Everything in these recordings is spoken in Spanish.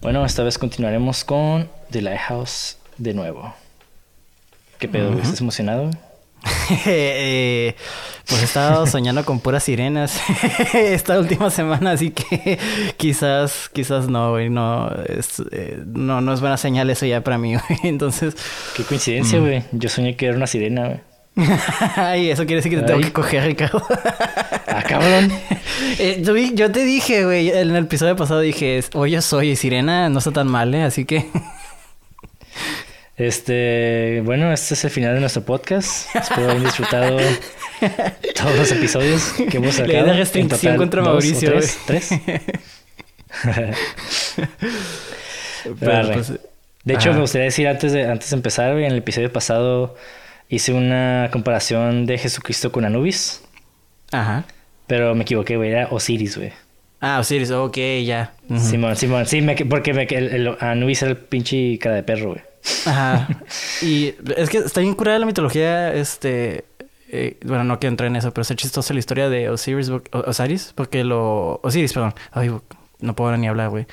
Bueno, esta vez continuaremos con The Lighthouse de nuevo. ¿Qué pedo? ¿Estás emocionado? eh, pues he estado soñando con puras sirenas esta última semana, así que quizás, quizás no, güey, no, es, eh, no, no es buena señal eso ya para mí, güey. Entonces. Qué coincidencia, güey. Yo soñé que era una sirena, güey. Ay, eso quiere decir que te tengo que coger, Ricardo. ah, cabrón. Eh, yo, yo te dije, güey, en el episodio pasado dije, oye, soy sirena, no está tan mal, ¿eh? Así que. Este, bueno, este es el final de nuestro podcast. Espero haber disfrutado todos los episodios que hemos sacado. Restricción contra Mauricio. Tres. ¿Tres? Pero, pues, de hecho, ajá. me gustaría decir antes de, antes de empezar, en el episodio pasado hice una comparación de Jesucristo con Anubis. Ajá. Pero me equivoqué, güey. Era Osiris, güey. Ah, Osiris, ok, ya. Uh -huh. Simón, Simón. Sí, me, porque me, el, el, Anubis era el pinche cara de perro, güey. Ajá. Y es que está bien curada la mitología, este... Eh, bueno, no quiero entrar en eso, pero está chistosa la historia de Osiris, Osiris, porque lo... Osiris, perdón. Ay, no puedo ni hablar, güey.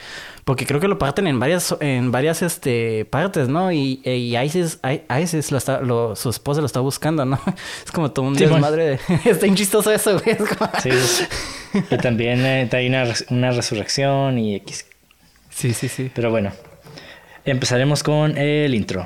Porque creo que lo parten en varias, en varias este, partes, ¿no? Y, y Isis, Isis lo está, lo, su esposa lo está buscando, ¿no? Es como todo un sí, desmadre de... está bien chistoso eso, güey. Como... Sí, y también eh, hay una, una resurrección y X. Sí, sí, sí. Pero bueno, empezaremos con el intro.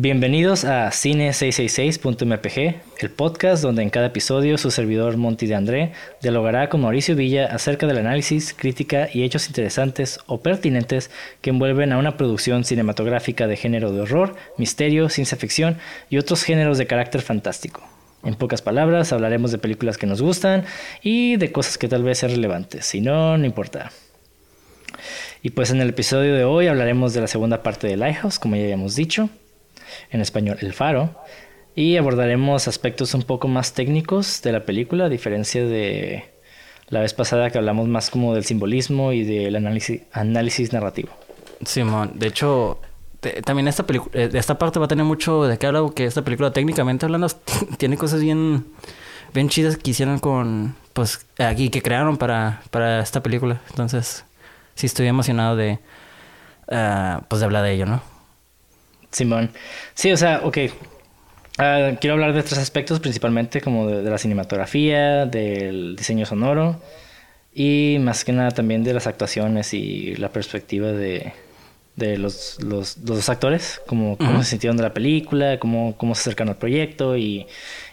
Bienvenidos a Cine666.mpg, el podcast donde en cada episodio su servidor Monty de André dialogará con Mauricio Villa acerca del análisis, crítica y hechos interesantes o pertinentes que envuelven a una producción cinematográfica de género de horror, misterio, ciencia ficción y otros géneros de carácter fantástico. En pocas palabras, hablaremos de películas que nos gustan y de cosas que tal vez sean relevantes, si no, no importa. Y pues en el episodio de hoy hablaremos de la segunda parte de Lighthouse, como ya habíamos dicho en español El Faro, y abordaremos aspectos un poco más técnicos de la película, a diferencia de la vez pasada que hablamos más como del simbolismo y del análisis, análisis narrativo. Simón, de hecho, también esta película, esta parte va a tener mucho de qué hablar, porque esta película técnicamente hablando tiene cosas bien, bien chidas que hicieron con, pues, aquí, que crearon para, para esta película. Entonces, sí estoy emocionado de, uh, pues, de hablar de ello, ¿no? Simón. Sí, o sea, ok. Uh, quiero hablar de tres aspectos, principalmente como de, de, la cinematografía, del diseño sonoro y más que nada también de las actuaciones y la perspectiva de, de los, los, actores, como cómo uh -huh. se sintieron de la película, cómo, cómo se acercan al proyecto y,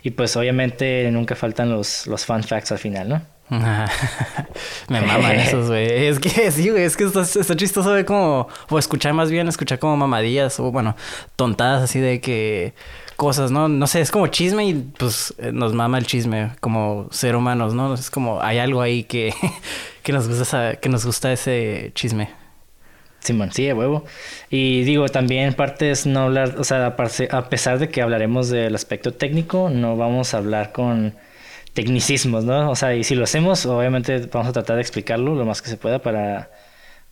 y pues obviamente nunca faltan los, los fun facts al final, ¿no? Me maman esos, güey. Es que sí, güey. Es que está, está chistoso de como... O escuchar más bien, escuchar como mamadillas o, bueno, tontadas así de que... Cosas, ¿no? No sé, es como chisme y pues nos mama el chisme como ser humanos, ¿no? Es como hay algo ahí que, que, nos, gusta, que nos gusta ese chisme. Simón, sí, de huevo. Y digo, también parte es no hablar, o sea, a pesar de que hablaremos del aspecto técnico, no vamos a hablar con tecnicismos, ¿no? O sea, y si lo hacemos, obviamente vamos a tratar de explicarlo lo más que se pueda para,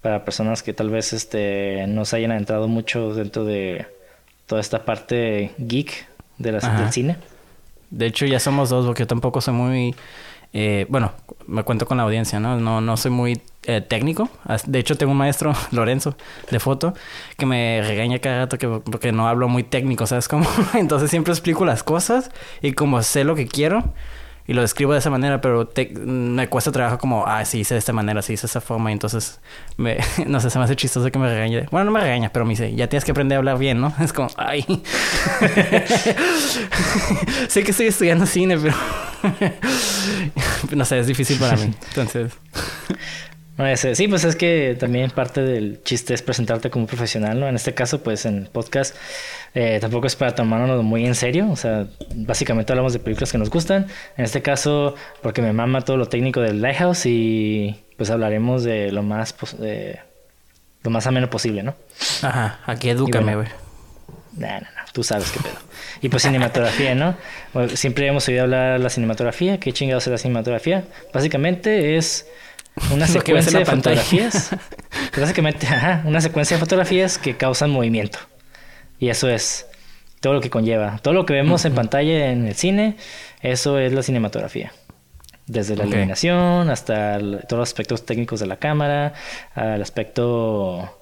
para personas que tal vez este, no se hayan entrado mucho dentro de toda esta parte geek de la, del cine. De hecho, ya somos dos, porque yo tampoco soy muy... Eh, bueno, me cuento con la audiencia, ¿no? No, no soy muy eh, técnico. De hecho, tengo un maestro, Lorenzo, de foto, que me regaña cada rato que, porque no hablo muy técnico, ¿sabes cómo? Entonces siempre explico las cosas y como sé lo que quiero, y lo describo de esa manera, pero te, me cuesta trabajo como, ah, sí hice de esta manera, sí hice de esa forma, y entonces, me, no sé, se me hace chistoso que me regañe. Bueno, no me regaña, pero me dice, ya tienes que aprender a hablar bien, ¿no? Es como, ay. sé que estoy estudiando cine, pero no sé, es difícil para mí. Entonces. No, ese- sí, pues es que también parte del chiste es presentarte como profesional, ¿no? En este caso, pues en podcast eh, tampoco es para tomarnos muy en serio, o sea, básicamente hablamos de películas que nos gustan. En este caso, porque me mama todo lo técnico del Lighthouse y pues hablaremos de lo más, pos- de, lo más ameno posible, ¿no? Ajá, aquí edúcame, güey. No, no, no, tú sabes qué pedo. Y pues cinematografía, ¿no? Bueno, siempre hemos oído hablar de la cinematografía. ¿Qué chingados es la cinematografía? Básicamente es una secuencia de pantalla. fotografías. Pues básicamente, ajá, una secuencia de fotografías que causan movimiento. Y eso es todo lo que conlleva. Todo lo que vemos en pantalla en el cine, eso es la cinematografía. Desde la iluminación hasta el- todos los aspectos técnicos de la cámara, al aspecto,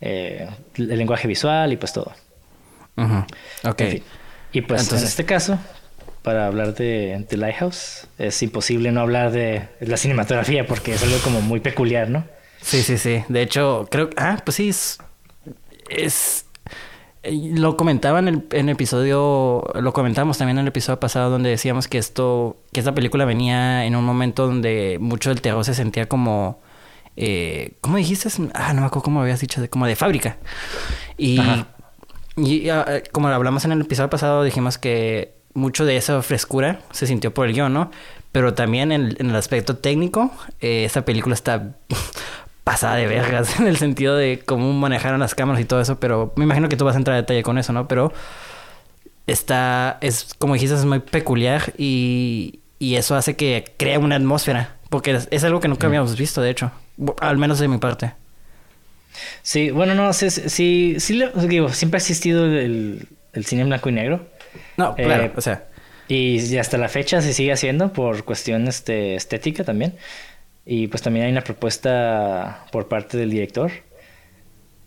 eh, el lenguaje visual y pues todo. Ujú, Ok. En fin. Y pues Entonces- en este caso, para hablar de, de Lighthouse, es imposible no hablar de la cinematografía porque es algo como muy peculiar, ¿no? Sí, sí, sí. De hecho, creo que... Ah, pues sí, es... es- eh, Lo comentaba en el, en el episodio... Lo comentamos también en el episodio pasado donde decíamos que esto... Que esta película venía en un momento donde mucho del terror se sentía como... Eh, ¿Cómo dijiste? Ah, no me acuerdo cómo habías dicho. de- Como de fábrica. Y... Y ah, como hablamos en el episodio pasado, dijimos que mucho de esa frescura se sintió por el guion, ¿no? Pero también en, en el aspecto técnico, eh, esta película está pasada de vergas en el sentido de cómo manejaron las cámaras y todo eso, pero me imagino que tú vas a entrar a detalle con eso, ¿no? Pero está, es como dijiste, es muy peculiar y, y eso hace que crea una atmósfera, porque es, es algo que nunca habíamos visto, de hecho, al menos de mi parte. Sí, bueno, no, sí, sí, sí, digo, siempre ha existido el, el cine en blanco y negro. No, Eh, claro, o sea, Y, hasta la fecha se sigue haciendo por cuestión este, estética también. Y pues también hay una propuesta por parte del director.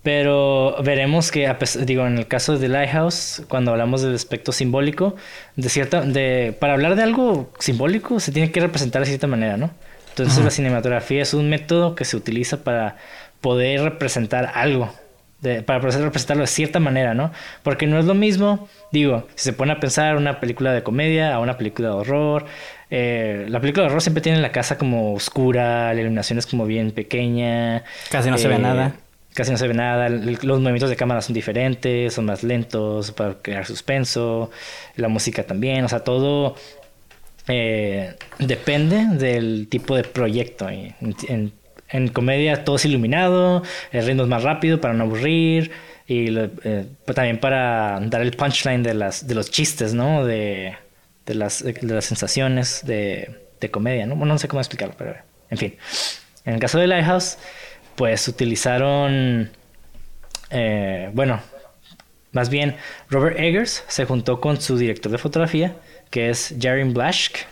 Pero veremos que, digo, en el caso de Lighthouse, cuando hablamos del aspecto simbólico, de cierta, de, para hablar de algo simbólico se tiene que representar de cierta manera, ¿no? Entonces la cinematografía es un método que se utiliza para poder representar algo, de- para poder representarlo de cierta manera, ¿no? Porque no es lo mismo, digo, si se pone a pensar una película de comedia a una película de horror, eh, la película de horror siempre tiene la casa como oscura, la iluminación es como bien pequeña. Casi no se ve eh, nada. Casi no se ve nada, los movimientos de cámara son diferentes, son más lentos para crear suspenso, la música también, o sea, todo eh, depende del tipo de proyecto. En, en- en comedia todo es iluminado, el ritmo es más rápido para no aburrir y eh, pues también para dar el punchline de las de los chistes, ¿no? De, de las de las sensaciones de, de comedia, ¿no? Bueno, no sé cómo explicarlo, pero en fin. En el caso de Lighthouse, pues utilizaron eh, bueno, más bien, Robert Eggers se juntó con su director de fotografía, que es Jarin Blaschke.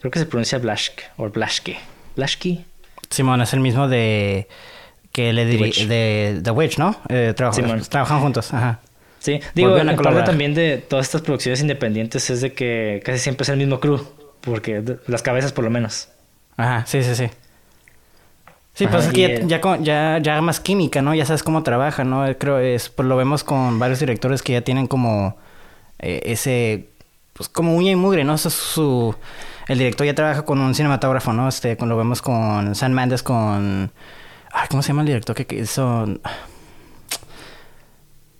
Creo que se pronuncia Blaschke o Blaschke. Blaschke. Simón es el mismo de que le de The Witch, ¿no? Eh, trabajan- trabajan juntos, ajá. Sí, digo, en parte también de todas estas producciones independientes es de que casi siempre es el mismo crew, porque las cabezas por lo menos. Ajá, sí, sí, sí. Sí, Ajá, pues es que ya, eh, ya, ya más química, ¿no? Ya sabes cómo trabaja, ¿no? Eh, Creo es, pues lo vemos con varios directores que ya tienen como eh, ese, pues como uña y mugre, ¿no? Eso es su, el director ya trabaja con un cinematógrafo, ¿no? Este, lo vemos con Sam Mendes, con, ay, ¿cómo se llama el director que, hizo?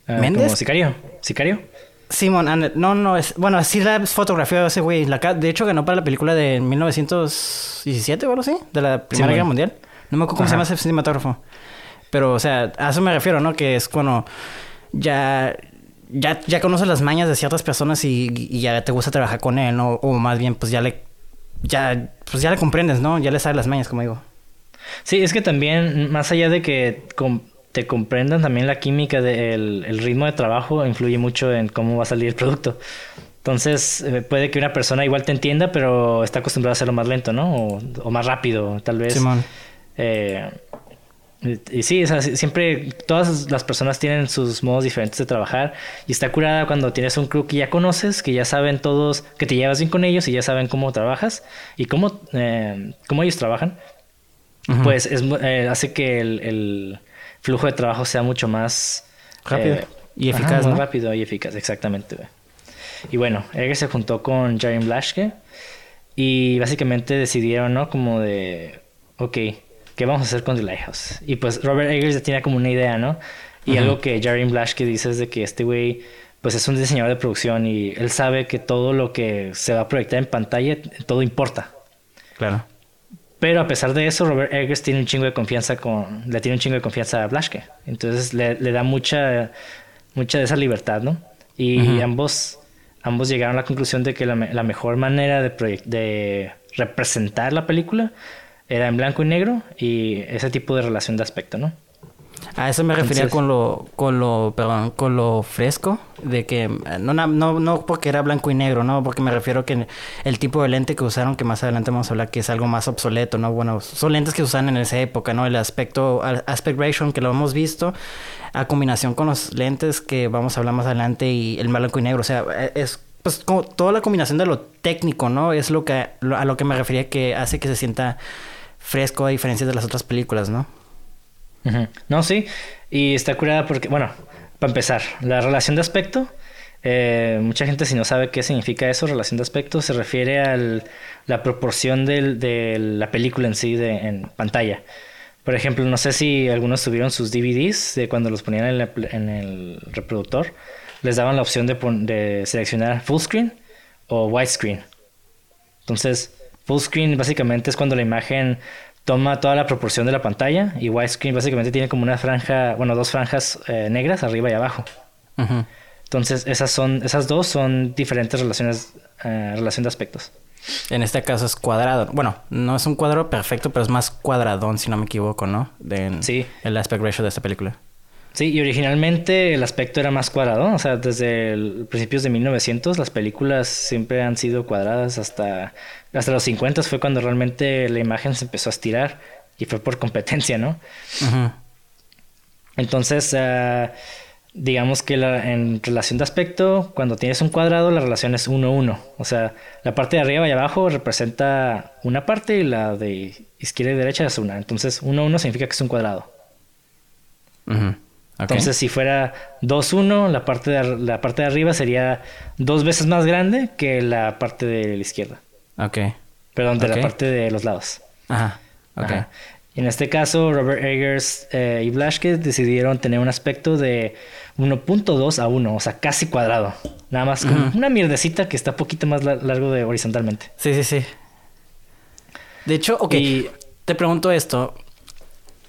Ah, ¿Méndez? Como Sicario. ¿Sicario? Simon, and- no, no, es, bueno, sí la fotografió ese güey. La, de hecho, ganó para la película de 1917 o algo así, de la Primera Simón. Guerra Mundial. No me acuerdo cómo se llama ese cinematógrafo. Pero, o sea, a eso me refiero, ¿no? Que es cuando ya, ya, ya conoces las mañas de ciertas personas y, y ya te gusta trabajar con él, ¿no? O más bien, pues ya le, ya, pues ya le comprendes, ¿no? Ya le sabes las mañas, como digo. Sí, es que también, más allá de que te comprendan, también la química del el ritmo de trabajo influye mucho en cómo va a salir el producto. Entonces, eh, puede que una persona igual te entienda, pero está acostumbrada a hacerlo más lento, ¿no? O, o más rápido, tal vez. Simón. Eh, y, sí, o sea, si- siempre todas las personas tienen sus modos diferentes de trabajar y está curada cuando tienes un crew que ya conoces, que ya saben todos, que te llevas bien con ellos y ya saben cómo trabajas y cómo, eh, cómo ellos trabajan pues es, eh, hace que el, el flujo de trabajo sea mucho más Rápido y eficaz, rápido y eficaz, exactamente. Y bueno, Eggers se juntó con Jarin Blaschke y básicamente decidieron, ¿no? Como de, ok, ¿qué vamos a hacer con The Lighthouse? Y pues Robert Eggers ya tenía como una idea, ¿no? Y algo que Jerry Blash que dice es de que este güey pues es un diseñador de producción y él sabe que todo lo que se va a proyectar en pantalla, todo importa. Claro. Pero a pesar de eso, Robert Eggers tiene un chingo de confianza con, le tiene un chingo de confianza a Blaschke. Entonces le, da mucha, mucha de esa libertad, ¿no? Y ambos, ambos llegaron a la conclusión de que la, mejor manera de, de representar la película era en blanco y negro y ese tipo de relación de aspecto, ¿no? A eso me refería con lo, con lo, perdón, con lo fresco, de que no, no, no porque era blanco y negro, no, porque me refiero que el tipo de lente que usaron, que más adelante vamos a hablar que es algo más obsoleto, no, bueno, son lentes que usan en esa época, no, el aspecto, aspect ratio que lo hemos visto, a combinación con los lentes que vamos a hablar más adelante y el blanco y negro, o sea, es pues como toda la combinación de lo técnico, ¿no? Es lo que a lo que me refería que hace que se sienta fresco a diferencia de las otras películas, ¿no? No, sí. Y está curada porque, bueno, para empezar, la relación de aspecto. Eh, mucha gente si no sabe qué significa eso, relación de aspecto, se refiere a la proporción de la película en sí de, en pantalla. Por ejemplo, no sé si algunos tuvieron sus DVDs de cuando los ponían en, el reproductor, les daban la opción de, de seleccionar full screen o widescreen. Entonces, full screen básicamente es cuando la imagen toma toda la proporción de la pantalla y widescreen básicamente tiene como una franja, bueno, dos franjas eh, negras arriba y abajo. Entonces, esas son, esas dos son diferentes relaciones, eh, relación de aspectos. En este caso es cuadrado. Bueno, no es un cuadro perfecto, pero es más cuadradón, si no me equivoco, ¿no? De, sí. El aspect ratio de esta película. Sí, y originalmente el aspecto era más cuadrado, o sea, desde el, principios de 1900 las películas siempre han sido cuadradas hasta, hasta los 50 fue cuando realmente la imagen se empezó a estirar y fue por competencia, ¿no? Entonces, ah, digamos que la, en relación de aspecto, cuando tienes un cuadrado, la relación es 1-1, o sea, la parte de arriba y abajo representa una parte y la de izquierda y derecha es una, entonces 1-1 significa que es un cuadrado. Entonces, si fuera 2-1, la, parte de, la parte de arriba sería dos veces más grande que la parte de la izquierda. Ok. Perdón, de la parte de los lados. Ajá. Ok. En este caso, Robert Eggers eh, y Blaschke decidieron tener un aspecto de 1.2 a 1, o sea, casi cuadrado. Nada más como una mierdecita que está poquito más largo de horizontalmente. Sí, sí, sí. De hecho, ok. Te pregunto esto.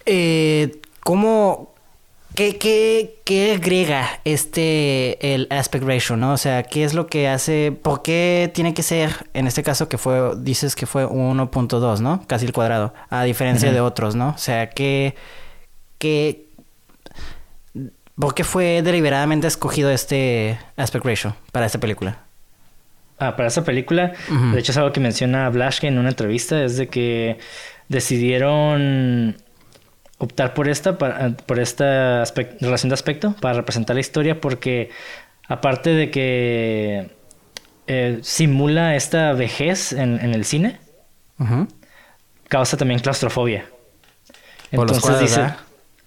Eh, ¿Cómo, ¿Qué, qué, qué agrega este, el aspect ratio, no? O sea, ¿qué es lo que hace, por qué tiene que ser, en este caso que fue, dices que fue 1.2, ¿no? Casi el cuadrado, a diferencia de otros, ¿no? O sea, ¿qué, qué, por qué fue deliberadamente escogido este aspect ratio para esta película? Ah, para esta película, de hecho es algo que menciona Blaschke en una entrevista, es de que decidieron optar por esta, por esta relación de aspecto para representar la historia porque aparte de que eh, simula esta vejez en, el cine, causa también claustrofobia. Entonces dice,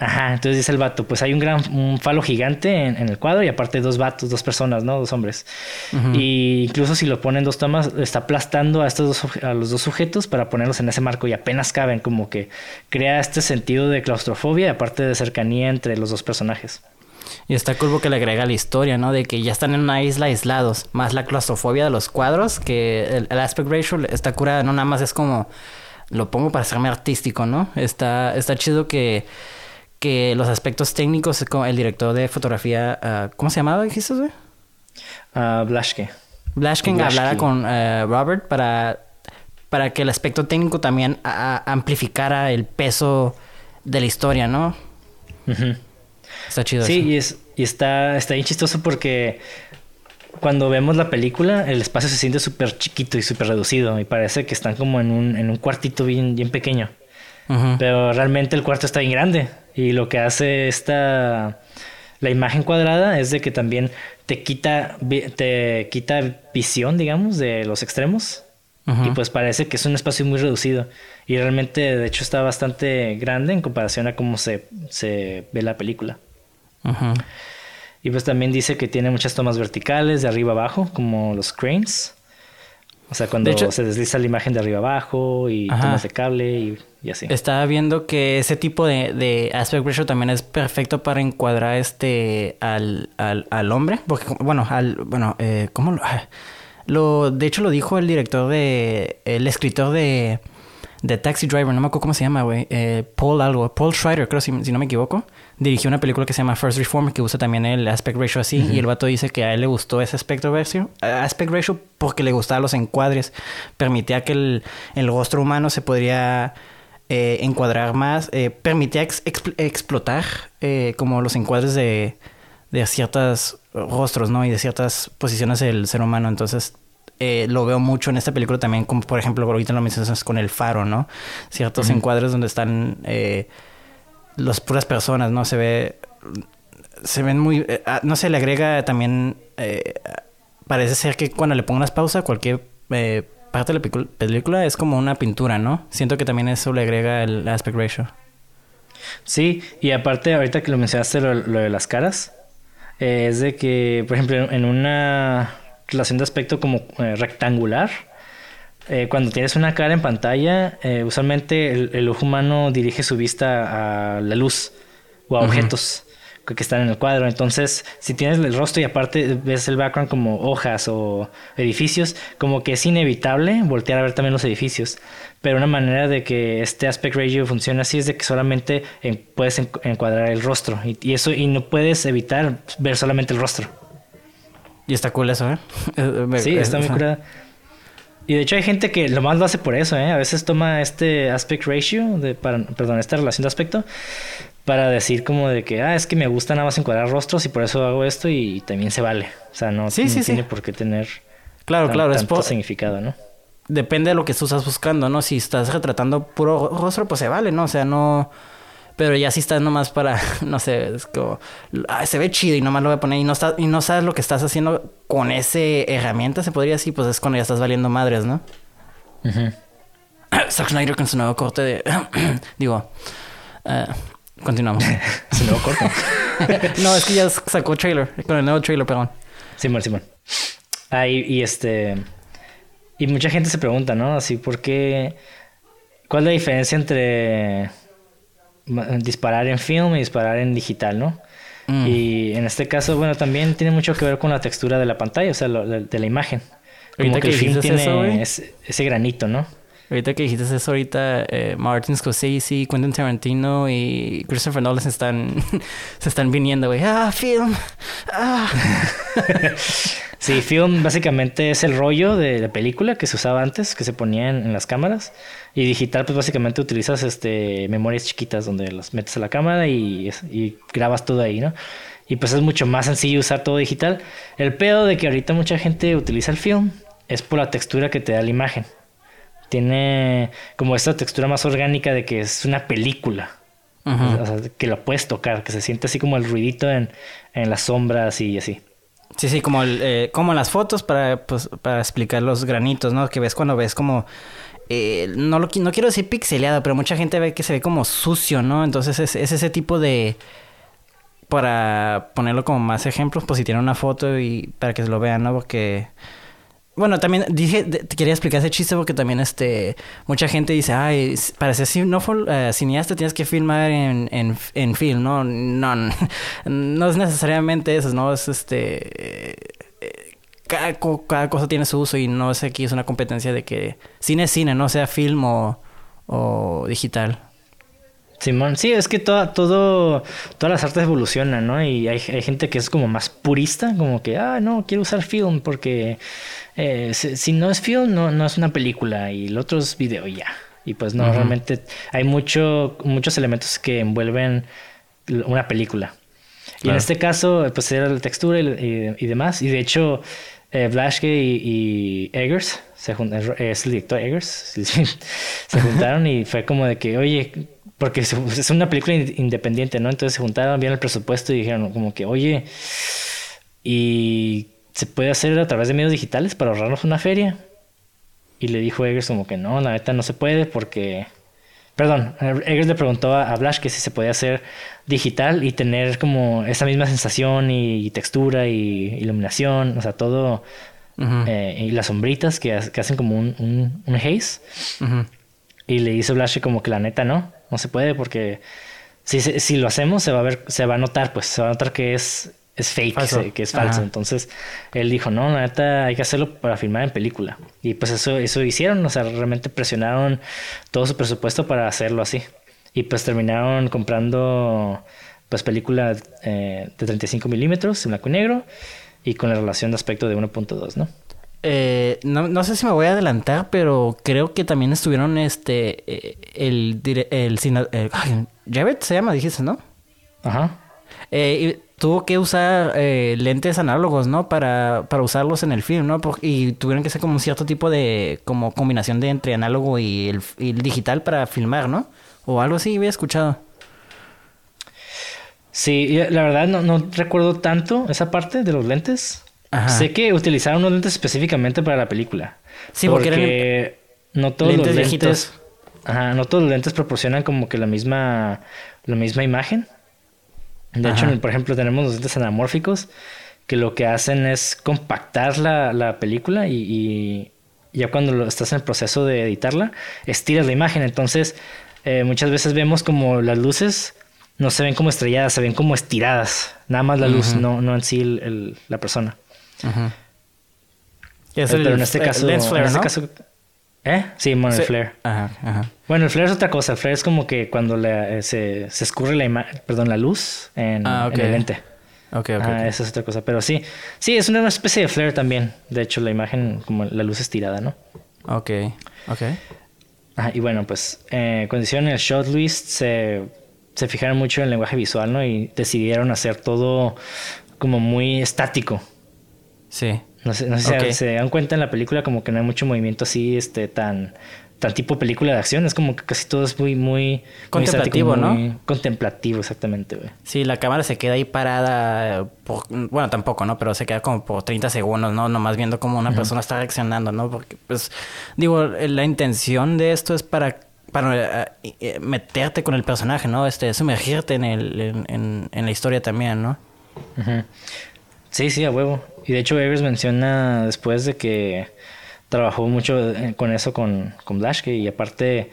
Ajá, entonces dice el vato, pues hay un gran un falo gigante en, el cuadro y aparte dos vatos, dos personas, ¿no? Dos hombres. Y incluso si lo ponen dos tomas, está aplastando a estos dos, a los dos sujetos para ponerlos en ese marco y apenas caben, como que crea este sentido de claustrofobia y aparte de cercanía entre los dos personajes. Y está curvo que le agrega la historia, ¿no? De que ya están en una isla aislados, más la claustrofobia de los cuadros, que el, el aspect ratio está curada, no nada más es como lo pongo para hacerme artístico, ¿no? Está, está chido que que los aspectos técnicos, el director de fotografía, uh, ¿cómo se llamaba, dijiste? Uh, Blaschke. Blaschke hablara con uh, Robert para, para que el aspecto técnico también amplificara el peso de la historia, ¿no? Está chido. Sí, y, es, y está, está bien chistoso porque cuando vemos la película, el espacio se siente súper chiquito y súper reducido y parece que están como en un, en un cuartito bien, bien pequeño. Pero realmente el cuarto está bien grande. Y lo que hace esta la imagen cuadrada es de que también te quita te quita visión, digamos, de los extremos. Y pues parece que es un espacio muy reducido. Y realmente, de hecho, está bastante grande en comparación a cómo se, se ve la película. Y pues también dice que tiene muchas tomas verticales de arriba abajo, como los cranes. O sea, cuando se desliza la imagen de arriba abajo y tomas de cable y, así. Estaba viendo que ese tipo de, de, aspect ratio también es perfecto para encuadrar este al, al, al hombre. Porque, bueno, al, bueno, eh, ¿cómo lo, ah, lo, de hecho lo dijo el director de, el escritor de, de Taxi Driver, no me acuerdo cómo se llama, güey, eh, Paul algo, Paul Schreider, creo si, si no me equivoco dirigió una película que se llama First Reform que usa también el aspect ratio así y el vato dice que a él le gustó ese aspect ratio, aspect ratio porque le gustaban los encuadres, permitía que el, el rostro humano se podría eh, encuadrar más, eh, permitía explotar eh, como los encuadres de, de ciertos rostros, ¿no? Y de ciertas posiciones del ser humano, entonces lo veo mucho en esta película también, como por ejemplo, ahorita lo mencionas con el faro, ¿no? Ciertos encuadres donde están las puras personas, ¿no? Se ve, se ven muy, eh, ah, no se le agrega también, eh, parece ser que cuando le pongas pausa, cualquier eh, parte de la película es como una pintura, ¿no? Siento que también eso le agrega el aspect ratio. Sí, y aparte, ahorita que lo mencionaste, lo, de las caras, es de que, por ejemplo, en una relación de aspecto como rectangular, eh, cuando tienes una cara en pantalla, eh, usualmente el, ojo humano dirige su vista a la luz o a objetos que están en el cuadro. Entonces, si tienes el rostro y aparte ves el background como hojas o edificios, como que es inevitable voltear a ver también los edificios. Pero una manera de que este aspect ratio funcione así es de que solamente puedes encuadrar el rostro y, eso y no puedes evitar ver solamente el rostro. Y está cool eso, ¿eh? sí, está muy cool. Y de hecho hay gente que lo más lo hace por eso, ¿eh? A veces toma este aspect ratio, de, para, perdón, esta relación de aspecto, para decir como de que, ah, es que me gusta nada más encuadrar rostros y por eso hago esto y también se vale. O sea, no, tiene por qué tener claro, claro, tanto significado, ¿no? Depende de lo que tú estás buscando, ¿no? Si estás retratando puro rostro, pues se vale, ¿no? O sea, no pero ya si estás nomás para, no sé, es como, se ve chido y nomás lo voy a poner y no, está, y no sabes lo que estás haciendo con ese herramienta, se podría decir, pues es cuando ya estás valiendo madres, ¿no? Zack Snyder con su nuevo corte de... digo, uh, continuamos. su nuevo corte. no, es que ya sacó trailer, con el nuevo trailer, perdón. Simón, Simón. Ah, y, este... Y mucha gente se pregunta, ¿no? Así, ¿por qué... ¿Cuál es la diferencia entre disparar en film y disparar en digital, ¿no? Mm. Y en este caso, bueno, también tiene mucho que ver con la textura de la pantalla, o sea, de, la imagen. Como que, el film tiene ese, granito, ¿no? Ahorita que dijiste eso, ahorita eh, Martin Scorsese, Quentin Tarantino y Christopher Nolan se están, se están viniendo, güey. ¡Ah, film! ¡Ah! sí, film básicamente es el rollo de la película que se usaba antes, que se ponía en las cámaras. Y digital, pues básicamente utilizas este memorias chiquitas donde las metes a la cámara y, grabas todo ahí, ¿no? Y pues es mucho más sencillo usar todo digital. El pedo de que ahorita mucha gente utiliza el film es por la textura que te da la imagen. Tiene como esta textura más orgánica de que es una película. O sea, que lo puedes tocar, que se siente así como el ruidito en, en las sombras y así. Sí, sí, como, el, eh, como las fotos para, pues, para explicar los granitos, ¿no? Que ves cuando ves como eh, no, lo, no quiero decir pixeleado, pero mucha gente ve que se ve como sucio, ¿no? Entonces es, ese tipo de... Para ponerlo como más ejemplos, pues si tiene una foto y para que se lo vean, ¿no? Porque... Bueno, también dije, te quería explicar ese chiste porque también este mucha gente dice, ay, para ser uh, cineasta tienes que filmar en, en, en film, ¿no? No, no es necesariamente eso, ¿no? Es este cada, cosa tiene su uso y no sé aquí es una competencia de que cine es cine, no sea film o, digital. Simón, sí, es que toda, todo, todas las artes evolucionan, ¿no? Y hay, gente que es como más purista, como que, ah, no, quiero usar film porque eh, si, no es film, no, no es una película y el otro es video y ya. Y pues no, realmente hay mucho, muchos elementos que envuelven una película. Y en este caso, pues era la textura y, y, demás. Y de hecho, eh, y, Eggers, se es el director Eggers, se juntaron y fue como de que, oye, porque es una película independiente, ¿no? Entonces se juntaron, bien el presupuesto y dijeron como que, oye, ¿y se puede hacer a través de medios digitales para ahorrarnos una feria? Y le dijo Eggers como que no, la neta no se puede porque... Perdón, Eggers le preguntó a, Blash que si se podía hacer digital y tener como esa misma sensación y, textura y iluminación, o sea, todo eh, y las sombritas que, hacen como un, un, haze. Y le dice Blasche como que la neta no, no se puede porque si, si lo hacemos se va a ver, se va a notar, pues se va a notar que es, es fake, que es falso. Entonces él dijo, no, la neta hay que hacerlo para filmar en película. Y pues eso, eso hicieron, o sea, realmente presionaron todo su presupuesto para hacerlo así. Y pues terminaron comprando pues película eh, de 35 milímetros en blanco y negro y con la relación de aspecto de 1.2, ¿no? Eh, no, no sé si me voy a adelantar, pero creo que también estuvieron este eh, el el, el, se llama, dijiste, ¿no? Ajá. Eh, tuvo que usar eh, lentes análogos, ¿no? Para, para usarlos en el film, ¿no? y tuvieron que hacer como un cierto tipo de como combinación de entre análogo y el, y el digital para filmar, ¿no? O algo así había escuchado. Sí, la verdad no, no recuerdo tanto esa parte de los lentes. Sé que utilizaron unos lentes específicamente para la película. Sí, porque, no todos los lentes. Ajá, no todos los lentes proporcionan como que la misma, la misma imagen. De hecho, por ejemplo, tenemos los lentes anamórficos que lo que hacen es compactar la, la película y, y, ya cuando lo, estás en el proceso de editarla, estiras la imagen. Entonces, eh, muchas veces vemos como las luces no se ven como estrelladas, se ven como estiradas. Nada más la luz, no, no en sí el, la persona. Ajá. Pero en este caso, lens flare, en este caso, ¿eh? Sí, bueno, el flare. Ajá, ajá. Bueno, el flare es otra cosa. El flare es como que cuando eh, se, se, escurre la perdón, la luz en, ah, en el lente. Ok, ok. Ah, esa es otra cosa. Pero sí, sí, es una especie de flare también. De hecho, la imagen, como la luz estirada, ¿no? Ok, ok. Ajá, y bueno, pues, eh, cuando hicieron el shot list, se se fijaron mucho en el lenguaje visual, ¿no? Y decidieron hacer todo como muy estático. Sí. No sé, no sé si se dan cuenta en la película como que no hay mucho movimiento así, este, tan, tan tipo película de acción. Es como que casi todo es muy, muy... Contemplativo, ¿no? contemplativo, exactamente, güey. Sí, la cámara se queda ahí parada, por, bueno, tampoco, ¿no? Pero se queda como por 30 segundos, ¿no? Nomás viendo cómo una persona está reaccionando, ¿no? Porque, pues, digo, la intención de esto es para para eh, eh, meterte con el personaje, ¿no? Este, sumergirte en, el, en, en, la historia también, ¿no? Sí, sí, a huevo. Y de hecho Eggers menciona después de que trabajó mucho eh, con eso con, con Blashke y aparte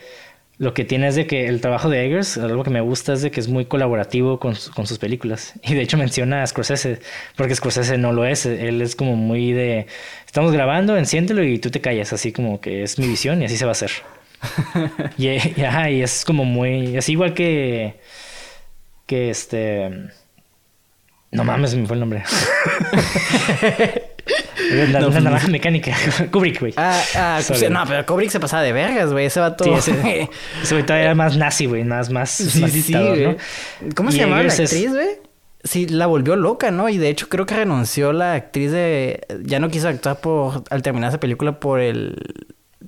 lo que tiene es de que el trabajo de Eggers, algo que me gusta es de que es muy colaborativo con, con, sus películas. Y de hecho menciona a Scorsese, porque Scorsese no lo es. Él es como muy de, estamos grabando, enciéndelo y tú te callas, así como que es mi visión y así se va a hacer. y, y, es como muy. Es igual que. Que este. No mames, me fue el nombre. La, no, naranja mecánica. Kubrick, güey. Ah, ah no, pero Kubrick se pasaba de vergas, güey. Ese va todo. Sí, ese, ese todavía era más nazi, güey. Más, más, sí, más dictador, ¿no? ¿Cómo se llamaba la actriz, güey? Sí, la volvió loca, ¿no? Y de hecho creo que renunció la actriz de... Ya no quiso actuar por... Al terminar esa película por el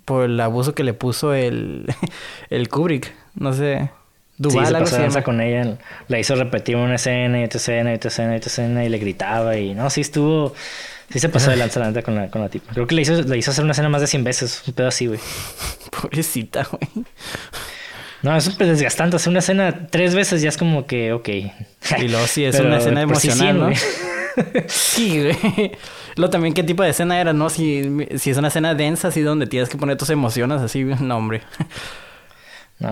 por el abuso que le puso el, el Kubrick. No sé. Duval, sí, se pasó con ella. La hizo repetir una escena y otra escena y otra escena y otra escena y le gritaba y... No, sí estuvo... Sí se pasó de lanza la con la, con la tipa. Creo que le hizo, le hizo hacer una escena más de 100 veces. Un pedo así, güey. Pobrecita, güey. No, es súper desgastante. Hacer una escena tres veces ya es como que, ok. Y luego sí, es una escena emocional, ¿no? sí, güey. Lo también, ¿qué tipo de escena era, no? Si, si es una escena densa, así donde tienes que poner tus emociones, así, no, hombre. No,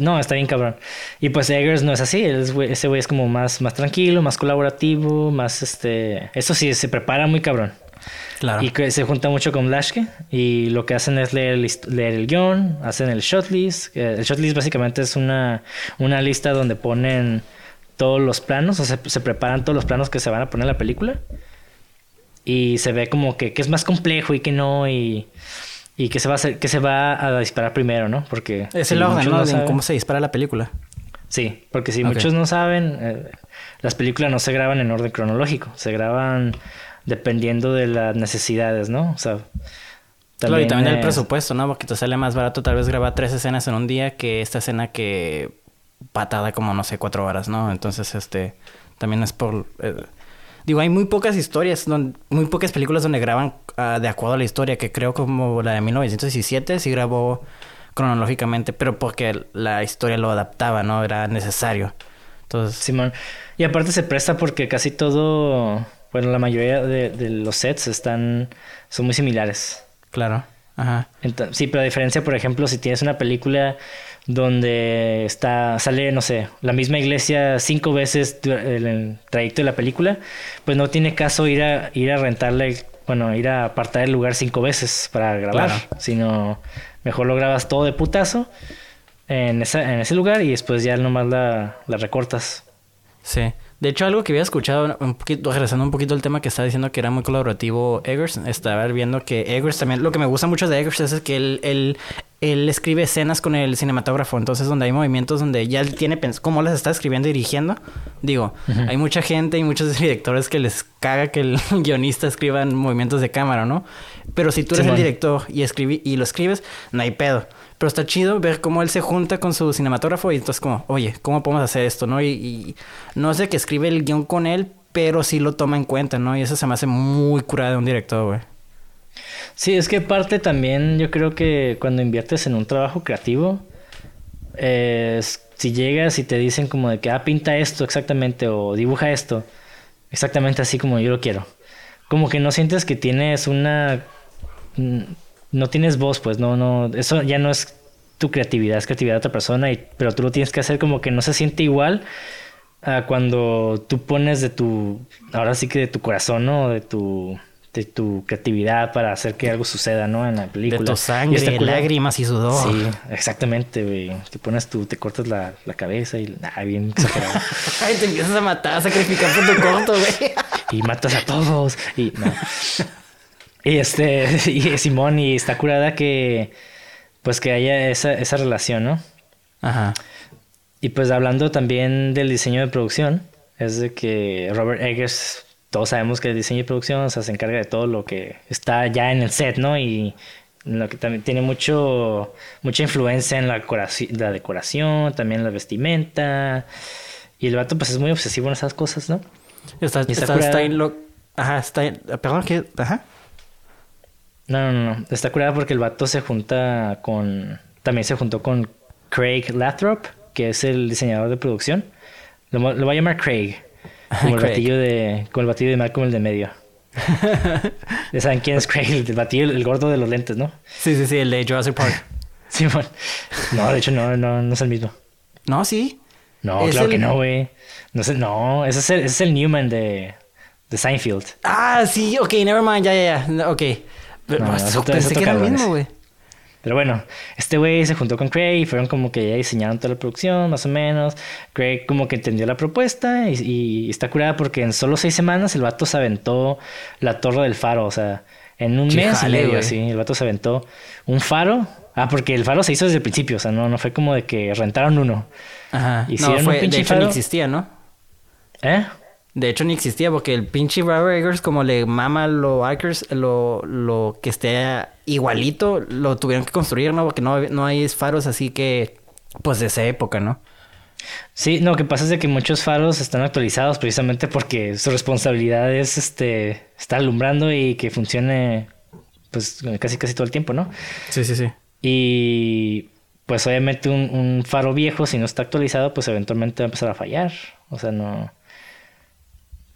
no, está bien cabrón. Y pues Eggers no es así. ese güey es como más, más tranquilo, más colaborativo, más este. Eso sí, se prepara muy cabrón. Claro. Y se junta mucho con Lashke. Y lo que hacen es leer el, leer el guion, hacen el shotlist. El shotlist básicamente es una, una lista donde ponen todos los planos, o sea, se, preparan todos los planos que se van a poner en la película. Y se ve como que, que es más complejo y que no, y, y que se va a hacer, que se va a disparar primero, ¿no? Porque es el orden, ¿no? cómo se dispara la película. Sí, porque si muchos no saben, eh, las películas no se graban en orden cronológico, se graban dependiendo de las necesidades, ¿no? O sea, también, y también del presupuesto, ¿no? Porque te sale más barato tal vez grabar tres escenas en un día que esta escena que patada como, no sé, cuatro horas, ¿no? Entonces, este, también es por... Eh, digo, hay muy pocas historias, muy pocas películas donde graban ah, de acuerdo a la historia, que creo como la de 1917 sí grabó cronológicamente, pero porque la historia lo adaptaba, ¿no? Era necesario. Entonces... Simón. Y aparte se presta porque casi todo bueno, la mayoría de, de los sets están, son muy similares. Claro. Ajá. Sí, pero a diferencia, por ejemplo, si tienes una película donde está, sale, no sé, la misma iglesia cinco veces en el trayecto de la película, pues no tiene caso ir a, ir a rentarle, bueno, ir a apartar el lugar cinco veces para grabar, Claro. sino mejor lo grabas todo de putazo en, esa, en ese lugar y después ya nomás la, la recortas. Sí. De hecho, algo que había escuchado, un poquito, regresando un poquito al tema que estaba diciendo que era muy colaborativo Eggers, estaba viendo que Eggers también, lo que me gusta mucho de Eggers es que él, él, él escribe escenas con el cinematógrafo, entonces donde hay movimientos donde ya él tiene pens- cómo las está escribiendo y dirigiendo. Digo, hay mucha gente y muchos directores que les caga que el guionista escriba en movimientos de cámara, ¿no? Pero si tú eres el director y, escribí, y lo escribes, no hay pedo. Pero está chido ver cómo él se junta con su cinematógrafo y entonces como, oye, ¿cómo podemos hacer esto, no? Y, no sé que escribe el guion con él, pero sí lo toma en cuenta, ¿no? Y eso se me hace muy curada de un director, güey. Sí, es que parte también, yo creo que cuando inviertes en un trabajo creativo, eh, si llegas y te dicen como de que, ah, pinta esto exactamente o dibuja esto, exactamente así como yo lo quiero. Como que no sientes que tienes una... No tienes voz, pues, no, no, eso ya no es tu creatividad, es creatividad de otra persona, y, pero tú lo tienes que hacer como que no se siente igual a cuando tú pones de tu, ahora sí que de tu corazón, ¿no? De tu, de tu creatividad para hacer que algo suceda, ¿no? En la película. De tu Y sangre, cool. lágrimas y sudor. Sí, exactamente, güey. Te pones tú, te cortas la, la cabeza y, ah, bien exagerado. Ay, te empiezas a matar, a sacrificar por tu corto, güey. y matas a todos. Y no. Y este, y Simón, y está curada que, pues que haya esa, esa relación, ¿no? Ajá. Y pues hablando también del diseño de producción, es de que Robert Eggers, todos sabemos que el diseño de producción o sea, se encarga de todo lo que está ya en el set, ¿no? Y lo que también tiene mucho mucha influencia en la decoración, la decoración, también la vestimenta. Y el vato pues es muy obsesivo en esas cosas, ¿no? Está, Y está está, curada. está en lo... Ajá, está en... Perdón, ¿qué? Ajá. No, no, no. Está curada porque el vato se junta con. También se juntó con Craig Lathrop, que es el diseñador de producción. Lo, voy a llamar Craig. Como el Craig. batillo de. Como el batillo de Malcolm el de medio. Ya saben quién es Craig, el batillo, el gordo de los lentes, ¿no? Sí, sí, sí, el de Jurassic Park. Simón. No, de hecho no, no, no es el mismo. No, sí. No, claro el- que no, güey. No, sé, no, ese es el, ese es el Newman de, de Seinfeld. Ah, sí, ok, never mind, ya, ya, ya. Ok. Pero, No, pensé que era el mismo, güey. Pero bueno, este güey se juntó con Craig y fueron como que ya diseñaron toda la producción, más o menos. Craig como que entendió la propuesta y, y está curada porque en solo seis semanas el vato se aventó la torre del faro, o sea, en un mes y medio, así, el vato se aventó un faro. Ah, porque el faro se hizo desde el principio, o sea, no, no fue como de que rentaron uno. Ajá. Hicieron no, un fue, pinche de hecho ni faro. existía, ¿no? ¿Eh? De hecho ni existía porque el pinche Robert Eggers como le mama lo Eggers, lo, lo que esté igualito, lo tuvieron que construir, ¿no? Porque no, no hay faros así que, pues de esa época, ¿no? Sí, no, lo que pasa es de que muchos faros están actualizados precisamente porque su responsabilidad es este estar alumbrando y que funcione pues casi casi todo el tiempo, ¿no? Sí, sí, sí. Y pues obviamente un, un faro viejo, si no está actualizado, pues eventualmente va a empezar a fallar. O sea, no.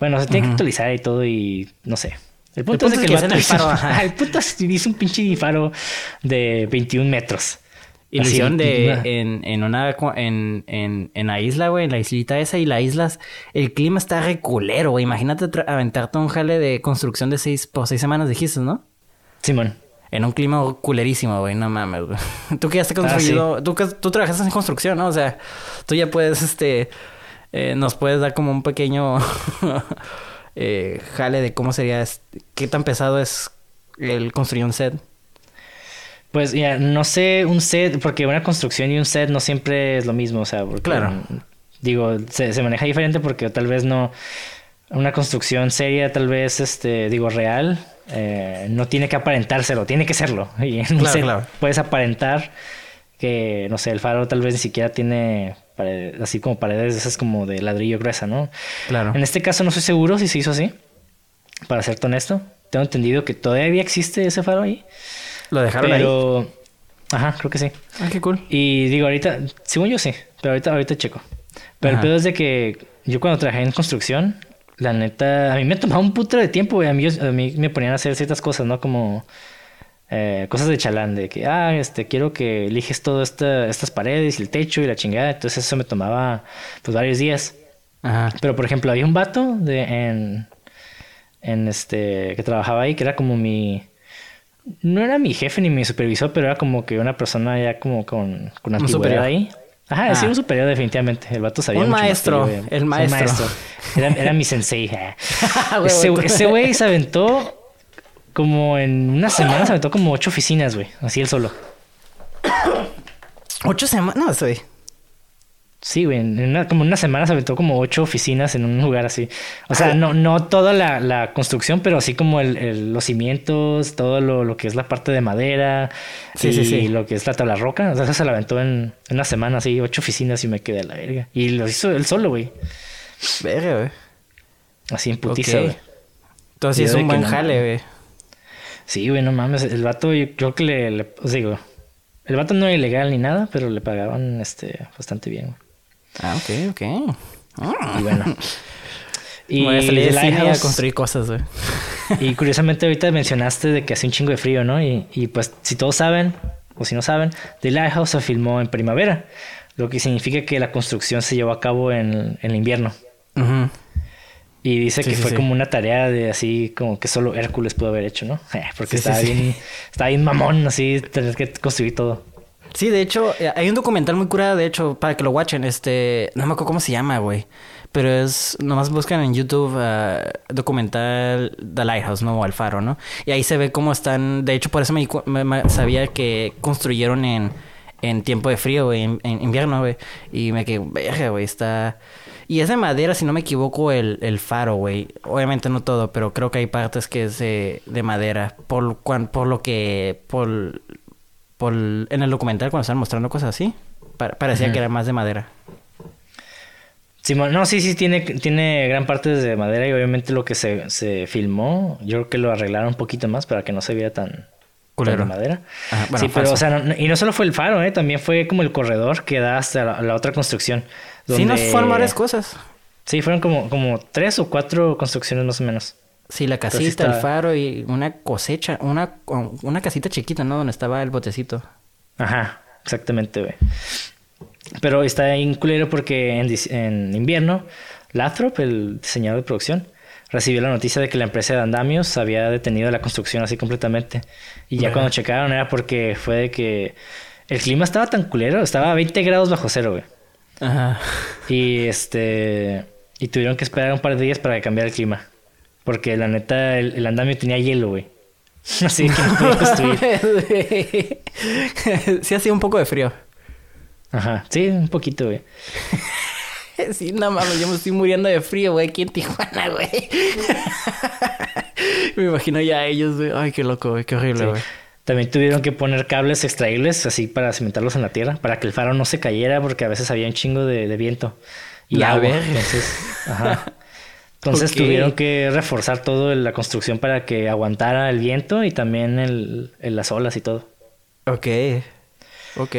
Bueno, se tiene que actualizar y todo y no sé. El punto, punto es de es que, que el, hacen vato hizo, faro, ajá. El punto es que hizo un pinche faro de 21 metros. Hicieron de, en, en una, en, en, en la isla, güey, en la islita esa y la isla, el clima está reculero, güey. Imagínate aventarte un jale de construcción de seis, por seis semanas, dijiste, ¿no? Simón. En un clima culerísimo, güey, no mames, güey. Tú que ya has Ah, construido, tú, que- tú trabajas en construcción, ¿no? O sea, tú ya puedes, este, eh, nos puedes dar como un pequeño eh, jale de cómo sería, qué tan pesado es el construir un set. Pues ya, no sé, un set, porque una construcción y un set no siempre es lo mismo, o sea, porque, Claro. Digo, se, se maneja diferente porque tal vez no, una construcción seria, tal vez, este, digo, real, eh, no tiene que aparentárselo, tiene que serlo. Y Claro, claro. puedes aparentar que, no sé, el faro tal vez ni siquiera tiene así como paredes esas como de ladrillo gruesa, ¿no? Claro. En este caso no estoy seguro si se hizo así, para serte honesto. Tengo entendido que todavía existe ese faro ahí. Lo dejaron ahí. Pero. Ajá, creo que sí. Ah, qué cool. Y digo, ahorita, según yo sí, pero ahorita, ahorita checo. Pero Ajá. el pedo es de que yo cuando trabajé en construcción, la neta, a mí me tomaba un puto de tiempo, güey. A mí, a mí me ponían a hacer ciertas cosas, ¿no? Como eh, cosas de chalán, de que, ah, este, quiero que eliges todas esta, estas paredes y el techo y la chingada. Entonces eso me tomaba, pues, varios días. Ajá. Pero, por ejemplo, había un vato de, en, en este, que trabajaba ahí, que era como mi... No era mi jefe ni mi supervisor, pero era como que una persona ya como con, con antigüedad superior. ahí. Ajá, sí, Ah. un superior definitivamente. El vato sabía Un mucho más maestro, yo, güey. el maestro. Era, era mi sensei. ese tú- ese güey se aventó como en una semana, se aventó como ocho oficinas, güey. Así él solo. Ocho semanas, güey. Sí, güey, en una, como en una semana se aventó como ocho oficinas en un lugar así. O sea, no, no toda la, la construcción, pero así como el, el- los cimientos, todo lo, lo que es la parte de madera Sí, y sí, sí. lo que es la tabla roca. O sea, eso se la aventó en, en una semana así, ocho oficinas y me quedé a la verga. Y lo hizo él solo, güey. Verga, güey. Así en putiza, güey. Entonces es un buen jale, güey. Sí, güey, no mames. El vato, yo creo que le, le- os digo, el vato no era ilegal ni nada, pero le pagaban este bastante bien, güey. Ah, ok, ok. Ah. Y bueno. Y de cine a construir cosas, güey. Y curiosamente ahorita mencionaste de que hace un chingo de frío, ¿no? Y, y pues si todos saben, o si no saben, The Lighthouse se filmó en primavera, lo que significa que la construcción se llevó a cabo en, en el invierno. Ujú. Y dice Sí, que sí, fue sí. como una tarea de así como que solo Hércules pudo haber hecho, ¿no? Porque Sí, sí, estaba bien, estaba bien mamón así tener que construir todo. Sí, de hecho, eh, hay un documental muy curado, de hecho, para que lo watchen. Este, no me acuerdo cómo se llama, güey. Pero es, nomás buscan en YouTube ah, documental The Lighthouse, ¿no? O El Faro, ¿no? Y ahí se ve cómo están. De hecho, por eso me, sabía que construyeron en, en tiempo de frío, güey, en, en invierno, güey. Y me quedé, verga, güey, está. Y es de madera, si no me equivoco, el, el faro, güey. Obviamente no todo, pero creo que hay partes que es de, de madera. Por, cuan- por lo que. Por, por, en el documental, cuando estaban mostrando cosas así, pa- parecía que era más de madera. Simón, no, sí, sí, tiene, tiene gran parte de madera y obviamente lo que se, se filmó, yo creo que lo arreglaron un poquito más para que no se viera tan Culero. de madera. Ajá, bueno, sí, pero o sea, no- y no solo fue el faro, ¿eh? también fue como el corredor que da hasta la, la otra construcción. Sí, nos fueron varias cosas. Sí, fueron como, como tres o cuatro construcciones más o menos. Sí, la sí casita, el faro y una cosecha, una, una casita chiquita, ¿no? Donde estaba el botecito. Ajá, exactamente, güey. Pero está bien culero porque en, en invierno, Lathrop, el diseñador de producción, recibió la noticia de que la empresa de andamios había detenido la construcción así completamente. Y ya cuando checaron era porque fue de que el clima estaba tan culero, estaba a 20 grados bajo cero, güey. Ajá. Y este. Y tuvieron que esperar un par de días para que cambiara el clima. Porque la neta, el, el andamio tenía hielo, güey. Así que no podía construir. sí, hacía un poco de frío. Ajá, sí, un poquito, güey. Sí, no mames, yo me estoy muriendo de frío, güey, aquí en Tijuana, güey. me imagino ya a ellos, güey. Ay, qué loco, güey, qué horrible, Sí. güey. También tuvieron que poner cables extraíbles así para cimentarlos en la tierra, para que el faro no se cayera, porque a veces había un chingo de, de viento y La agua. verga. Entonces, ajá. Entonces tuvieron que reforzar todo la construcción para que aguantara el viento y también el, el- las olas y todo. Ok. Ok.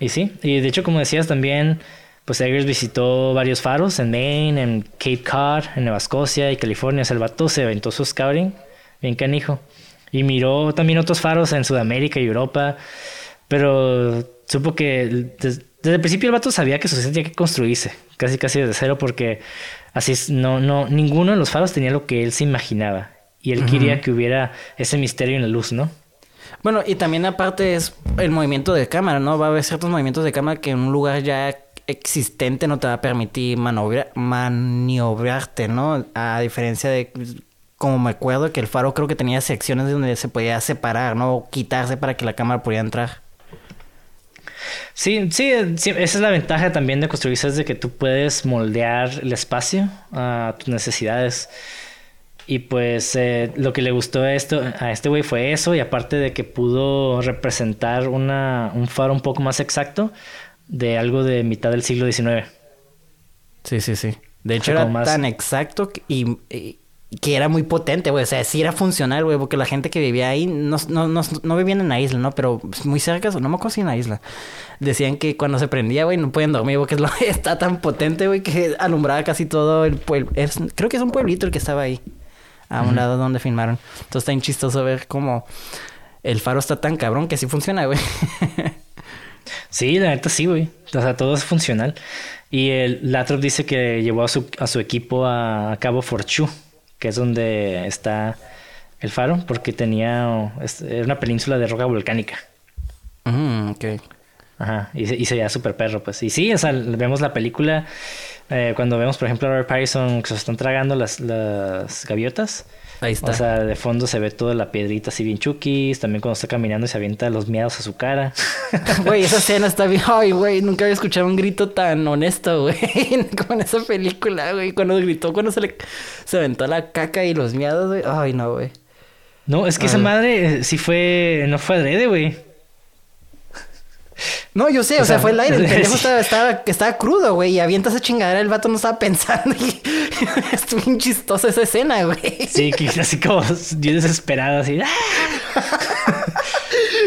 Y sí, y de hecho, como decías, también, pues Eggers visitó varios faros en Maine, en Cape Cod, en Nueva Escocia y California. O sea, el vato se aventó su scouting, bien canijo. Y miró también otros faros en Sudamérica y Europa. Pero supo que des- desde el principio el vato sabía que su tenía que construirse, casi casi desde cero, porque así es, no, no, ninguno de los faros tenía lo que él se imaginaba. Y él quería que hubiera ese misterio en la luz, ¿no? Bueno, y también aparte es el movimiento de cámara, ¿no? Va a haber ciertos movimientos de cámara que en un lugar ya existente no te va a permitir maniobra- maniobrarte, ¿no? A diferencia de, como me acuerdo que el faro creo que tenía secciones donde se podía separar, ¿no? O quitarse para que la cámara pudiera entrar. Sí, sí, sí, esa es la ventaja también de construirse, es de que tú puedes moldear el espacio a tus necesidades. Y pues eh, lo que le gustó a, esto, a este güey fue eso, y aparte de que pudo representar una, un faro un poco más exacto de algo de mitad del siglo XIX. Sí, sí, sí. De hecho era más- tan exacto y, y, que era muy potente, güey. O sea, sí era funcional, güey, porque la gente que vivía ahí no, no, no, no vivían en la isla, ¿no? Pero muy cerca, no me acuerdo si en la isla. Decían que cuando se prendía, güey, no podían dormir, porque es lo, está tan potente, güey, que alumbraba casi todo el pueblo. creo que es un pueblito el que estaba ahí, a un lado donde filmaron. Entonces está bien chistoso ver cómo el faro está tan cabrón que sí funciona, güey. sí, la neta sí, güey. O sea, todo es funcional. Y el Latrop dice que llevó a su, a su equipo a Cabo Forchu que es donde está el faro, porque tenía era una península de roca volcánica. Mm, ok. Ajá, y, y se veía súper perro, pues. Y sí, o sea, vemos la película, eh, cuando vemos, por ejemplo, a Robert Pattinson que se están tragando las, las gaviotas. Ahí está. O sea, de fondo se ve toda la piedrita así bien chukis. También cuando está caminando y se avienta los miados a su cara. Güey, esa escena está bien. Ay, güey, nunca había escuchado un grito tan honesto, güey. Como en esa película, güey. Cuando gritó, cuando se le se aventó la caca y los miados, güey. Ay, no, güey. No, es que esa madre eh, sí fue. No fue adrede, güey. No, yo sé, o, sea, fue el aire. El pendejo estaba, estaba, crudo, güey. Y avienta esa chingadera, el vato no estaba pensando. Y estuvo bien chistosa esa escena, güey. Sí, que así como yo desesperado, así.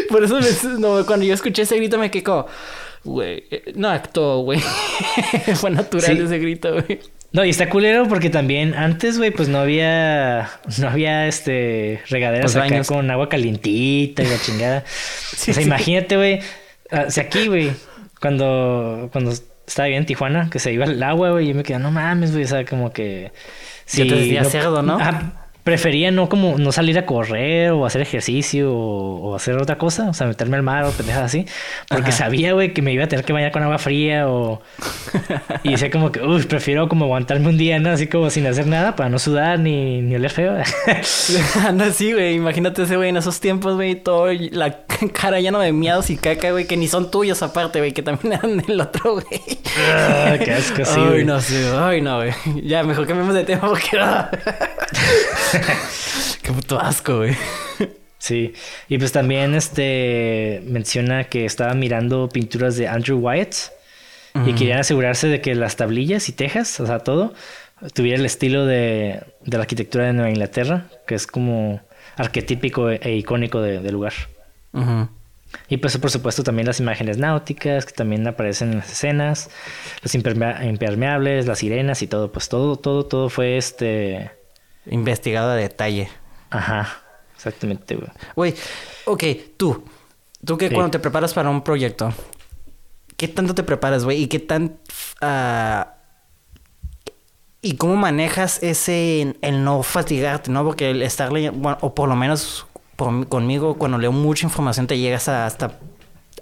Por eso no, cuando yo escuché ese grito me quedé güey, eh, no actuó, güey. fue natural ese grito, güey. No, y está culero porque también antes, güey, pues no había, no había, este, regaderas acá con agua calientita y la chingada. o sea, imagínate, güey, Ah, si aquí, güey, cuando, cuando estaba bien en Tijuana, que se iba el agua, güey, yo me quedé, no mames, güey, o sea, como que... Sí, te cerdo, ¿no? Prefería no como no salir a correr o hacer ejercicio o, hacer otra cosa, o sea, meterme al mar o pendejas así, porque sabía, güey, que me iba a tener que bañar con agua fría o... y decía como que, uy, prefiero como aguantarme un día, ¿no? Así como sin hacer nada para no sudar ni, ni oler feo. Anda así, güey, imagínate ese güey en esos tiempos, güey, todo la cara llena de miados y caca, güey, que ni son tuyos aparte, güey, que también eran del otro, güey. Ah, qué asco, sí, Ay, no sé, ay, no, güey. Ya, mejor cambiemos de tema porque... Qué puto asco, güey. Sí, y pues también este menciona que estaba mirando pinturas de Andrew Wyatt y querían asegurarse de que las tablillas y tejas, o sea, todo, tuviera el estilo de, de la arquitectura de Nueva Inglaterra, que es como arquetípico e, icónico del lugar. Y pues por supuesto también las imágenes náuticas que también aparecen en las escenas, los impermeables, las sirenas y todo, pues todo, todo, todo fue este investigado a detalle. Ajá, exactamente, güey. Güey, ok, tú. Tú que cuando te preparas para un proyecto, ¿qué tanto te preparas, güey? ¿Y qué tan... Ah, ¿Y cómo manejas ese... el no fatigarte, no? Porque el estar leyendo... Bueno, o por lo menos conmigo, cuando leo mucha información te llegas a, hasta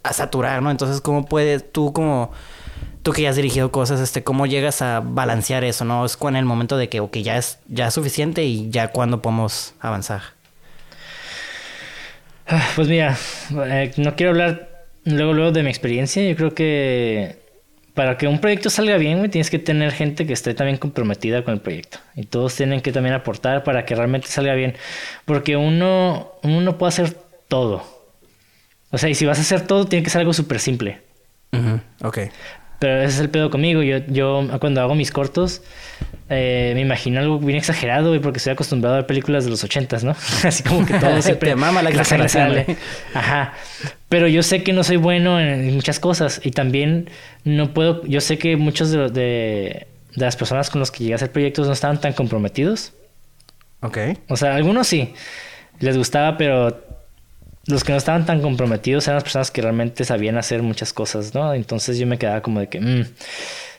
a saturar, ¿no? Entonces, ¿cómo puedes tú como tú que ya has dirigido cosas, este, ¿cómo llegas a balancear eso, no? Es con el momento de que, ok, ya es, ya es suficiente y ya cuando podemos avanzar. Ah, pues mira, eh, no quiero hablar luego, luego de mi experiencia. Yo creo que para que un proyecto salga bien, tienes que tener gente que esté también comprometida con el proyecto. Y todos tienen que también aportar para que realmente salga bien. Porque uno, uno no puede hacer todo. O sea, y si vas a hacer todo, tiene que ser algo súper simple. Ok. Pero ese es el pedo conmigo. Yo, yo cuando hago mis cortos, eh, me imagino algo bien exagerado, güey, porque estoy acostumbrado a ver películas de los ochentas, ¿no? Así como que todo siempre... Te mama la exageración. Ajá. Pero yo sé que no soy bueno en muchas cosas y también no puedo... Yo sé que muchos de, de, de las personas con los que llegué a hacer proyectos no estaban tan comprometidos. Ok. O sea, algunos sí. Les gustaba, pero los que no estaban tan comprometidos eran las personas que realmente sabían hacer muchas cosas, ¿no? Entonces yo me quedaba como de que, mm,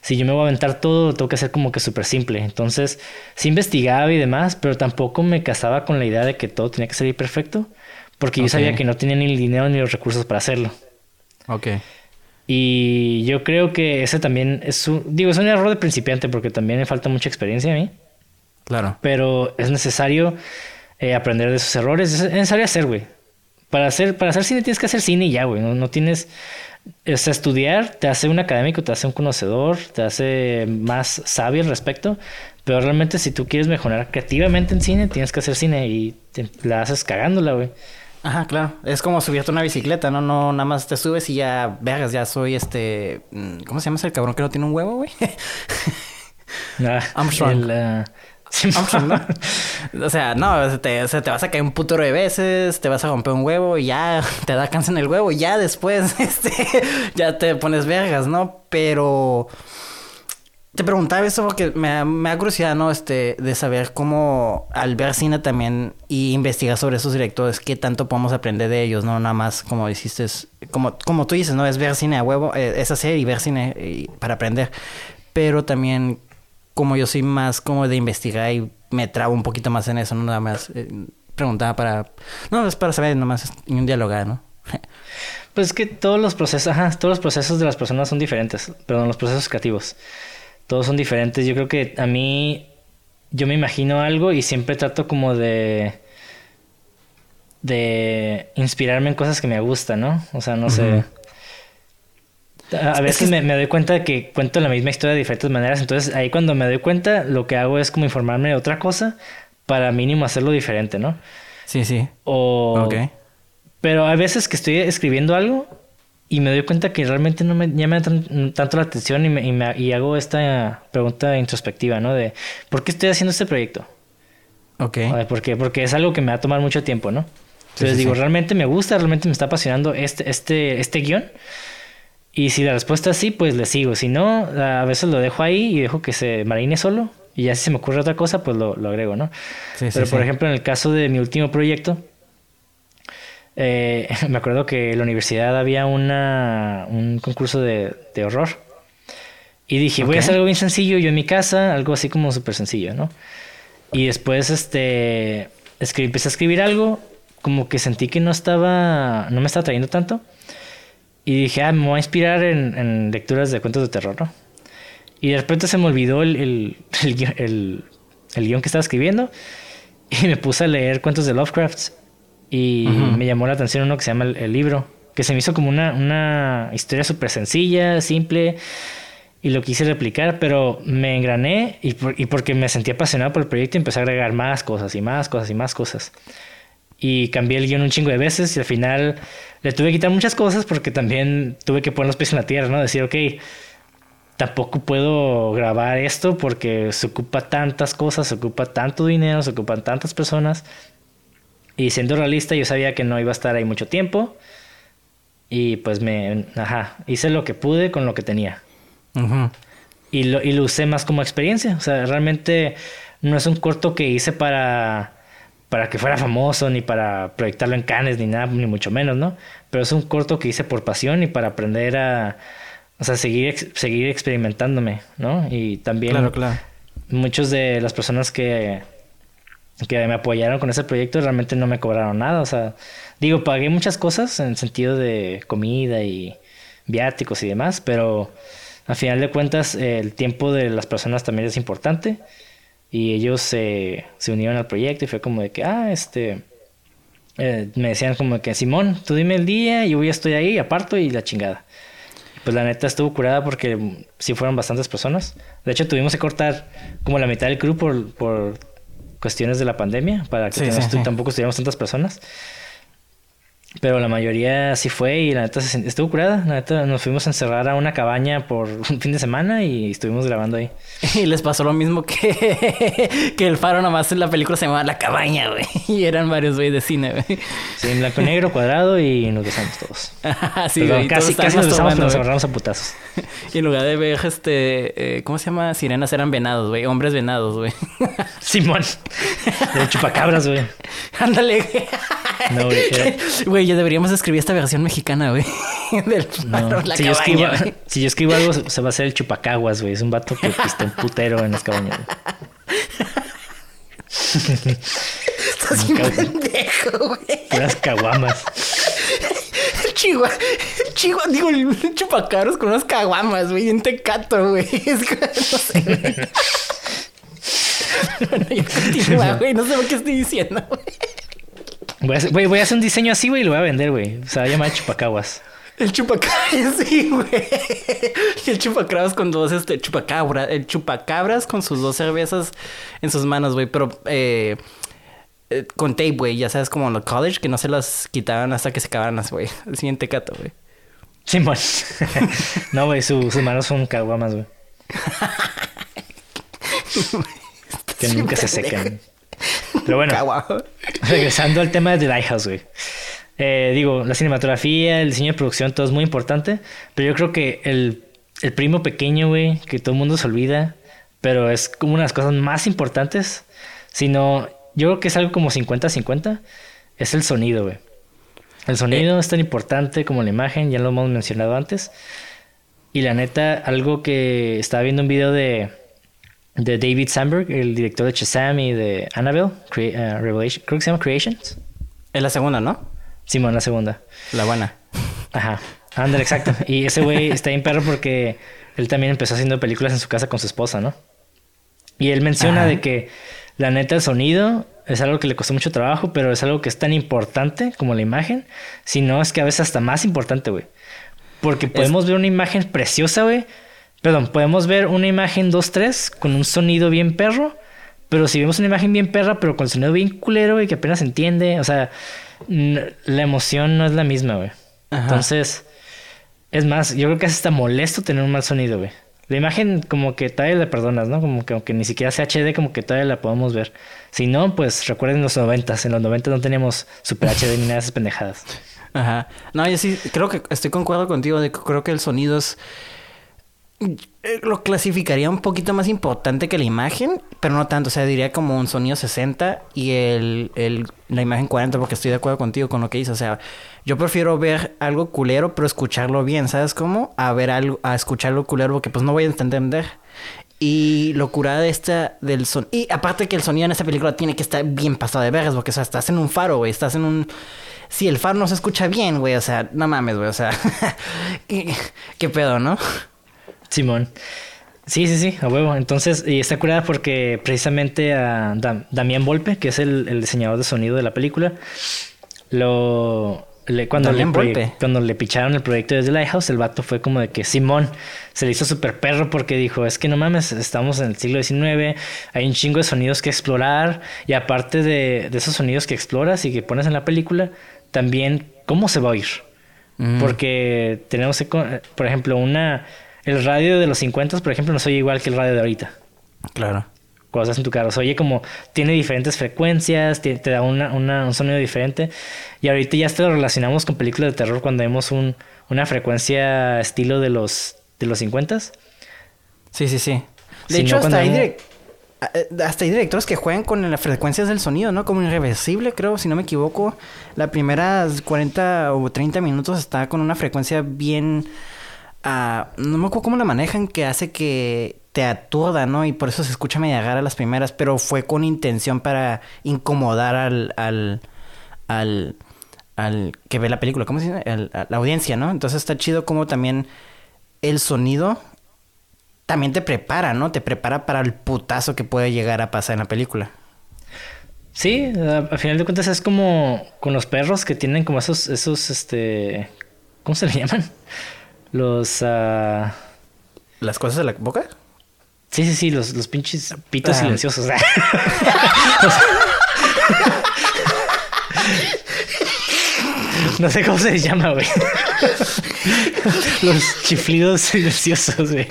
si yo me voy a aventar todo, tengo que hacer como que súper simple. Entonces sí investigaba y demás, pero tampoco me casaba con la idea de que todo tenía que salir perfecto, porque yo sabía que no tenía ni el dinero ni los recursos para hacerlo. Ok. Y yo creo que ese también es un, digo, es un error de principiante porque también me falta mucha experiencia a mí. Claro. Pero es necesario eh, aprender de esos errores. Es necesario hacer, güey para hacer, para hacer cine tienes que hacer cine y ya, güey. No, tienes. O sea, estudiar te hace un académico, te hace un conocedor, te hace más sabio al respecto. Pero realmente, si tú quieres mejorar creativamente en cine, tienes que hacer cine y la haces cagándola, güey. Ajá, claro. Es como subirte una bicicleta, ¿no? No, nada más te subes y ya, veas, ya soy este. Mm, ¿Cómo se llama ese cabrón que no tiene un huevo, güey? ah, Armstrong. El, uh, ¿no? O sea, no, se te, se te vas a caer un putero de veces, te vas a romper un huevo y ya te da cáncer en el huevo y ya después, este, ya te pones vergas, ¿no? Pero te preguntaba eso porque me, ha curiosidad, ¿no? Este, de saber cómo al ver cine también y investigar sobre esos directores, qué tanto podemos aprender de ellos, ¿no? Nada más, como dijiste, como, como tú dices, ¿no? Es ver cine a huevo, eh, es hacer y ver cine para aprender. Pero también, como yo soy más como de investigar y me trabo un poquito más en eso, ¿no? Nada más eh, preguntaba para... No, es para saber, nomás y un dialogar, ¿no? pues es que todos los procesos, ajá, todos los procesos de las personas son diferentes, perdón, los procesos creativos todos son diferentes. Yo creo que a mí, yo me imagino algo y siempre trato como de de inspirarme en cosas que me gustan, ¿no? O sea, no sé. A veces me, me, doy cuenta de que cuento la misma historia de diferentes maneras, entonces ahí cuando me doy cuenta lo que hago es como informarme de otra cosa para mínimo hacerlo diferente, ¿no? Sí, sí. O... Pero a veces que estoy escribiendo algo y me doy cuenta que realmente no me llama tanto la atención y, me, y, hago esta pregunta introspectiva, ¿no? De ¿por qué estoy haciendo este proyecto? Ok. ¿Por qué? Porque es algo que me va a tomar mucho tiempo, ¿no? Entonces digo, realmente me gusta, realmente me está apasionando este, este, este guion. Y si la respuesta es sí, pues le sigo. Si no, a veces lo dejo ahí y dejo que se marine solo. Y ya si se me ocurre otra cosa, pues lo, lo agrego, ¿no? Pero por ejemplo, en el caso de mi último proyecto, eh, me acuerdo que en la universidad había una, un concurso de, de horror. Y dije, voy a hacer algo bien sencillo yo en mi casa, algo así como súper sencillo, ¿no? Y después este, empecé a escribir algo, como que sentí que no estaba, no me estaba trayendo tanto. Y dije, ah, me voy a inspirar en, en lecturas de cuentos de terror, ¿no? Y de repente se me olvidó el, el, el, el, guion que estaba escribiendo y me puse a leer cuentos de Lovecraft. Y me llamó la atención uno que se llama el, libro, que se me hizo como una, una historia súper sencilla, simple, y lo quise replicar, pero me engrané y, y porque me sentí apasionado por el proyecto empecé a agregar más cosas y más cosas y más cosas. Y cambié el guion un chingo de veces y al final le tuve que quitar muchas cosas porque también tuve que poner los pies en la tierra, ¿no? Decir, ok, tampoco puedo grabar esto porque se ocupa tantas cosas, se ocupa tanto dinero, se ocupan tantas personas y siendo realista, yo sabía que no iba a estar ahí mucho tiempo. Y pues me, ajá, hice lo que pude con lo que tenía. y, lo, y lo usé más como experiencia. O sea, realmente no es un corto que hice para, para que fuera famoso, ni para proyectarlo en canes, ni nada, ni mucho menos, ¿no? Pero es un corto que hice por pasión y para aprender a, o sea, seguir, seguir experimentándome, ¿no? Y también claro, claro. muchos de las personas que que me apoyaron con ese proyecto realmente no me cobraron nada. O sea, digo, pagué muchas cosas en el sentido de comida y viáticos y demás, pero al final de cuentas el tiempo de las personas también es importante y ellos se, se unieron al proyecto y fue como de que, ah, este, eh, me decían como que, Simón, tú dime el día y yo ya estoy ahí, aparto y la chingada. Pues la neta estuvo curada porque sí fueron bastantes personas. De hecho, tuvimos que cortar como la mitad del crew por, por cuestiones de la pandemia, para que tampoco estuviéramos tantas personas. Pero la mayoría sí fue y la neta estuvo curada. La neta nos fuimos a encerrar a una cabaña por un fin de semana y estuvimos grabando ahí. Y les pasó lo mismo que, que el faro, nomás en la película se llamaba La Cabaña, güey. Y eran varios güey de cine, güey. Sí, en blanco negro, cuadrado y nos besamos todos. sí, güey. Casi, casi nos besamos, pero nos agarramos a putazos. Y en lugar de ver este, eh, ¿cómo se llama? Sirenas eran venados, güey. Hombres venados, güey. Simón. De chupacabras, güey. Ándale, güey. No, güey. Ya deberíamos escribir esta versión mexicana, güey. Del no. la si, yo escribo, si yo escribo algo, se va a hacer el chupacaguas, güey. Es un vato que pista un putero en las cabañas. Estás bien pendejo, güey. Las caguamas. El chihuahua, el chihuahua, digo, el chupacaros con unas caguamas, güey, en tecato, güey. Es que, no sé, güey. bueno, yo continúa, güey, no sé lo que estoy diciendo, güey. Voy a, hacer, voy a hacer un diseño así, güey, y lo voy a vender, güey. O sea, va a llamar Chupacaguas. El chupacabras, sí, güey. Y el chupacabras con dos, este, chupacabra, el chupacabras con sus dos cervezas en sus manos, güey. Pero, eh, eh, con tape, güey. Ya sabes, como en los college, que no se las quitaban hasta que se acabaran güey. El siguiente cato, güey. Sí, no, güey, sus manos son caguamas, güey. que nunca se secan. Pero bueno, regresando al tema de The Lighthouse, güey. Eh, digo, la cinematografía, el diseño de producción, todo es muy importante. Pero yo creo que el, el primo pequeño, güey, que todo el mundo se olvida, pero es como una de las cosas más importantes. Sino, yo creo que es algo como 50-50. Es el sonido, güey. El sonido Eh. es tan importante como la imagen, ya lo hemos mencionado antes. Y la neta, algo que estaba viendo un video de, de David Sandberg, el director de Shazam y de Annabelle, Crea- eh, Revelation, creo que se llama Creations. Es la segunda, ¿no? Simón, la segunda. La buena. Ajá. Ándale, exacto. Y ese güey está bien perro porque él también empezó haciendo películas en su casa con su esposa, ¿no? Y él menciona Ajá. de que la neta el sonido es algo que le costó mucho trabajo, pero es algo que es tan importante como la imagen. Si no, es que a veces hasta más importante, güey. Porque podemos ver una imagen preciosa, güey. Perdón, podemos ver una imagen 2-3 con un sonido bien perro. Pero si vemos una imagen bien perra, pero con sonido bien culero, güey, que apenas se entiende. O sea, la emoción no es la misma, güey. Entonces, es más, yo creo que es hasta molesto tener un mal sonido, güey. La imagen como que todavía la perdonas, ¿no? Como que aunque ni siquiera sea HD, como que todavía la podemos ver. Si no, pues recuerden los noventas. En los noventas no teníamos Super HD ni nada de esas pendejadas. Ajá. No, yo sí creo que estoy concuerdo contigo de que creo que el sonido es lo clasificaría un poquito más importante que la imagen, pero no tanto, o sea, diría como un sonido 60 y el, el la imagen 40 porque estoy de acuerdo contigo con lo que dices, o sea, yo prefiero ver algo culero pero escucharlo bien, ¿sabes cómo? A ver algo a escucharlo culero porque pues no voy a entender. Y lo curada de esta del son y aparte que el sonido en esta película tiene que estar bien pasado de vergas porque o sea, estás en un faro, güey, estás en un si el faro no se escucha bien, güey, o sea, no mames, güey, o sea, y- qué pedo, ¿no? Simón. Sí, sí, sí, a huevo. Entonces, y está curada porque precisamente a Dam- Damián Volpe, que es el, el diseñador de sonido de la película, lo le- cuando, le Damián cuando le picharon el proyecto desde Lighthouse, el vato fue como de que Simón se le hizo súper perro porque dijo, es que no mames, estamos en el siglo XIX, hay un chingo de sonidos que explorar y aparte de, de esos sonidos que exploras y que pones en la película, también cómo se va a oír. Mm. Porque tenemos, por ejemplo, una... El radio de los 50, por ejemplo, no se oye igual que el radio de ahorita. Claro. Cuando estás en tu carro. Se oye como... Tiene diferentes frecuencias, te, te da una, una- un sonido diferente. Y ahorita ya hasta lo relacionamos con películas de terror cuando vemos un, una frecuencia estilo de los, de los 50. Sí, sí, sí. De Si hecho, no, hasta, hay hasta hay directores que juegan con las frecuencias del sonido, ¿no? Como irreversible, creo, si no me equivoco. La primera 40 o 30 minutos está con una frecuencia bien... no me acuerdo cómo la manejan, que hace que te aturda, ¿no? Y por eso se escucha media rara las primeras, pero fue con intención para incomodar al... al, al que ve la película, ¿cómo se dice? La audiencia, ¿no? Entonces está chido como también el sonido también te prepara, ¿no? Te prepara para el putazo que puede llegar a pasar en la película. Sí, al final de cuentas es como con los perros que tienen como esos, esos, este... ¿Cómo se le llaman? Los... ah, ¿Las cosas de la boca? Sí, sí, sí, los, los pinches pitos Ah. silenciosos. no sé cómo se les llama, güey. los chiflidos silenciosos, güey.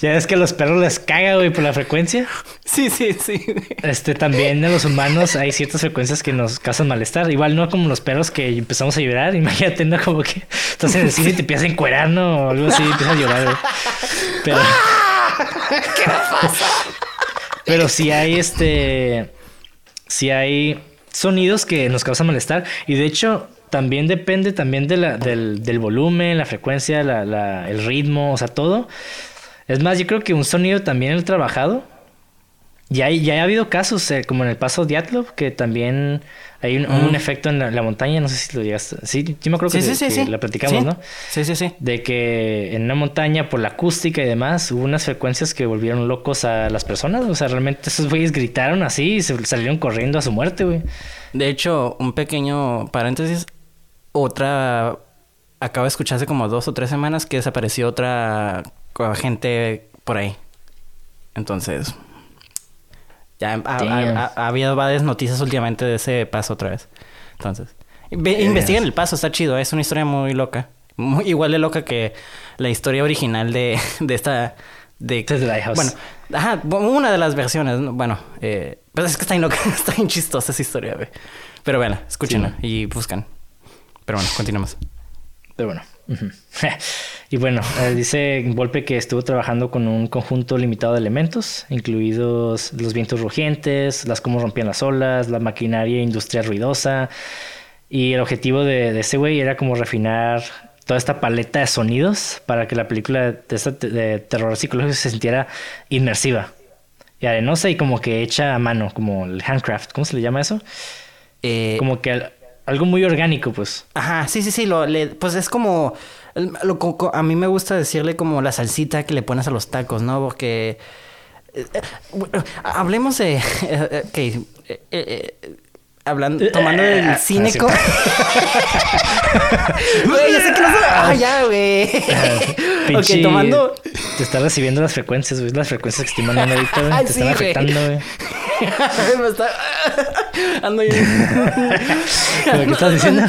Ya ves que a los perros les caga, güey, por la frecuencia. Sí, sí, sí. Este, también en los humanos hay ciertas frecuencias que nos causan malestar. Igual no como los perros que empezamos a llorar. Imagínate, ¿no? Como que estás en el cine y te empiezas a encuerar, ¿no? O algo así, empiezas a llorar, güey. Pero... Pero sí hay este... Sí hay sonidos que nos causan malestar. Y de hecho, también depende también de la, del, del volumen, la frecuencia, la, la- el ritmo, o sea, todo. Es más, yo creo que un sonido también el trabajado. Ya, hay- ya ha habido casos, eh, como en el paso Diatlov, que también hay un, un efecto en la, la montaña. No sé si lo llegaste. Sí, yo me acuerdo que, Sí, te- sí, sí, que sí. la platicamos. ¿no? Sí, sí, sí. De que en una montaña, por la acústica y demás, hubo unas frecuencias que volvieron locos a las personas. O sea, realmente esos güeyes gritaron así y se salieron corriendo a su muerte, güey. De hecho, un pequeño paréntesis. Otra... Acabo de escuchar hace como dos o tres semanas que desapareció otra gente por ahí. Entonces... Ya ha, ha- habido varias noticias últimamente de ese paso otra vez. Entonces... Ve- investiguen el paso, está chido. Es una historia muy loca. Muy, igual de loca que la historia original de, de esta... De, The Lighthouse. Bueno, ajá, una de las versiones. Bueno, eh, pues es que está bien, loca, está bien chistosa esa historia, güey. Pero bueno, escúchenla y buscan. Pero bueno, continuamos. Pero bueno. y bueno, eh, dice Volpe que estuvo trabajando con un conjunto limitado de elementos, incluidos los vientos rugientes, las cómo rompían las olas, la maquinaria industrial ruidosa. Y el objetivo de, de ese güey era como refinar toda esta paleta de sonidos para que la película de, esta- de terror psicológico se sintiera inmersiva y arenosa y como que hecha a mano, como el handcraft, ¿cómo se le llama eso? Eh, Como que algo muy orgánico, pues. Ajá, sí, sí, sí. Lo, le- pues es como. lo- a mí me gusta decirle como la salsita que le pones a los tacos, ¿no? Porque. eh, eh, bueno, hablemos de. eh, ok. eh, hablando, tomando del Ah, cine. sí. co- Güey, ya sé que no sé- Ah, ya, güey. ok, Pinche- tomando. Te está recibiendo las frecuencias, güey. Las frecuencias que estoy mandando ahorita, güey. Ay, Te sí, están afectando, güey. me está. Ando bien. ¿Pero ¿Qué estás diciendo?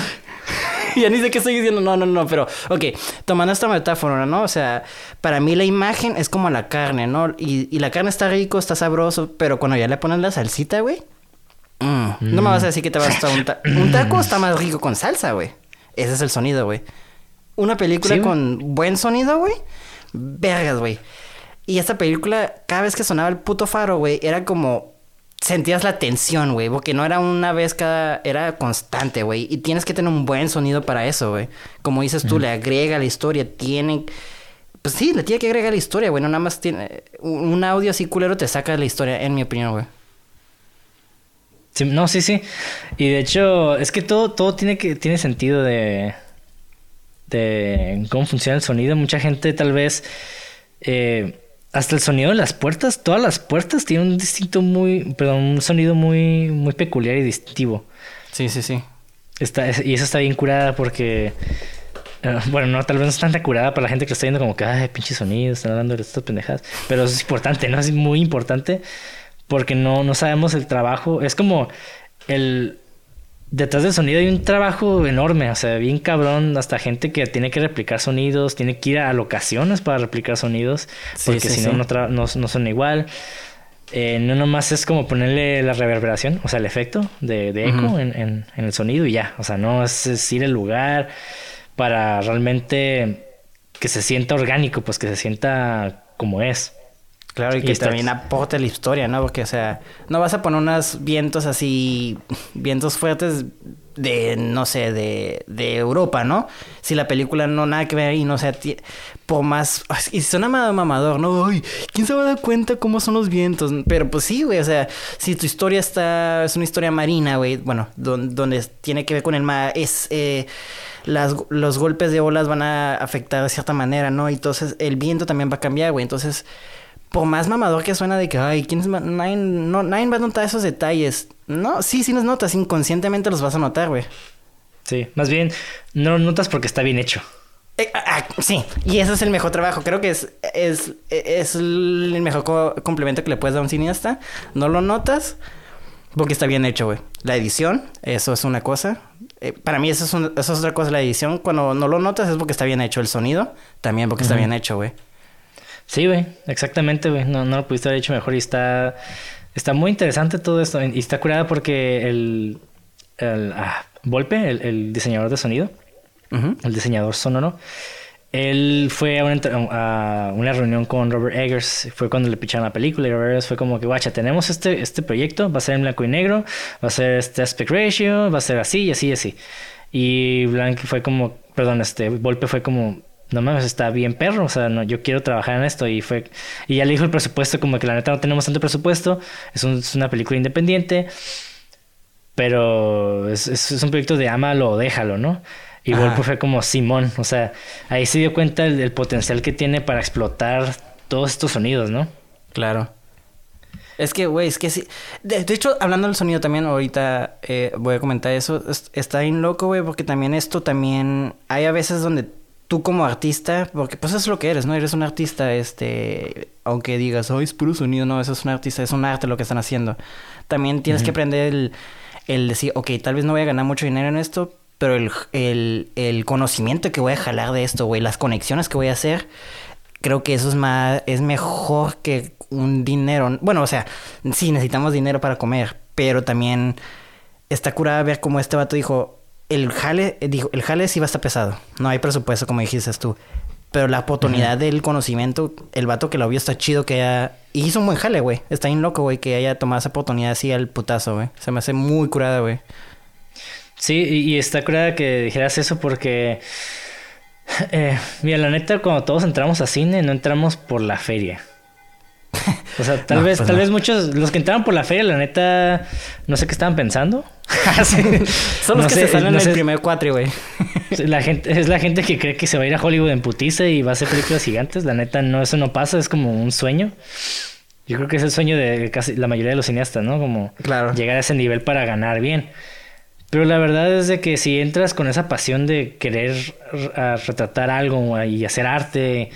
ya ni sé qué estoy diciendo. No, no, no, pero, ok, tomando esta metáfora, ¿no? O sea, para mí la imagen es como la carne, ¿no? Y, y la carne está rico, está sabroso, pero cuando ya le ponen la salsita, güey. mm, No me vas a decir que te vas a un, ta- un taco está más rico con salsa, güey. Ese es el sonido, güey. Una película Sí, con buen sonido, güey. Vergas, güey. Y esta película, cada vez que sonaba el puto faro, güey, era como sentías la tensión, güey, porque no era una vez cada, era constante, güey, y tienes que tener un buen sonido para eso, güey. Como dices tú, le agrega la historia, tiene, pues sí, le tiene que agregar la historia, güey, no nada más tiene, un un audio así culero te saca de la historia, en mi opinión, güey. Sí, no, sí, sí. Y de hecho, es que todo, todo tiene que, tiene sentido de, de cómo funciona el sonido. Mucha gente tal vez, eh, hasta el sonido de las puertas, todas las puertas tienen un distinto muy, perdón, un sonido muy, muy peculiar y distintivo. Sí, sí, sí. Está, y eso está bien curada porque. eh, bueno, no, tal vez no es tanta curada para la gente que lo está viendo como que, ay, pinche sonido, están hablando de estas pendejadas. Pero eso es importante, ¿no? Es muy importante porque no, no sabemos el trabajo. Es como el. Detrás del sonido hay un trabajo enorme, o sea, bien cabrón, hasta gente que tiene que replicar sonidos, tiene que ir a locaciones para replicar sonidos, porque sí, si no, sí. no, no, no son igual. Eh, no nomás es como ponerle la reverberación, o sea, el efecto de, de eco en, en- en el sonido y ya. O sea, no es, es ir al lugar para realmente que se sienta orgánico, pues que se sienta como es. Claro, y Y que está- también aporte la historia, ¿no? Porque, o sea, no vas a poner unos vientos así, vientos fuertes de, no sé, de, de Europa, ¿no? Si la película no nada que ver y no ti- por más... Y suena ma- mamador, ¿no? Ay, ¿quién se va a dar cuenta cómo son los vientos? Pero pues sí, güey, o sea, si tu historia está... Es una historia marina, güey, bueno, don- donde tiene que ver con el mar, es... eh, las, los golpes de olas van a afectar de cierta manera, ¿no? Entonces el viento también va a cambiar, güey. Entonces, por más mamador que suena de que, ay, ¿quién es nadie, no, nadie va a notar esos detalles. No, sí, sí los notas, inconscientemente los vas a notar, güey. Sí, más bien no lo notas porque está bien hecho. Eh, ah, ah, sí, y ese es el mejor trabajo. Creo que es, es, es el mejor co- complemento que le puedes dar a un cineasta. No lo notas porque está bien hecho, güey. La edición, eso es una cosa. Eh, para mí eso es, un- eso es otra cosa. La edición, cuando no lo notas es porque está bien hecho. El sonido, también porque está bien hecho, güey. Sí, güey, exactamente, güey. No, no lo pudiste haber hecho mejor y está, está muy interesante todo esto. Y está curada porque el, el ah, Volpe, el, el diseñador de sonido, Ujú. el diseñador sonoro, él fue a una, a una reunión con Robert Eggers, fue cuando le picharon la película y Robert Eggers fue como que, guacha, tenemos este, este proyecto, va a ser en blanco y negro, va a ser este aspect ratio, va a ser así y así y así. Y Blanc fue como, perdón, este Volpe fue como, no mames, está bien perro, o sea, no, yo quiero trabajar en esto y fue, y ya le dijo el presupuesto como que la neta no tenemos tanto presupuesto, es, un- es una película independiente, pero es, es- es un proyecto de ámalo o déjalo, ¿no? Y Ajá. Fue como Simón, o sea, ahí se dio cuenta del, del potencial que tiene para explotar todos estos sonidos, ¿no? Claro. Es que, güey, es que sí. De, de hecho, hablando del sonido también, ahorita eh, voy a comentar eso. Es- está bien loco, güey, porque también esto también. Hay a veces donde tú como artista, porque pues eso es lo que eres, ¿no? Eres un artista, este. Aunque digas, oh, es puro sonido, no, eso es un artista, es un arte lo que están haciendo. También tienes que aprender el, el decir, ok, tal vez no voy a ganar mucho dinero en esto, pero el, el, el conocimiento que voy a jalar de esto, güey, las conexiones que voy a hacer creo que eso es más, es mejor que un dinero. Bueno, o sea, sí necesitamos dinero para comer, pero también está curada ver cómo este vato dijo, el jale, eh, dijo, el jale sí va a estar pesado. No hay presupuesto, como dijiste tú. Pero la oportunidad del conocimiento, el vato que lo vio está chido que haya... Y hizo un buen jale, güey. Está bien loco, güey, que haya tomado esa oportunidad así al putazo, güey. Se me hace muy curada, güey. Sí, y, está curada que dijeras eso porque... Eh, mira, la neta, cuando todos entramos a cine, no entramos por la feria. O sea, tal vez, pues tal vez muchos, los que entraron por la feria, la neta, no sé qué estaban pensando. Son los que se salen en el primer cuatri, güey. la gente, es la gente que cree que se va a ir a Hollywood en putiza y va a hacer películas gigantes. La neta, no, eso no pasa, es como un sueño. Yo creo que es el sueño de casi la mayoría de los cineastas, ¿no? Como llegar a ese nivel para ganar bien. Pero la verdad es de que si entras con esa pasión de querer retratar algo y hacer arte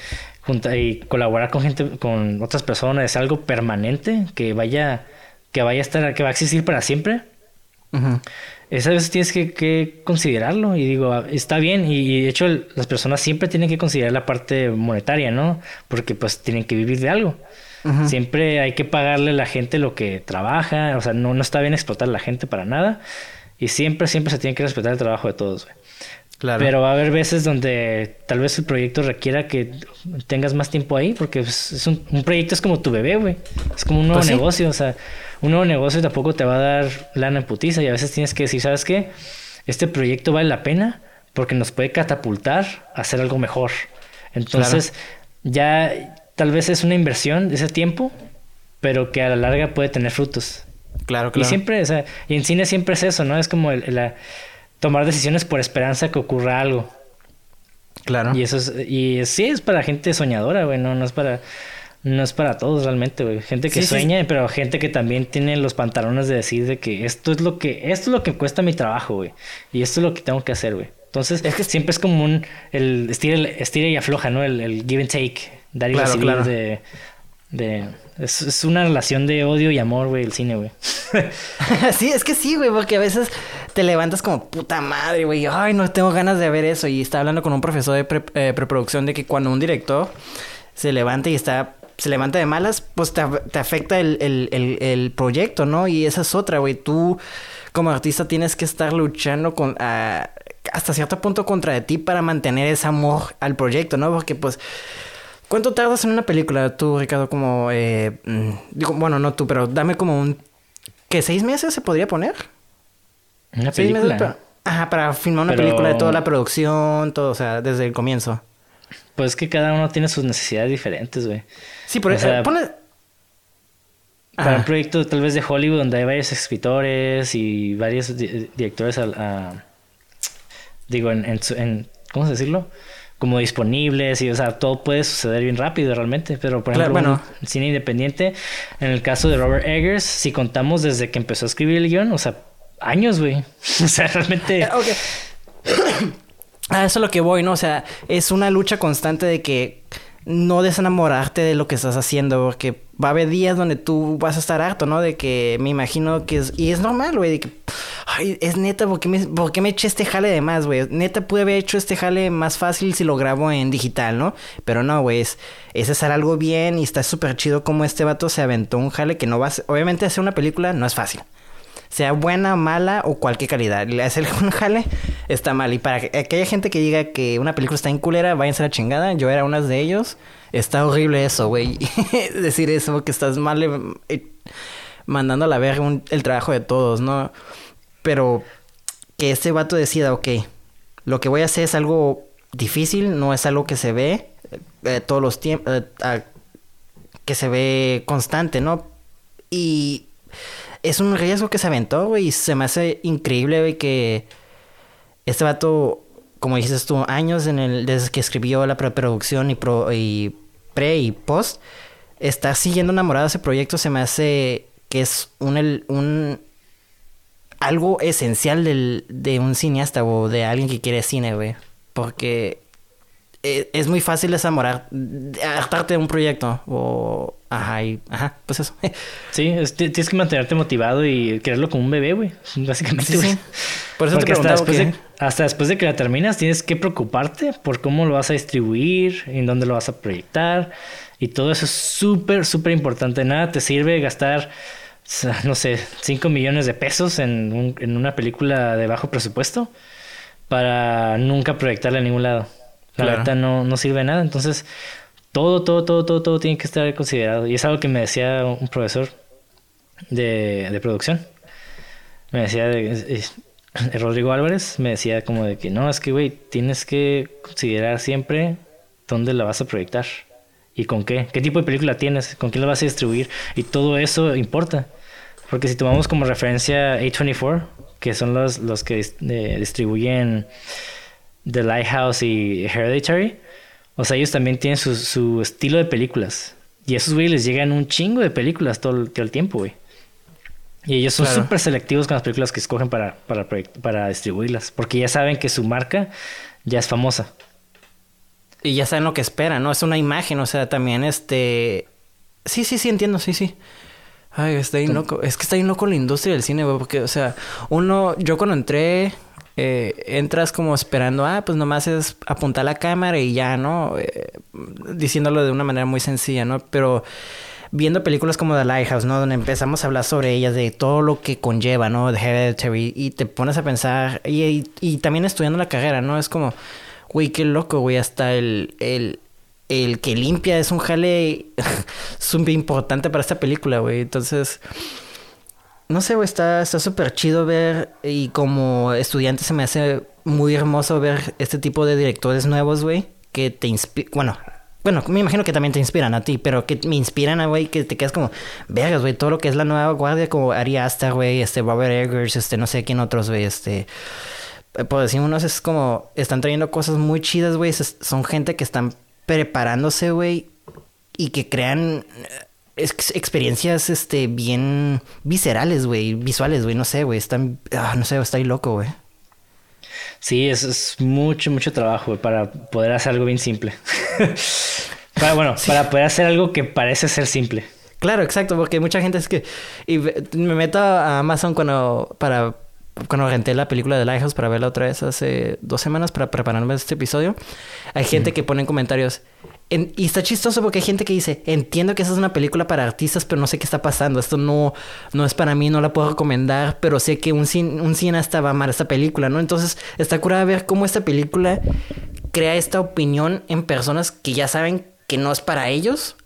y colaborar con gente, con otras personas, es algo permanente que vaya, que vaya a estar, que va a existir para siempre. Esa vez tienes que, considerarlo y digo, está bien y, de hecho las personas siempre tienen que considerar la parte monetaria, ¿no? Porque pues tienen que vivir de algo. Siempre hay que pagarle a la gente lo que trabaja, o sea, no, no está bien explotar a la gente para nada y siempre, siempre se tiene que respetar el trabajo de todos, güey. Pero va a haber veces donde tal vez el proyecto requiera que tengas más tiempo ahí, porque es un, proyecto es como tu bebé, güey. Es como un nuevo pues negocio, o sea, un nuevo negocio tampoco te va a dar lana en putiza y a veces tienes que decir, ¿sabes qué? Este proyecto vale la pena porque nos puede catapultar a hacer algo mejor. Entonces, ya tal vez es una inversión de ese tiempo, pero que a la larga puede tener frutos. Claro, claro. Y siempre, o sea, y en cine siempre es eso, ¿no? Es como el, la tomar decisiones por esperanza que ocurra algo. Claro. Y eso es, y sí es para gente soñadora, güey, no, no es para, no es para todos realmente, güey. Gente que sueña, pero gente que también tiene los pantalones de decir de que esto es lo que, esto es lo que cuesta mi trabajo, güey. Y esto es lo que tengo que hacer, güey. Entonces, es que siempre es como un, el estira, y afloja, ¿no? El, give and take, dar y claro, de, de es, una relación de odio y amor, güey, el cine, güey. sí, es que sí, güey, porque a veces te levantas como puta madre, güey. Ay, no tengo ganas de ver eso. Y está hablando con un profesor de eh, preproducción de que cuando un director se levanta y está se levanta de malas, pues te, afecta el, el, proyecto, ¿no? Y esa es otra, güey. Tú, como artista, tienes que estar luchando con, hasta cierto punto contra de ti para mantener ese amor al proyecto, ¿no? Porque, pues, ¿Cuánto tardas en una película tú, Ricardo? Como, eh, mm, digo, bueno, no tú, pero dame como un... ¿Qué, seis meses se podría poner? ¿Una película? para, ajá, para filmar una película de toda la producción, todo, o sea, desde el comienzo. Pues que cada uno tiene sus necesidades diferentes, güey. Sí, por eso, Para un proyecto tal vez de Hollywood donde hay varios escritores y varios directores a, digo, en, en, en, ¿cómo decirlo? Como disponibles y, o sea, todo puede suceder bien rápido realmente. Pero, por ejemplo, bueno. cine independiente, en el caso de Robert Eggers, si contamos desde que empezó a escribir el guion, o sea, años, güey. o sea, realmente... a eso es lo que voy, ¿no? O sea, es una lucha constante de que no desenamorarte de lo que estás haciendo, porque va a haber días donde tú vas a estar harto, ¿no? De que me imagino que es... Y es normal, güey, de que... Ay, es neta, ¿por qué, me, ¿por me eché este jale de más, güey? Neta, pude haber hecho este jale más fácil si lo grabo en digital, ¿no? Pero no, güey, es, es hacer algo bien y está súper chido como este vato se aventó un jale que no va a... Obviamente hacer una película no es fácil sea buena, mala o cualquier calidad. Hacer un jale está mal. Y para aquella gente que diga que una película está en culera, váyanse a la chingada. Yo era una de ellos. Está horrible eso, güey. Decir eso, que estás mal eh, mandando a la verga el trabajo de todos, ¿no? Pero que este vato decida, ok, lo que voy a hacer es algo difícil, no es algo que se ve eh, todos los tiempos, eh, que se ve constante, ¿no? Y es un riesgo que se aventó, güey. Y se me hace increíble, güey, que este vato, como dices tú, años en el, desde que escribió la preproducción y, y pre y post, está siguiendo enamorado de ese proyecto. Se me hace que es un, algo esencial del, de un cineasta o de alguien que quiere cine, güey. Porque eh, es muy fácil desamorar, hartarte de un proyecto o... Ajá, y, ajá, pues eso. Sí, tienes que mantenerte motivado y quererlo como un bebé, güey. Básicamente, sí, Por eso te hasta después, de, hasta después de que la terminas tienes que preocuparte por cómo lo vas a distribuir, en dónde lo vas a proyectar. Y todo eso es súper, súper importante. Nada te sirve gastar, no sé, 5 millones de pesos en, en una película de bajo presupuesto para nunca proyectarla a ningún lado. La verdad no, no sirve de nada. Entonces, todo, todo, todo, todo, todo tiene que estar considerado. Y es algo que me decía un profesor de, de producción. Me decía, de, Rodrigo Álvarez, me decía como de que no, es que, güey, tienes que considerar siempre dónde la vas a proyectar y con qué, qué tipo de película tienes, con quién la vas a distribuir. Y todo eso importa. Porque si tomamos como referencia A24, que son los, los que eh, distribuyen The Lighthouse y Hereditary, o sea, ellos también tienen su, su estilo de películas. Y esos güey les llegan un chingo de películas todo, todo el tiempo, güey. Y ellos son súper selectivos con las películas que escogen para, para, para distribuirlas. Porque ya saben que su marca ya es famosa. Y ya saben lo que esperan, ¿no? Es una imagen, o sea, también este... Sí, sí, sí, entiendo, sí, sí. Ay, está bien loco. Es que está bien loco la industria del cine, güey. Porque, o sea, uno... Yo cuando entré eh, entras como esperando, ah, pues nomás es apuntar la cámara y ya, ¿no? Eh, diciéndolo de una manera muy sencilla, ¿no? Pero viendo películas como The Lighthouse, ¿no? Donde empezamos a hablar sobre ellas, de todo lo que conlleva, ¿no? De Hereditary, y te pones a pensar, y, y, también estudiando la carrera, ¿no? Es como, güey, qué loco, güey, hasta el, el, el que limpia es un jale súper importante para esta película, güey. Entonces no sé, güey, está súper chido ver y como estudiante se me hace muy hermoso ver este tipo de directores nuevos, güey, que te inspiran, bueno, bueno, me imagino que también te inspiran a ti, pero que me inspiran, güey, que te quedas como, vergas, güey, todo lo que es la nueva guardia, como Ari Aster, güey, este Robert Eggers, este, no sé quién otros, güey, este, por decir unos, es como, están trayendo cosas muy chidas, güey, son gente que están preparándose, güey, y que crean experiencias este bien viscerales, güey, visuales, güey, no sé, güey, están ah, no sé, está ahí loco, güey. Sí, es, es mucho mucho trabajo para poder hacer algo bien simple. para, bueno, para poder hacer algo que parece ser simple. Claro, exacto, porque mucha gente es que y me meto a Amazon cuando para cuando renté la película de Lighthouse para verla otra vez hace dos semanas para prepararme este episodio, hay gente que pone en comentarios, y está chistoso porque hay gente que dice, entiendo que esa es una película para artistas, pero no sé qué está pasando. Esto no, no es para mí, no la puedo recomendar, pero sé que un, un cineasta va a amar esta película, ¿no? Entonces está curada ver cómo esta película crea esta opinión en personas que ya saben que no es para ellos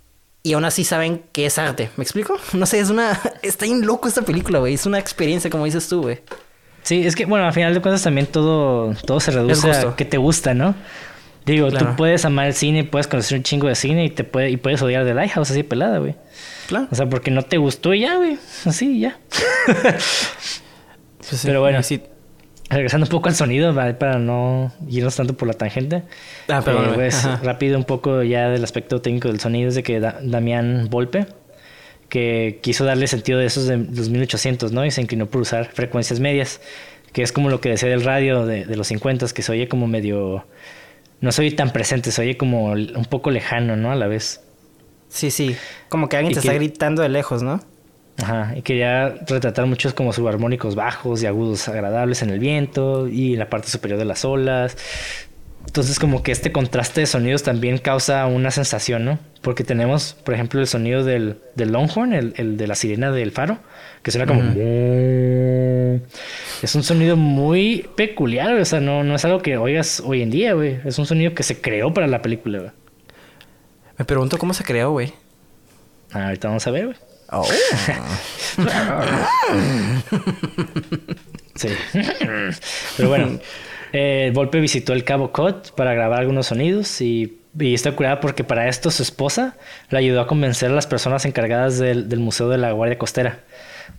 y aún así saben que es arte. ¿Me explico? No sé, es una... Está bien loco esta película, güey. Es una experiencia, como dices tú, güey. Sí, es que, bueno, al final de cuentas también todo, todo se reduce a que te gusta, ¿no? Digo, tú puedes amar el cine, puedes conocer un chingo de cine y te puede, y puedes odiar The Lighthouse así pelada, güey. Claro. O sea, porque no te gustó y ya, güey. Así, ya. Pues pero bueno, sí. Regresando un poco al sonido, para no irnos tanto por la tangente. Ah, pero eh, pues, rápido un poco ya del aspecto técnico del sonido es de que Damián Volpe, que quiso darle sentido de esos de los 1800, ¿no? Y se inclinó por usar frecuencias medias, que es como lo que decía del radio de, de los 50, que se oye como medio no soy tan presente, se oye como un poco lejano, ¿no? A la vez. Sí, sí, como que alguien te está gritando de lejos, ¿no? Ajá, y quería retratar muchos como subarmónicos bajos y agudos agradables en el viento y en la parte superior de las olas. Entonces como que este contraste de sonidos también causa una sensación, ¿no? Porque tenemos, por ejemplo, el sonido del, del Longhorn, el, el, de la sirena del faro, que suena como... Es un sonido muy peculiar, o sea, no, no es algo que oigas hoy en día, güey. Es un sonido que se creó para la película, güey. Me pregunto cómo se creó, güey. ahorita vamos a ver, güey. Oh. sí. Pero bueno, eh, Volpe visitó el Cabo Cod para grabar algunos sonidos y, y, está curada porque para esto su esposa le ayudó a convencer a las personas encargadas del, del Museo de la Guardia Costera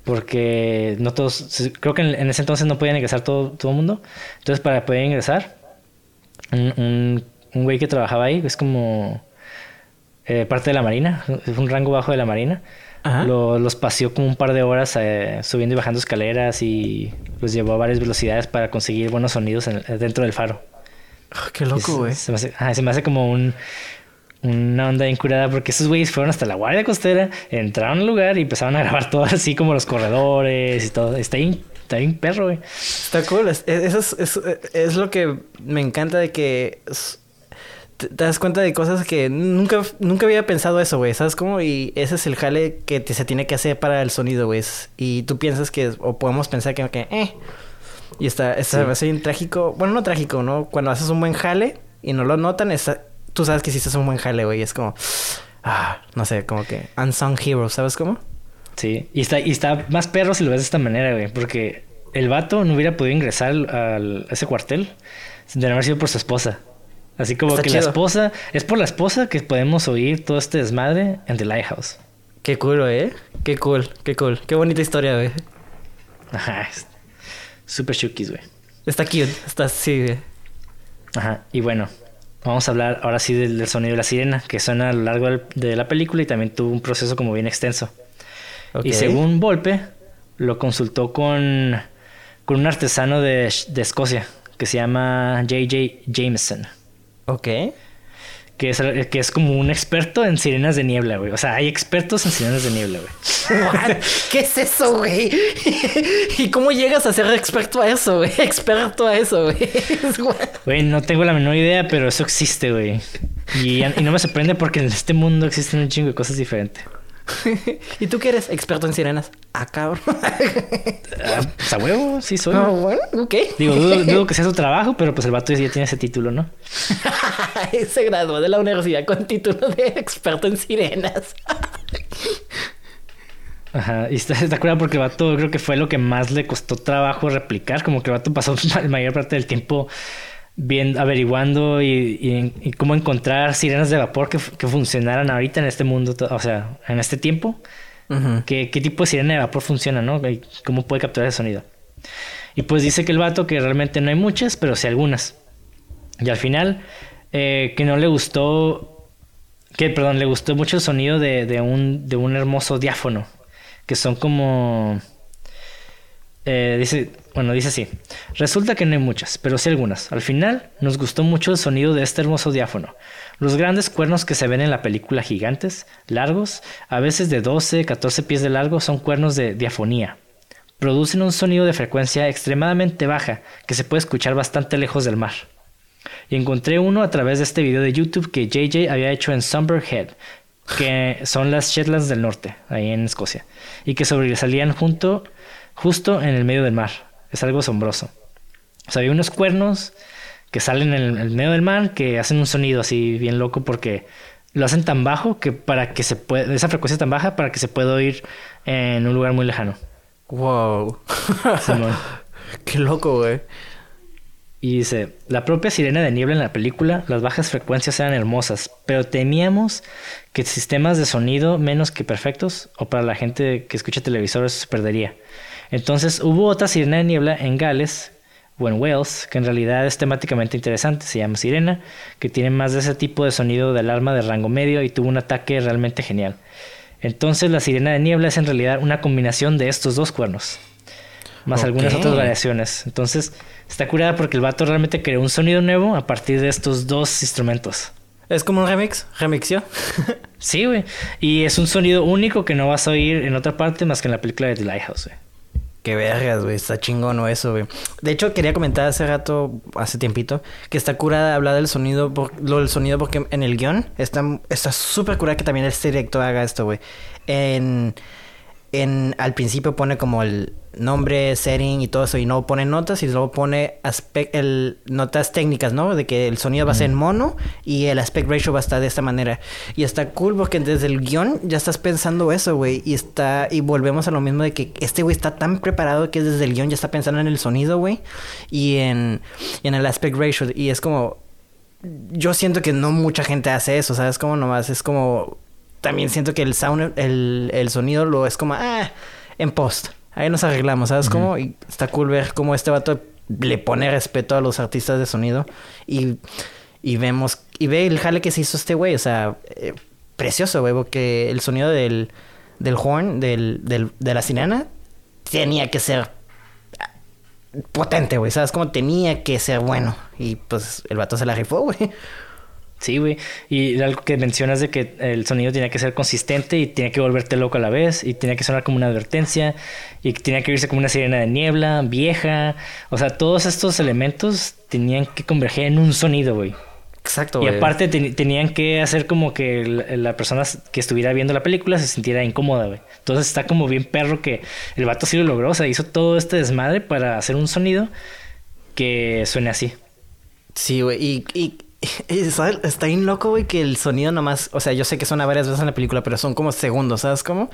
porque no todos, creo que en, ese entonces no podían ingresar todo, todo el mundo. Entonces, para poder ingresar, un, un, güey que trabajaba ahí, es como eh, parte de la Marina, es un rango bajo de la Marina. los paseó como un par de horas eh, subiendo y bajando escaleras y los llevó a varias velocidades para conseguir buenos sonidos dentro del faro. Oh, qué loco, güey. Se me hace como un, una onda incurada porque esos güeyes fueron hasta la guardia costera, entraron al lugar y empezaron a grabar todo así como los corredores y todo. Está bien, está bien perro, güey. Está cool. Es, eso es, es, es, lo que me encanta de que te, das cuenta de cosas que nunca, nunca había pensado eso, güey. ¿Sabes cómo? Y ese es el jale que te, se tiene que hacer para el sonido, güey. Y tú piensas que, o podemos pensar que, que eh. Y está, está sí. trágico. Bueno, no trágico, ¿no? Cuando haces un buen jale y no lo notan, está, tú sabes que hiciste un buen jale, güey. Es como, ah, no sé, como que unsung hero, ¿sabes cómo? Sí, y está, y está más perro si lo ves de esta manera, güey. Porque el vato no hubiera podido ingresar al, a ese cuartel no haber sido por su esposa. Así como Está que chido. la esposa, es por la esposa que podemos oír todo este desmadre en The Lighthouse. Qué cool, ¿eh? Qué cool, qué cool. Qué bonita historia, güey. Ajá. Super chukis, güey. Está cute, está así, güey. Ajá. Y bueno, vamos a hablar ahora sí del, del, sonido de la sirena, que suena a lo largo de la película y también tuvo un proceso como bien extenso. Okay. Y según Volpe, lo consultó con, con un artesano de, de Escocia que se llama J.J. Jameson. Ok. Que es, que es como un experto en sirenas de niebla, güey. O sea, hay expertos en sirenas de niebla, güey. ¿Qué es eso, güey? ¿Y cómo llegas a ser experto a eso, güey? Experto a eso, güey. Güey, no tengo la menor idea, pero eso existe, güey. Y, y no me sorprende porque en este mundo existen un chingo de cosas diferentes. ¿Y tú qué eres? Experto en sirenas. Ah, cabrón. Ah, pues a huevo, sí soy. Ah, bueno, ok. Digo, dudo, dudo, que sea su trabajo, pero pues el vato ya tiene ese título, ¿no? Se graduó de la universidad con título de experto en sirenas. Ajá, y está, está curado porque el vato creo que fue lo que más le costó trabajo replicar. Como que el vato pasó la mayor parte del tiempo bien averiguando y, y, y, cómo encontrar sirenas de vapor que, que, funcionaran ahorita en este mundo, o sea, en este tiempo. Uh -huh. ¿qué, ¿Qué tipo de sirena de vapor funciona, no? ¿Cómo puede capturar ese sonido? Y pues dice que el vato que realmente no hay muchas, pero sí algunas. Y al final, eh, que no le gustó, que perdón, le gustó mucho el sonido de, de, un, de un hermoso diáfono, que son como... Eh, dice, bueno, dice así. Resulta que no hay muchas, pero sí algunas. Al final, nos gustó mucho el sonido de este hermoso diáfono. Los grandes cuernos que se ven en la película gigantes, largos, a veces de 12, 14 pies de largo, son cuernos de diafonía. Producen un sonido de frecuencia extremadamente baja que se puede escuchar bastante lejos del mar. Y encontré uno a través de este video de YouTube que JJ había hecho en Somber Head, que son las Shetlands del norte, ahí en Escocia, y que sobresalían junto, justo en el medio del mar. Es algo asombroso. O sea, hay unos cuernos que salen en el medio del mar que hacen un sonido así bien loco porque lo hacen tan bajo que para que se pueda, esa frecuencia tan baja para que se pueda oír en un lugar muy lejano. Wow. Qué loco, güey. Y dice, la propia sirena de niebla en la película, las bajas frecuencias eran hermosas, pero temíamos que sistemas de sonido menos que perfectos, o para la gente que escucha televisores, se perdería. Entonces hubo otra sirena de niebla en Gales o en Wales, que en realidad es temáticamente interesante, se llama Sirena, que tiene más de ese tipo de sonido de alarma de rango medio y tuvo un ataque realmente genial. Entonces la sirena de niebla es en realidad una combinación de estos dos cuernos, más okay. algunas otras variaciones. Entonces está curada porque el vato realmente creó un sonido nuevo a partir de estos dos instrumentos. Es como un remix, remixio. sí, güey. Y es un sonido único que no vas a oír en otra parte más que en la película de The Lighthouse, güey. Qué vergas, güey. Está chingón eso, güey. De hecho, quería comentar hace rato, hace tiempito, que está curada hablar del sonido, por, lo del sonido, porque en el guion está súper está curada que también este director haga esto, güey. En, en, al principio pone como el nombre, setting y todo eso, y no pone notas, y luego pone aspect, el, notas técnicas, ¿no? De que el sonido va a ser en mono y el aspect ratio va a estar de esta manera. Y está cool porque desde el guion ya estás pensando eso, güey. Y está, y volvemos a lo mismo de que este güey está tan preparado que desde el guion ya está pensando en el sonido, güey. Y en, y en el aspect ratio. Y es como, yo siento que no mucha gente hace eso, ¿sabes? Como nomás es como, también siento que el sound, el, el sonido lo es como, ah, en post. Ahí nos arreglamos, ¿sabes uh -huh. cómo? Y está cool ver cómo este vato le pone respeto a los artistas de sonido. Y, y vemos, y ve el jale que se hizo este güey, o sea, eh, precioso, güey, porque el sonido del, del horn, del, del, de la sirena, tenía que ser potente, güey. ¿Sabes? Como tenía que ser bueno. Y pues el vato se la rifó, güey. Sí, güey. Y algo que mencionas de que el sonido tenía que ser consistente y tenía que volverte loco a la vez y tenía que sonar como una advertencia y tenía que irse como una sirena de niebla, vieja. O sea, todos estos elementos tenían que converger en un sonido, güey. Exacto, Y güey. aparte te- tenían que hacer como que la, la persona que estuviera viendo la película se sintiera incómoda, güey. Entonces está como bien perro que el vato sí lo logró. O sea, hizo todo este desmadre para hacer un sonido que suene así. Sí, güey. Y, y, y, ¿sabes? está bien loco, güey, que el sonido nomás. O sea, yo sé que suena varias veces en la película, pero son como segundos, ¿sabes cómo?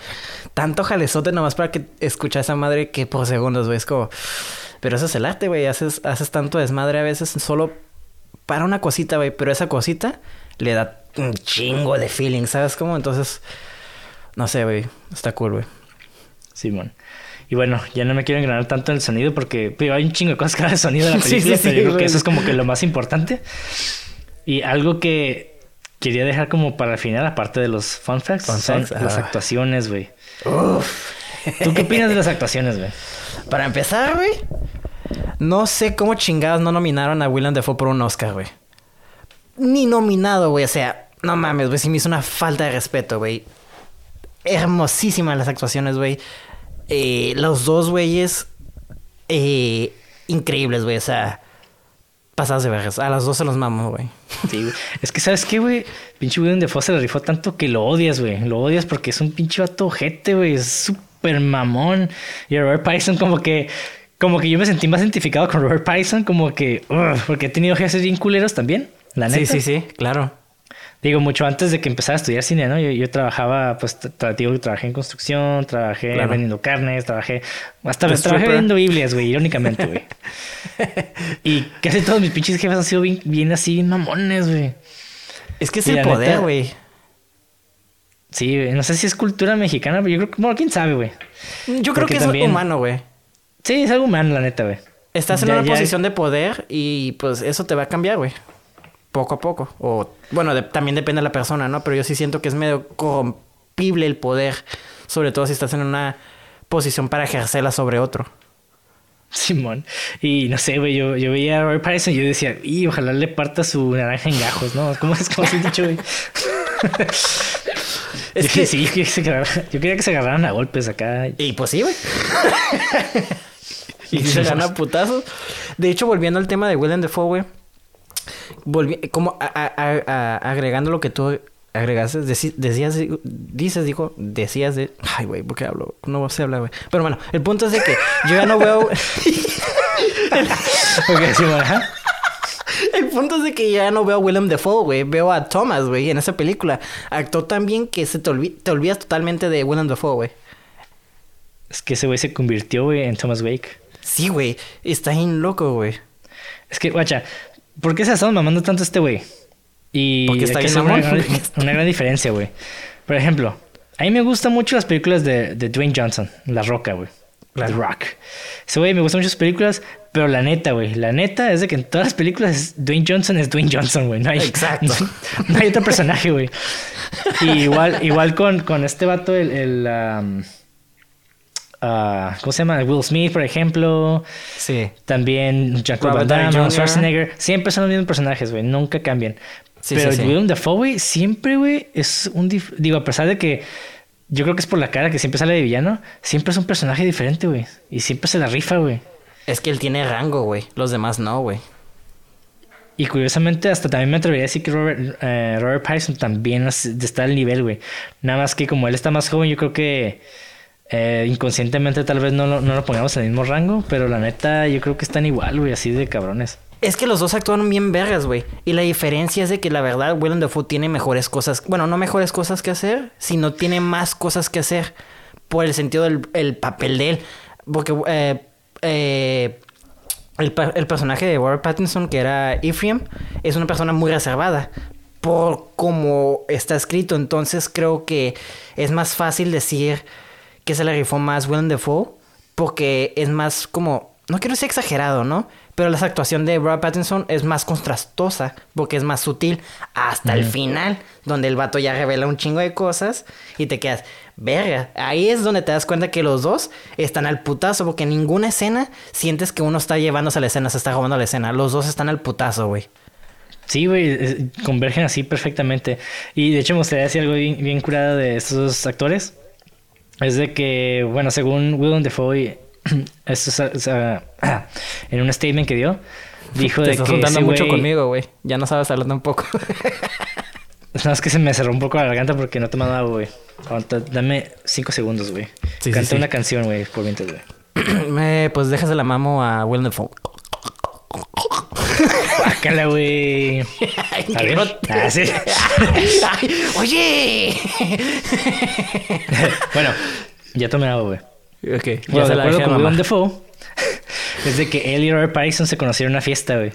Tanto jalezote nomás para que escucha esa madre que por segundos, güey. Es como. Pero eso es el arte, güey. Haces, haces tanto desmadre a veces solo para una cosita, güey. Pero esa cosita le da un chingo de feeling, ¿sabes cómo? Entonces. No sé, güey. Está cool, güey. Simón. Y bueno, ya no me quiero engranar tanto en el sonido porque hay un chingo de cosas que del sonido de la Sí, película, sí, pero sí, yo creo que eso es como que lo más importante. Y algo que quería dejar como para el final, aparte de los fun facts, Fun son facts, las ah. actuaciones, güey. Uf. ¿Tú qué opinas de las actuaciones, güey? Para empezar, güey. No sé cómo chingados no nominaron a Willem Dafoe por un Oscar, güey. Ni nominado, güey. O sea, no mames, güey. Sí me hizo una falta de respeto, güey. Hermosísimas las actuaciones, güey. Eh, los dos güeyes. eh, increíbles, güey. O sea, pasados de vergas. A los dos se los mamo, güey. Sí, güey. Es que, ¿sabes qué, güey? Pinche Willem Dafoe se le rifó tanto que lo odias, güey. Lo odias porque es un pinche vato ojete, güey. Es súper mamón. Y a Robert Pattinson como que... Como que yo me sentí más identificado con Robert Pattinson. Como que... porque he tenido jefes bien culeros también. La neta. Sí, sí, sí. Claro. Digo, mucho antes de que empezara a estudiar cine, ¿no? Yo, yo trabajaba, pues, tra- digo, trabajé en construcción, trabajé Claro. vendiendo carnes, trabajé... Hasta trabajé stripper. vendiendo Biblias, güey, irónicamente, güey. y casi todos mis pinches jefes han sido bien, bien así, mamones, güey. Es que es Y el poder, güey. Sí, güey. No sé si es cultura mexicana, pero yo creo que... Bueno, quién sabe, güey. Yo creo Porque que es también- humano, güey. Sí, es algo humano, la neta, güey. Estás en una ya- posición de poder y pues eso te va a cambiar, güey. Poco a poco. O bueno, de- también depende de la persona, ¿no? Pero yo sí siento que es medio corrompible el poder. Sobre todo si estás en una posición para ejercerla sobre otro. Simón. Y no sé, güey, yo, yo veía a Robert Pattinson y yo decía, y ojalá le parta su naranja en gajos, ¿no? ¿Cómo es como se ha dicho, güey? Es Yo que- sí, yo quería que se agarraran, yo quería que se agarraran a golpes acá. Y pues sí, güey. y se gana a putazos. De hecho, volviendo al tema de Willem Dafoe, güey. Volvi- como a- a- a- a- agregando lo que tú agregaste, decías, dices, dijo, decías de... Ay, güey, ¿por qué hablo? No sé hablar, güey. Pero bueno, el punto es de que yo ya no veo... Ok, Simón, ajá. El punto es de que ya no veo a Willem Dafoe, güey. Veo a Thomas, güey, en esa película. Actuó tan bien que se te, olvi- te olvidas totalmente de Willem Dafoe, güey. Es que ese güey se convirtió, güey, en Thomas Wake. Sí, güey. Está bien loco, güey. Es que, guacha, ¿por qué se ha estado mamando tanto este güey? Y Porque está hacer una, gran- una gran diferencia, güey. Por ejemplo, a mí me gustan mucho las películas de, de Dwayne Johnson, La Roca, güey. The Rock. Ese güey me gustan mucho sus películas, pero la neta, güey, la neta es de que en todas las películas es- Dwayne Johnson es Dwayne Johnson, güey. No hay, Exacto. No, hay otro personaje, güey. Igual, igual con, con este vato, el... el um, ¿Cómo se llama? Will Smith, por ejemplo. Sí. También Jean-Claude Van Damme, Jr.. Schwarzenegger. Siempre son los mismos personajes, güey. Nunca cambian. Sí, Pero sí, sí. Willem Dafoe, güey, siempre, güey, es un... dif- Digo, a pesar de que... Yo creo que es por la cara que siempre sale de villano. Siempre es un personaje diferente, güey. Y siempre se la rifa, güey. Es que él tiene rango, güey. Los demás no, güey. Y curiosamente, hasta también me atrevería a decir que Robert, eh, Robert Pattinson también es- está al nivel, güey. Nada más que como él está más joven, yo creo que eh, inconscientemente tal vez no lo, no lo pongamos en el mismo rango. Pero la neta, yo creo que están igual, güey, así de cabrones. Es que los dos actuaron bien vergas, güey. Y la diferencia es de que la verdad Willem Dafoe tiene mejores cosas. Bueno, no mejores cosas que hacer, sino tiene más cosas que hacer. Por el sentido del el papel de él. Porque eh, eh, el, el personaje de Robert Pattinson, que era Ephraim, es una persona muy reservada. Por como está escrito. Entonces creo que es más fácil decir que se le rifó más Willem Dafoe. Porque es más como no quiero decir exagerado, ¿no? Pero la actuación de Robert Pattinson es más contrastosa porque es más sutil hasta el final, donde el vato ya revela un chingo de cosas y te quedas, verga. Ahí es donde te das cuenta que los dos están al putazo porque en ninguna escena sientes que uno está llevándose a la escena, se está robando la escena. Los dos están al putazo, güey. Sí, güey, convergen así perfectamente. Y de hecho me gustaría decir algo bien, bien curado de estos actores. Es de que, bueno, según Willem Dafoe, esto es, en un statement que dio, dijo Te de estás que juntando ese mucho conmigo, güey. Ya no sabes hablar tampoco. No, es que se me cerró un poco la garganta porque no tomado agua, güey. Dame cinco segundos, güey. Sí, sí, Canta sí. una canción, güey, por mientras, güey. Pues déjase la mamo a Willem Dafoe. Bácala, güey. Ay, A ver. Ah, sí. Ay, oye. bueno, ya tomé agua, güey. ok, ya Bueno, se de la acuerdo con. Willem Dafoe, es de que él y Robert Pattinson se conocieron en una fiesta, güey.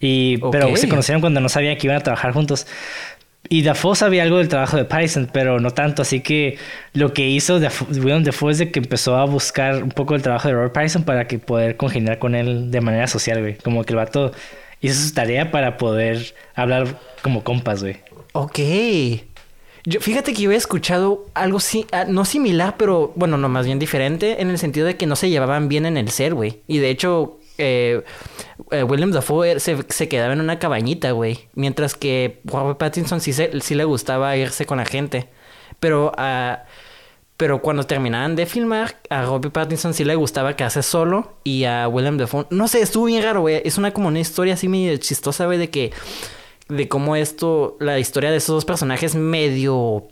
Y, Pero se conocieron cuando no sabían que iban a trabajar juntos. Y Dafoe sabía algo del trabajo de Pattinson, pero no tanto. Así que lo que hizo Dafoe, Willem Dafoe es de que empezó a buscar un poco el trabajo de Robert Pattinson para que poder congeniar con él de manera social, güey. Como que el vato hizo su tarea para poder hablar como compas, güey. Ok. Yo, fíjate que yo he escuchado algo si- ah, no similar, pero bueno, no, más bien diferente, en el sentido de que no se llevaban bien en el ser, güey. Y de hecho, eh, eh, William Dafoe se, se quedaba en una cabañita, güey. Mientras que Robert Pattinson sí, sí le gustaba irse con la gente. Pero, ah, pero cuando terminaban de filmar, a Robert Pattinson sí le gustaba quedarse solo. Y a William Dafoe, no sé, estuvo bien raro, güey. Es una como una historia así medio chistosa, güey, de que de cómo esto, la historia de esos dos personajes medio...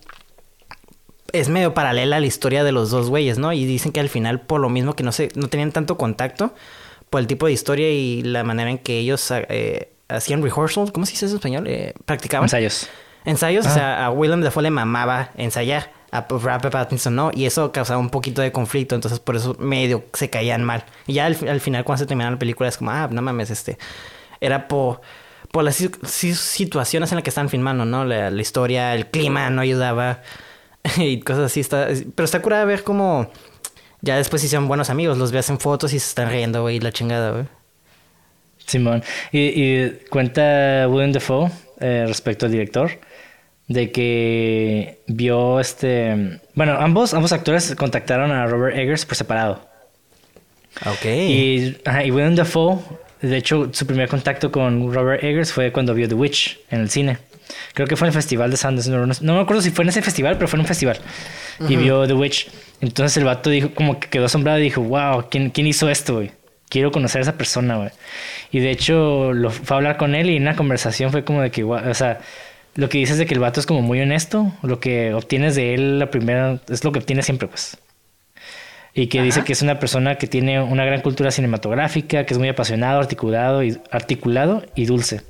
Es medio paralela a la historia de los dos güeyes, ¿no? Y dicen que al final, por lo mismo que no se, no tenían tanto contacto, por el tipo de historia y la manera en que ellos eh, hacían rehearsal, ¿cómo se dice eso en español? Eh, practicaban. Ensayos. Ensayos, o Ah. sea, a Willem Dafoe le mamaba ensayar, a Robert Pattinson no, y eso causaba un poquito de conflicto, entonces por eso medio se caían mal. Y ya al, al final cuando se terminaba la película es como, ah, no mames, este, era por, por las si- si- situaciones en las que están filmando, ¿no? La, historia, el clima no ayudaba y cosas así. Está, pero está curada ver cómo ya después hicieron buenos amigos, los ves en fotos y se están riendo, güey, la chingada, güey. Simón. Y, y cuenta Willem Dafoe eh, respecto al director de que vio este. Bueno, ambos, ambos actores contactaron a Robert Eggers por separado. Ok. Y, ajá, y Willem Dafoe, de hecho, su primer contacto con Robert Eggers fue cuando vio The Witch en el cine. Creo que fue en el festival de Sundance. No, no- no me acuerdo si fue en ese festival, pero fue en un festival. Y vio The Witch. Entonces el vato dijo, como que quedó asombrado y dijo, wow, ¿quién, quién hizo esto, güey? Quiero conocer a esa persona, güey. Y de hecho, lo, fue a hablar con él y en una conversación fue como de que, "Guau", o sea, lo que dices de que el vato es como muy honesto. Lo que obtienes de él la primera es lo que obtienes siempre, pues. Y que dice que es una persona que tiene una gran cultura cinematográfica, que es muy apasionado, articulado y, articulado y dulce.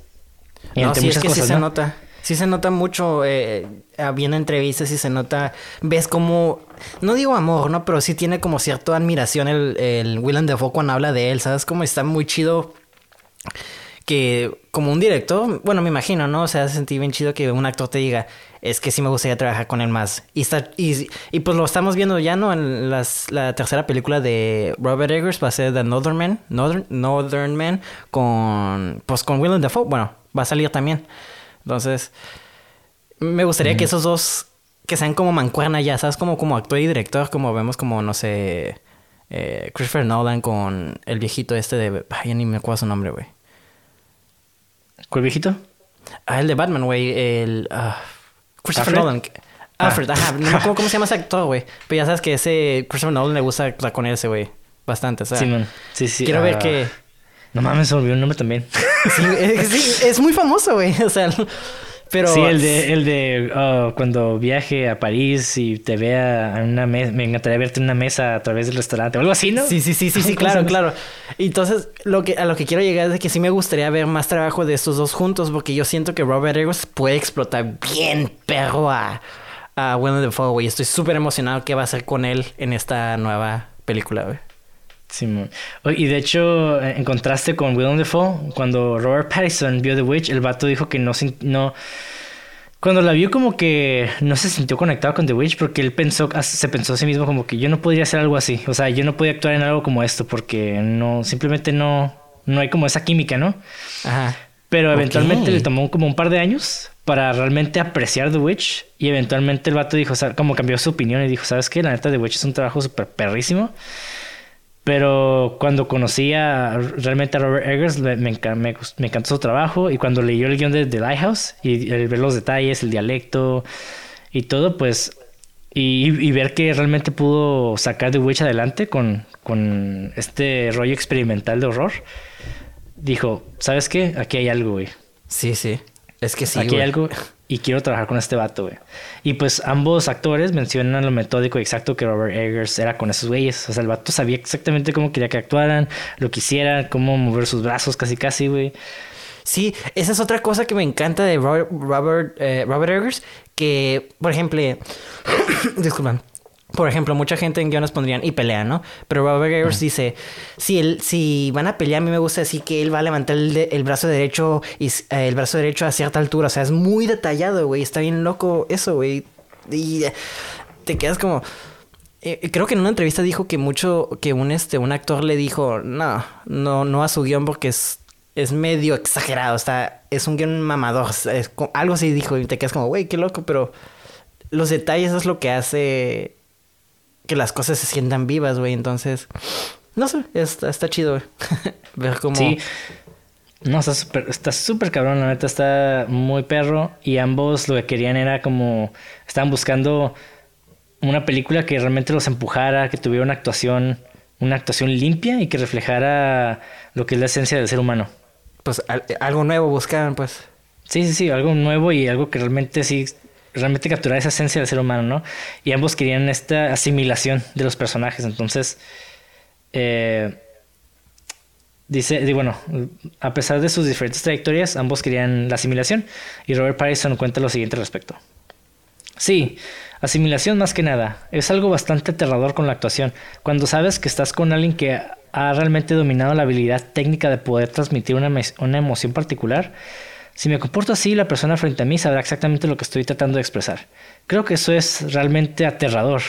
Y No, entre sí, muchas es que cosas, sí se ¿no? nota. Sí se nota mucho, eh, viendo entrevistas y se nota, ves como, no digo amor, ¿no? Pero sí tiene como cierta admiración el, el Willem Dafoe cuando habla de él, ¿sabes? Como está muy chido que como un director, bueno, me imagino, ¿no? O sea, sentí bien chido que un actor te diga, es que sí me gustaría trabajar con él más. Y, está, y, y pues lo estamos viendo ya, ¿no? En las, la tercera película de Robert Eggers va a ser The Northern Man, Northern, Northern Man, con, pues con Willem Dafoe, bueno, va a salir también. Entonces, me gustaría que esos dos, que sean como mancuerna ya, ¿sabes? Como, como actor y director, como vemos como, no sé, eh, Christopher Nolan con el viejito este de, ay, ya ni me acuerdo su nombre, güey. ¿Cuál viejito? Ah, el de Batman, güey. El. ah, Christopher ¿Alfred? Nolan. Alfred, ajá. No me acuerdo cómo se llama ese actor, güey. Pero ya sabes que ese Christopher Nolan le gusta ese, güey. Bastante, o sea. Simón. Sí, sí. quiero ver ah, que. No mames, se olvidó un nombre también. Sí, es, sí, es muy famoso, güey. O sea, pero. sí, el de, el de ah, cuando viaje a París y te vea en una mesa, me encantaría verte en una mesa a través del restaurante o algo así, ¿no? Sí, sí, sí, sí, sí, ¿Cómo se claro, claro. Entonces, lo que, a lo que quiero llegar es de que sí me gustaría ver más trabajo de estos dos juntos, porque yo siento que Robert Eggers puede explotar bien perro a, a Willem Dafoe, güey. Estoy súper emocionado qué va a hacer con él en esta nueva película, güey. Oye, Y de hecho, en contraste con Willem Dafoe, cuando Robert Pattinson vio The Witch, el vato dijo que no, no Cuando la vio como que no se sintió conectado con The Witch porque él pensó, se pensó a sí mismo como que yo no podría hacer algo así. O sea, yo no podía actuar en algo como esto porque no, simplemente no, no hay como esa química, ¿no? Ajá. Pero eventualmente le tomó como un par de años para realmente apreciar The Witch. Y eventualmente el vato dijo, o sea, como cambió su opinión y dijo, ¿sabes qué? La neta The Witch es un trabajo súper perrísimo. Pero cuando conocí a, realmente a Robert Eggers, me, me, encantó su trabajo. Y cuando leyó el guion de The Lighthouse y ver los detalles, el dialecto y todo, pues. Y, ver que realmente pudo sacar The Witch adelante con, con este rollo experimental de horror, dijo: ¿Sabes qué? Aquí hay algo, güey. Sí, sí. Es que sí. Aquí hay algo y quiero trabajar con este vato, güey. Y pues ambos actores mencionan lo metódico y exacto que Robert Eggers era con esos güeyes. O sea, el vato sabía exactamente cómo quería que actuaran, lo quisieran, cómo mover sus brazos, casi casi, güey. Sí, esa es otra cosa que me encanta de Robert, Robert, eh, Robert Eggers, que, por ejemplo, disculpan, por ejemplo, mucha gente en guiones pondrían y pelea, ¿no? Pero Robert Eggers dice, si, él, si van a pelear, a mí me gusta decir que él va a levantar el, brazo derecho y eh, el brazo derecho a cierta altura. O sea, es muy detallado, güey. Está bien loco eso, güey. Y eh, te quedas como... Eh, creo que en una entrevista dijo que mucho, que un este, un actor le dijo, no, no, no a su guion porque es, es medio exagerado, está, es un guion mamador, algo así dijo y te quedas como, güey, qué loco, pero los detalles es lo que hace que las cosas se sientan vivas, güey. Entonces, no sé, está, está chido, güey. Ver cómo... Sí. No, está súper está super cabrón, la neta está muy perro. Y ambos lo que querían era como... Estaban buscando una película que realmente los empujara, que tuviera una actuación, una actuación limpia y que reflejara lo que es la esencia del ser humano. Pues algo nuevo buscaban, pues. Sí, sí, sí, algo nuevo y algo que realmente sí realmente capturar esa esencia del ser humano, ¿no? Y ambos querían esta asimilación de los personajes. Entonces, eh, dice, bueno, a pesar de sus diferentes trayectorias, ambos querían la asimilación. Y Robert Pattinson cuenta lo siguiente al respecto. Sí, asimilación más que nada. Es algo bastante aterrador con la actuación. Cuando sabes que estás con alguien que ha realmente dominado la habilidad técnica de poder transmitir una, una emoción particular, si me comporto así, la persona frente a mí sabrá exactamente lo que estoy tratando de expresar. Creo que eso es realmente aterrador.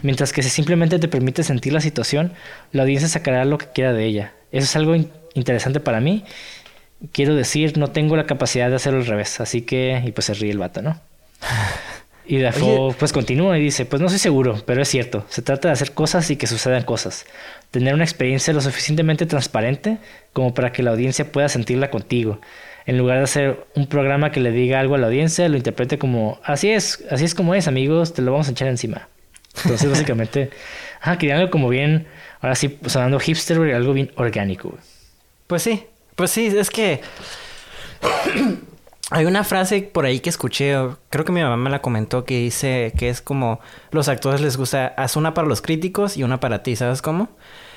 Mientras que si simplemente te permite sentir la situación, la audiencia sacará lo que quiera de ella. Eso es algo interesante para mí. Quiero decir, no tengo la capacidad de hacerlo al revés. Así que, y pues se ríe el vato, ¿no? Y Dafoe pues continúa y dice, pues no soy seguro, pero es cierto, se trata de hacer cosas y que sucedan cosas. Tener una experiencia lo suficientemente transparente como para que la audiencia pueda sentirla contigo en lugar de hacer un programa que le diga algo a la audiencia, lo interprete como, así es, así es como es, amigos, te lo vamos a echar encima. Entonces, básicamente, ah, querían algo como bien, ahora sí, sonando hipster, algo bien orgánico. Pues sí, pues sí, es que hay una frase por ahí que escuché, creo que mi mamá me la comentó, que dice que es como los actores les gusta, haz una para los críticos y una para ti, ¿sabes cómo?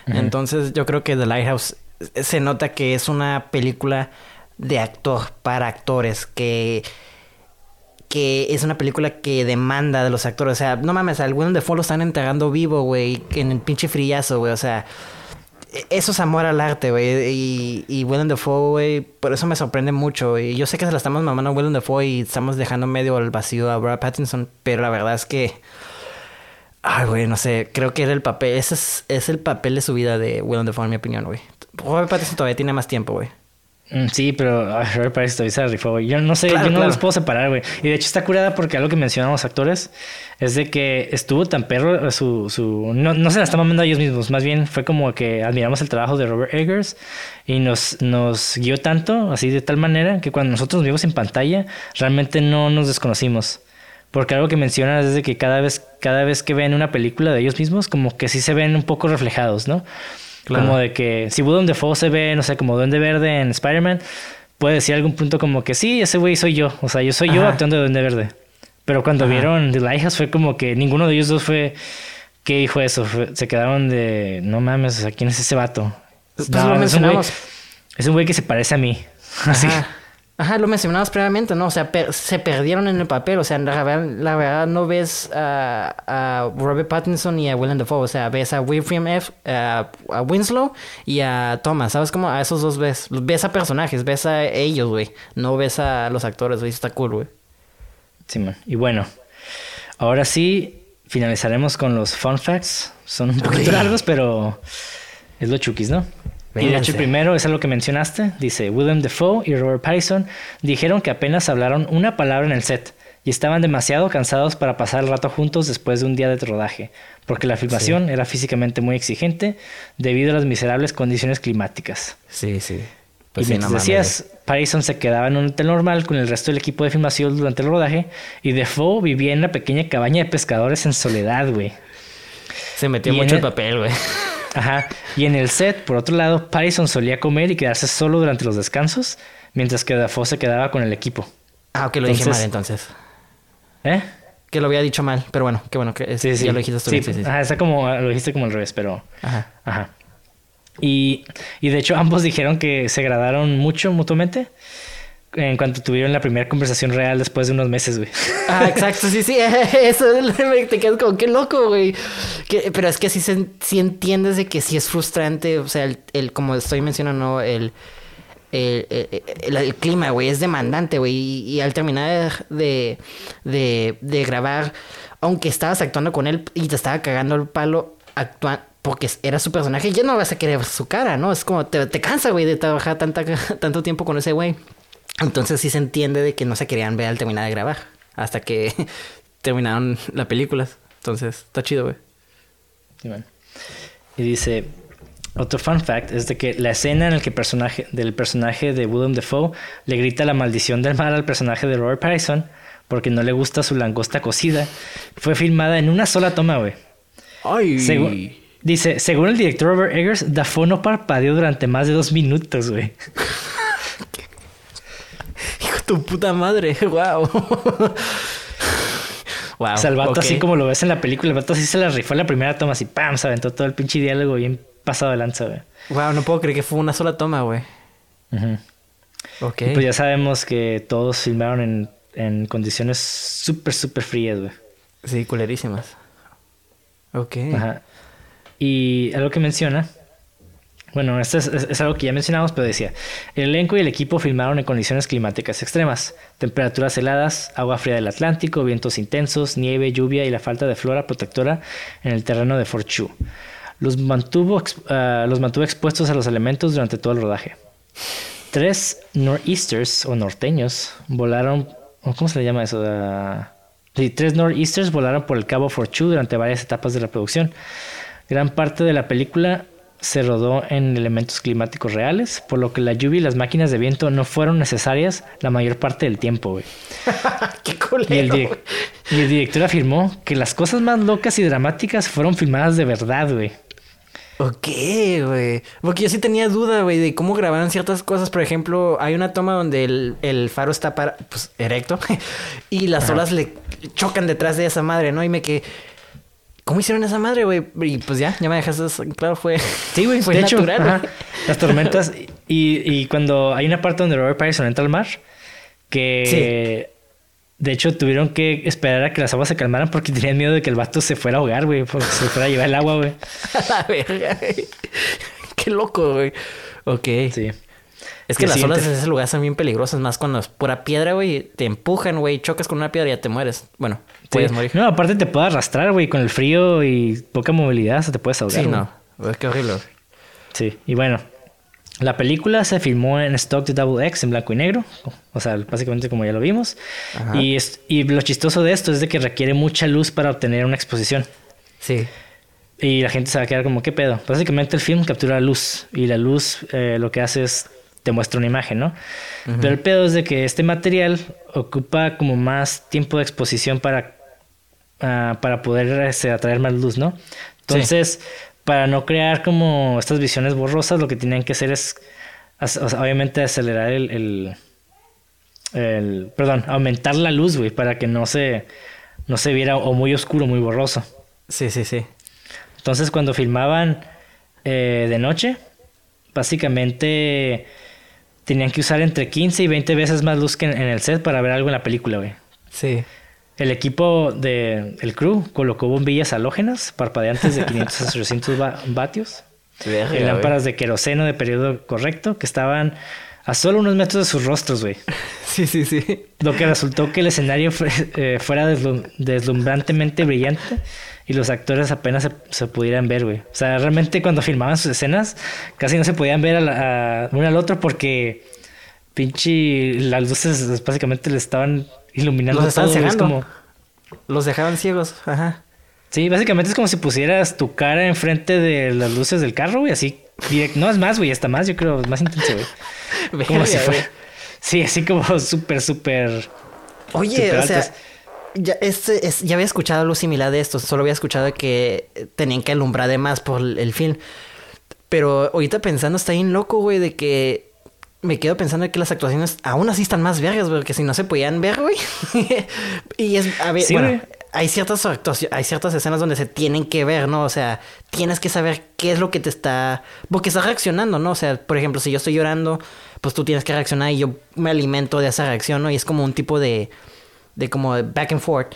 Entonces yo creo que The Lighthouse se nota que es una película de actor para actores que que es una película que demanda de los actores. O sea, no mames, al Willem Dafoe lo están entregando vivo, güey, en el pinche frillazo, güey. O sea, eso es amor al arte, güey. Y, y Willem Dafoe, güey, por eso me sorprende mucho. Y yo sé que se la estamos mamando a Willem Dafoe y estamos dejando medio al vacío a Brad Pattinson, pero la verdad es que... Ay, güey, no sé, creo que era el papel, ese es, es el papel de su vida de Willem Dafoe, en mi opinión, güey. Robert Pattinson todavía tiene más tiempo, güey. Mm, sí, pero a ver, parece todavía se rifó, güey. Yo no sé, yo no los puedo separar, güey. Y de hecho está curada porque algo que mencionan los actores es de que estuvo tan perro su... su no, no se la están mamando a ellos mismos, más bien fue como que admiramos el trabajo de Robert Eggers y nos, nos guió tanto, así de tal manera, que cuando nosotros nos vimos en pantalla, realmente no nos desconocimos. Porque algo que mencionan es de que cada vez, cada vez que ven una película de ellos mismos, como que sí se ven un poco reflejados, ¿no? Como de que si Willem Dafoe se ve, no sé, como Duende Verde en Spider-Man, puede decir algún punto como que sí, ese güey soy yo. O sea, yo soy yo actuando de Duende Verde. Pero cuando vieron The Lighthouse fue como que ninguno de ellos dos fue... ¿Qué dijo eso? se quedaron de... No mames, o sea, ¿quién es ese vato? Pues lo mencionamos. Es un güey que se parece a mí. Así. Ajá, lo mencionabas previamente, ¿no? O sea, se perdieron en el papel. O sea, la verdad, la verdad no ves a, a, Robert Pattinson y a Willem Dafoe. O sea, ves a William F., a, Winslow y a Thomas. ¿Sabes cómo? A esos dos ves. Ves a personajes, ves a ellos, güey. No ves a los actores, güey. Está cool, güey. Simón. Y bueno, ahora sí finalizaremos con los fun facts. Son un poquito largos, pero es lo chukis, ¿no? Y de hecho, primero es algo que mencionaste. Dice, William Defoe y Robert Pattinson dijeron que apenas hablaron una palabra en el set y estaban demasiado cansados para pasar el rato juntos después de un día de rodaje, porque la filmación era físicamente muy exigente debido a las miserables condiciones climáticas. Sí, sí. y Pues sí, mientras decías, Pattinson se quedaba en un hotel normal con el resto del equipo de filmación durante el rodaje y Defoe vivía en una pequeña cabaña de pescadores en soledad, güey. Se metió y mucho el el- papel, güey. Ajá. Y en el set, por otro lado, Pattinson solía comer y quedarse solo durante los descansos, mientras que Dafoe se quedaba con el equipo. Ah, ok, lo dije mal entonces. ¿Eh? Que lo había dicho mal, pero bueno, qué bueno que es- Sí, sí. ya lo dijiste tú Sí, bien, sí. Ajá, está como, lo dijiste como al revés, pero... Ajá. Ajá. Y, y de hecho ambos dijeron que se agradaron mucho mutuamente en cuanto tuvieron la primera conversación real después de unos meses, güey. Ah, exacto, sí, sí, eso te quedas como, qué loco, güey. Que- Pero es que sí, sí entiendes de que sí es frustrante, o sea, el, como estoy mencionando, el, el, el- el- clima, güey, es demandante, güey. Y, al terminar de, de, de grabar, aunque estabas actuando con él y te estaba cagando el palo, actua porque era su personaje, ya no vas a querer su cara, ¿no? Es como, te, te cansa, güey, de trabajar tanta, tanto tiempo con ese güey. Entonces sí se entiende de que no se querían ver al terminar de grabar. Hasta que terminaron las películas. Entonces, está chido, güey. Sí, man. Y dice, otro fun fact es de que la escena en la que personaje, del personaje de Willem Dafoe le grita la maldición del mar al personaje de Robert Pattinson porque no le gusta su langosta cocida, fue filmada en una sola toma, güey. Ay. Dice, según el director Robert Eggers, Dafoe no parpadeó durante más de dos minutos, güey. Tu puta madre. Wow. wow. o sea, el vato así como lo ves en la película, el vato así se la rifó en la primera toma, así, ¡pam! Se aventó todo el pinche diálogo bien pasado de lanza, güey. Wow, no puedo creer que fue una sola toma, güey. Ujú. Ok. Y Pues ya sabemos que todos filmaron en, en condiciones súper, súper frías, güey. Sí, culerísimas. Ok. Ajá. Y algo que menciona, bueno, esto es, algo que ya mencionamos, pero decía, el elenco y el equipo filmaron en condiciones climáticas extremas, temperaturas heladas, agua fría del Atlántico, vientos intensos, nieve, lluvia y la falta de flora protectora en el terreno de Fort Chu. Los mantuvo, ah, los mantuvo expuestos a los elementos durante todo el rodaje. Tres nor'easters o norteños volaron, ¿cómo se le llama eso? Ah, sí, tres nor'easters volaron por el cabo Forchu durante varias etapas de la producción. Gran parte de la película se rodó en elementos climáticos reales, por lo que la lluvia y las máquinas de viento no fueron necesarias la mayor parte del tiempo, güey. Qué Y el, culero. y el director afirmó que las cosas más locas y dramáticas fueron filmadas de verdad, güey. Ok, güey. Porque yo sí tenía duda, güey, de cómo grabaron ciertas cosas. Por ejemplo, hay una toma donde el, el faro está para, pues, erecto y las olas le chocan detrás de esa madre, ¿no? Y me quedé, ¿cómo hicieron esa madre, güey? Y pues ya, ya me dejaste, eso claro, fue, Sí, güey, fue de hecho, natural. ajá, güey. las tormentas y, y cuando hay una parte donde Robert Pattinson entra al mar que de hecho tuvieron que esperar a que las aguas se calmaran porque tenían miedo de que el vato se fuera a ahogar, güey, porque se fuera a llevar el agua, güey. A la verga, güey. Qué loco, güey. Ok. Sí. Es que las olas de ese lugar son bien peligrosas, más cuando es pura piedra, güey. Te empujan, güey, chocas con una piedra y ya te mueres. Bueno, puedes morir. No, aparte te puede arrastrar, güey, con el frío y poca movilidad, se te puedes ahogar. sí, no. Güey, qué horrible. Sí, y bueno, la película se filmó en stock de Double X en blanco y negro, o sea, básicamente como ya lo vimos. Ajá. Y, es- y lo chistoso de esto es de que requiere mucha luz para obtener una exposición. Sí. Y la gente se va a quedar como, ¿qué pedo? Básicamente el film captura la luz y la luz eh, lo que hace es te muestra una imagen, ¿no? Pero el pedo es de que este material ocupa como más tiempo de exposición para, ah, para poder este, atraer más luz, ¿no? Entonces, para no crear como estas visiones borrosas, lo que tenían que hacer es, as- o sea, obviamente, acelerar el, el, el- perdón, aumentar la luz, güey, para que no se, no se viera o muy oscuro, muy borroso. Sí, sí, sí. Entonces cuando filmaban eh, de noche, básicamente tenían que usar entre 15 y 20 veces más luz que en, en el set para ver algo en la película, güey. Sí. El equipo de el crew colocó bombillas halógenas parpadeantes de 500 a 800 va- vatios Verga, y güey. lámparas de queroseno de periodo correcto que estaban a solo unos metros de sus rostros, güey. Sí, sí, sí. Lo que resultó que el escenario fue- eh, fuera deslum- deslumbrantemente brillante y los actores apenas se, se pudieran ver, güey. O sea, realmente cuando filmaban sus escenas casi no se podían ver a la- a uno al otro porque pinche las luces básicamente le estaban iluminando Los estaban cegando. como- Los dejaban ciegos. Ajá. Sí, básicamente es como si pusieras tu cara enfrente de las luces del carro, güey, así. direct- No, es más, güey, hasta más, yo creo, es más intenso, güey. Como si fuera. Sí, así como súper, súper. Oye, Súper o sea, altas. Ya, este, es- ya había escuchado algo similar de esto, solo había escuchado que tenían que alumbrar de más por el, film. Pero ahorita pensando, está bien loco, güey, de que me quedo pensando que las actuaciones aún así están más vergas, güey, que si no se podían ver, güey. y es, a ver, Sí, bueno, güey. hay ciertas actuaciones, hay ciertas escenas donde se tienen que ver, ¿no? O sea, tienes que saber qué es lo que te está, porque estás reaccionando, ¿no? O sea, por ejemplo, si yo estoy llorando, pues tú tienes que reaccionar y yo me alimento de esa reacción, ¿no? Y es como un tipo de, de como de back and forth.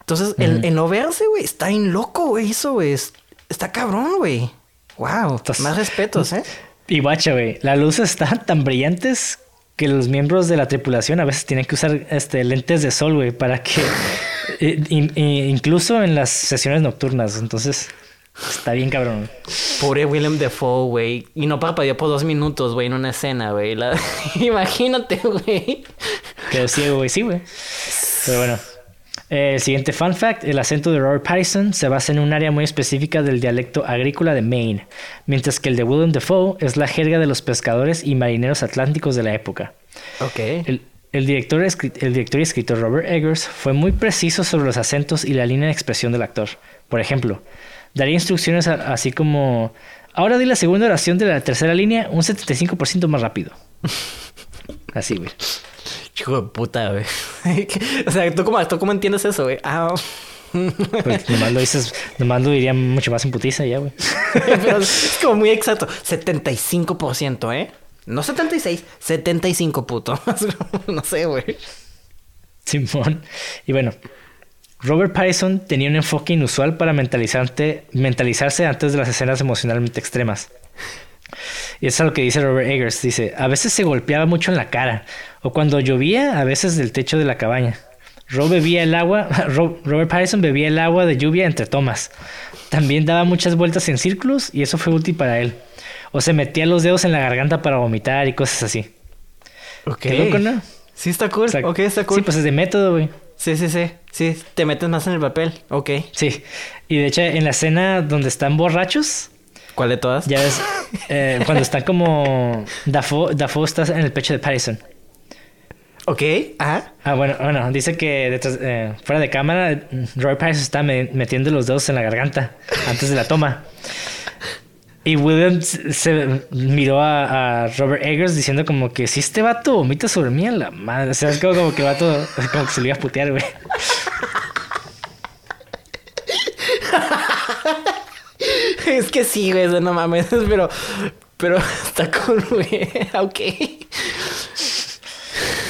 Entonces, el, el no verse, güey, está bien loco, güey, eso, güey, es- está cabrón, güey. Wow, más respetos, ¿eh? Y guacha, güey, las luces están tan brillantes que los miembros de la tripulación a veces tienen que usar este, lentes de sol, güey, para que. eh, in- in- incluso en las sesiones nocturnas. Entonces, está bien cabrón. Pobre Willem Dafoe, güey. Y no parpadeó por dos minutos, güey, en una escena, güey. La- Imagínate, güey. Quedó ciego, güey, sí, güey. Pero bueno. Eh, el siguiente fun fact, el acento de Robert Pattinson se basa en un área muy específica del dialecto agrícola de Maine, mientras que el de Willem Dafoe es la jerga de los pescadores y marineros atlánticos de la época. Ok. El, el director, el director y escritor Robert Eggers fue muy preciso sobre los acentos y la línea de expresión del actor. Por ejemplo, daría instrucciones a- así como, ahora di la segunda oración de la tercera línea un 75% más rápido. Así, güey. Hijo de puta, güey. o sea, ¿tú cómo, ¿tú cómo entiendes eso, güey? Ah, Pues nomás lo dices, nomás lo diría mucho más en putiza ya, güey. pero es como muy exacto. 75%, ¿eh? No 76, 75, puto. no sé, güey. Simón. Y bueno, Robert Pattinson tenía un enfoque inusual para mentalizarse antes de las escenas emocionalmente extremas. Y eso es lo que dice Robert Eggers. Dice, a veces se golpeaba mucho en la cara, o cuando llovía, a veces del techo de la cabaña. Rob bebía el agua, Ro- Robert Pattinson bebía el agua de lluvia entre tomas. También daba muchas vueltas en círculos y eso fue útil para él. O se metía los dedos en la garganta para vomitar y cosas así. Ok. Qué loco, ¿no? Sí, está cool. O sea, ok, está cool. Sí, pues es de método, güey. Sí, sí, sí. Sí, te metes más en el papel. Ok. Sí. Y de hecho, en la escena donde están borrachos, ¿Cuál de todas? ya ves, eh, cuando están como. Dafoe, Dafoe está en el pecho de Pattinson. Ok. Ajá. Ah, bueno, bueno, dice que detrás, eh, fuera de cámara, Robert Pattinson está me- metiendo los dedos en la garganta antes de la toma. Y William se miró a, a Robert Eggers diciendo como que si este vato vomita sobre mí a la madre. O sea, es como, como que vato como que se lo iba a putear, güey. es que sí, güey, eso no mames, pero. Pero está cool, güey. ok.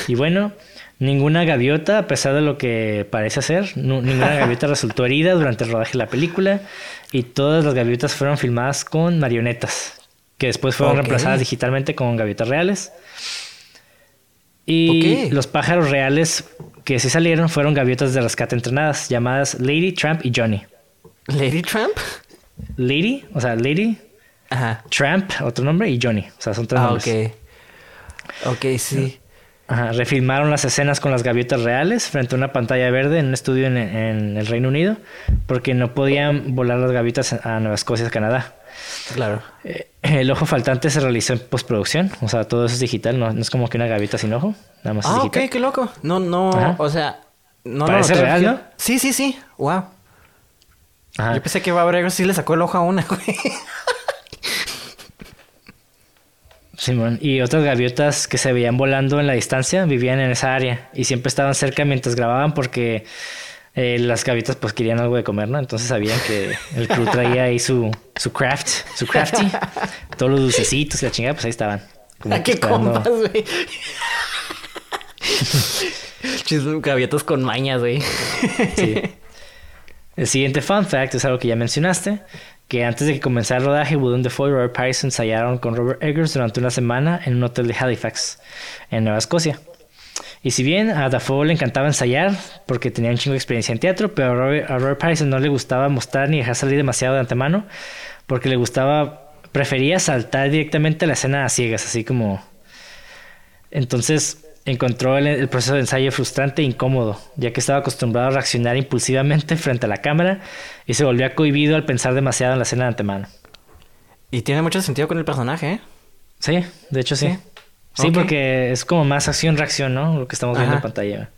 Y bueno, ninguna gaviota, a pesar de lo que parece ser, ninguna gaviota resultó herida durante el rodaje de la película y todas las gaviotas fueron filmadas con marionetas, que después fueron reemplazadas digitalmente con gaviotas reales. Y los pájaros reales que sí salieron fueron gaviotas de rescate entrenadas, llamadas Lady, Tramp y Johnny. ¿Lady Trump? Lady, o sea, Lady, Ajá. Tramp, otro nombre, y Johnny. O sea, son tres Ah, nombres. ok. Ok, sí. Ajá, refilmaron las escenas con las gaviotas reales frente a una pantalla verde en un estudio en, en el Reino Unido porque no podían volar las gaviotas a Nueva Escocia, Canadá. Claro. Eh, el ojo faltante se realizó en postproducción, o sea, todo eso es digital, no, no es como que una gaviota sin ojo, nada más es Ah, digital. ok, qué loco. No, no, Ajá. o sea. No, Parece no, real, ¿no? Sí, sí, sí. Wow. Ajá. Yo pensé que Babrego sí le sacó el ojo a una, güey. Simón. Y otras gaviotas que se veían volando en la distancia vivían en esa área y siempre estaban cerca mientras grababan porque eh, las gaviotas pues querían algo de comer, ¿no? Entonces sabían que el crew traía ahí su, su craft, su crafty, todos los dulcecitos y la chingada, pues ahí estaban. como ¿A que qué compas, güey? Gaviotas con mañas, güey. Sí. El siguiente fun fact es algo que ya mencionaste, que antes de que comenzara el rodaje, William Defoe y Robert Pattinson ensayaron con Robert Eggers durante una semana en un hotel de Halifax, en Nueva Escocia. Y si bien a Dafoe le encantaba ensayar porque tenía un chingo de experiencia en teatro, pero a Robert, a Robert Pattinson no le gustaba mostrar ni dejar salir demasiado de antemano porque le gustaba, prefería saltar directamente a la escena a ciegas, así como... Entonces encontró el, el proceso de ensayo frustrante e incómodo, ya que estaba acostumbrado a reaccionar impulsivamente frente a la cámara y se volvía cohibido al pensar demasiado en la escena de antemano. Y tiene mucho sentido con el personaje, ¿eh? Sí, de hecho sí. Sí, porque es como más acción-reacción, ¿no? Lo que estamos viendo Ajá. en pantalla.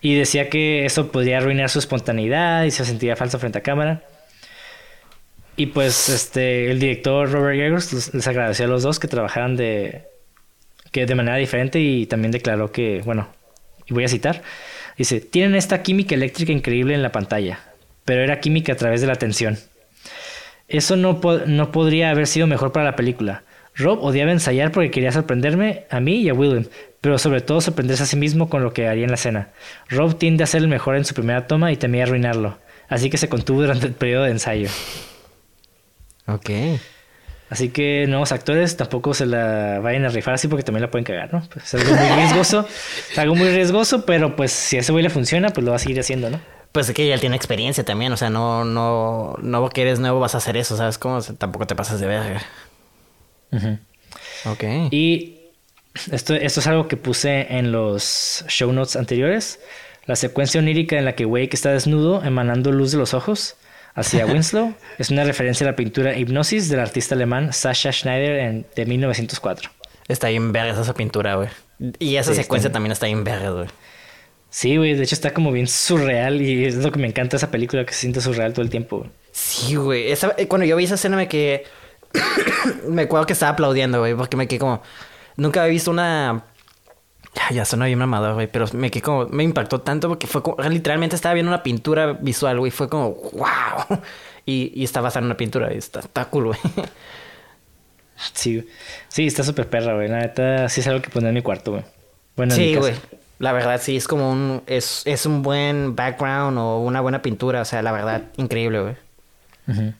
Y decía que eso podría arruinar su espontaneidad y se sentía falso frente a cámara. Y pues este el director Robert Eggers les, les agradeció a los dos que trabajaran de que de manera diferente y también declaró que, bueno, y voy a citar, dice, "Tienen esta química eléctrica increíble en la pantalla, pero era química a través de la tensión. Eso no, no podría haber sido mejor para la película. Rob odiaba ensayar porque quería sorprenderme a mí y a William, pero sobre todo sorprenderse a sí mismo con lo que haría en la escena. Rob tiende a ser el mejor en su primera toma y temía arruinarlo, así que se contuvo durante el periodo de ensayo. Ok. Así que nuevos actores tampoco se la vayan a rifar así porque también la pueden cagar, ¿no? Pues es algo muy riesgoso, es algo muy riesgoso, pero pues si a ese güey le funciona, pues lo va a seguir haciendo, ¿no? Pues es que ya tiene experiencia también, o sea, no, no, no porque eres nuevo vas a hacer eso, ¿sabes cómo? O sea, tampoco te pasas de verga. Ok. Y esto, esto es algo que puse en los show notes anteriores. La secuencia onírica en la que Wake está desnudo, emanando luz de los ojos hacia Winslow, es una referencia a la pintura Hipnosis del artista alemán Sascha Schneider en- de 1904. Está bien verga esa pintura, güey. Y esa Sí, secuencia está- también está bien verga, güey. Sí, güey, de hecho está como bien surreal y es lo que me encanta de esa película, que se siente surreal todo el tiempo. Sí, güey. Esa- eh, Cuando yo vi esa escena me quedé... me acuerdo que estaba aplaudiendo, güey, porque me quedé como... Nunca había visto una... Ya, ya suena bien mamador, güey, pero me quedé como... Me impactó tanto porque fue como... Literalmente estaba viendo una pintura visual, güey. Fue como... ¡Wow! Y, y está basada en una pintura. Y está, está cool, güey. Sí, sí, está súper perra, güey. La neta, sí es algo que poner en mi cuarto, güey. Bueno, Sí, güey. La verdad, sí, es como un... Es, es un buen background o una buena pintura. O sea, la verdad, increíble, güey. Ujú.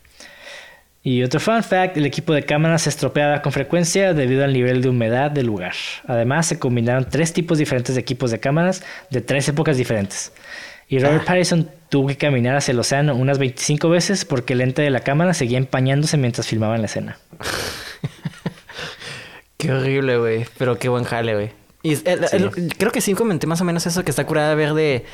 Y otro fun fact, el equipo de cámaras se estropeaba con frecuencia debido al nivel de humedad del lugar. Además, se combinaron tres tipos diferentes de equipos de cámaras de tres épocas diferentes. Y Robert Pattinson tuvo que caminar hacia el océano unas 25 veces porque el lente de la cámara seguía empañándose mientras filmaban la escena. Qué horrible, güey. Pero qué buen jale, güey. Y es- el- Sí. el- creo que sí comenté más o menos eso, que está curada de ver de,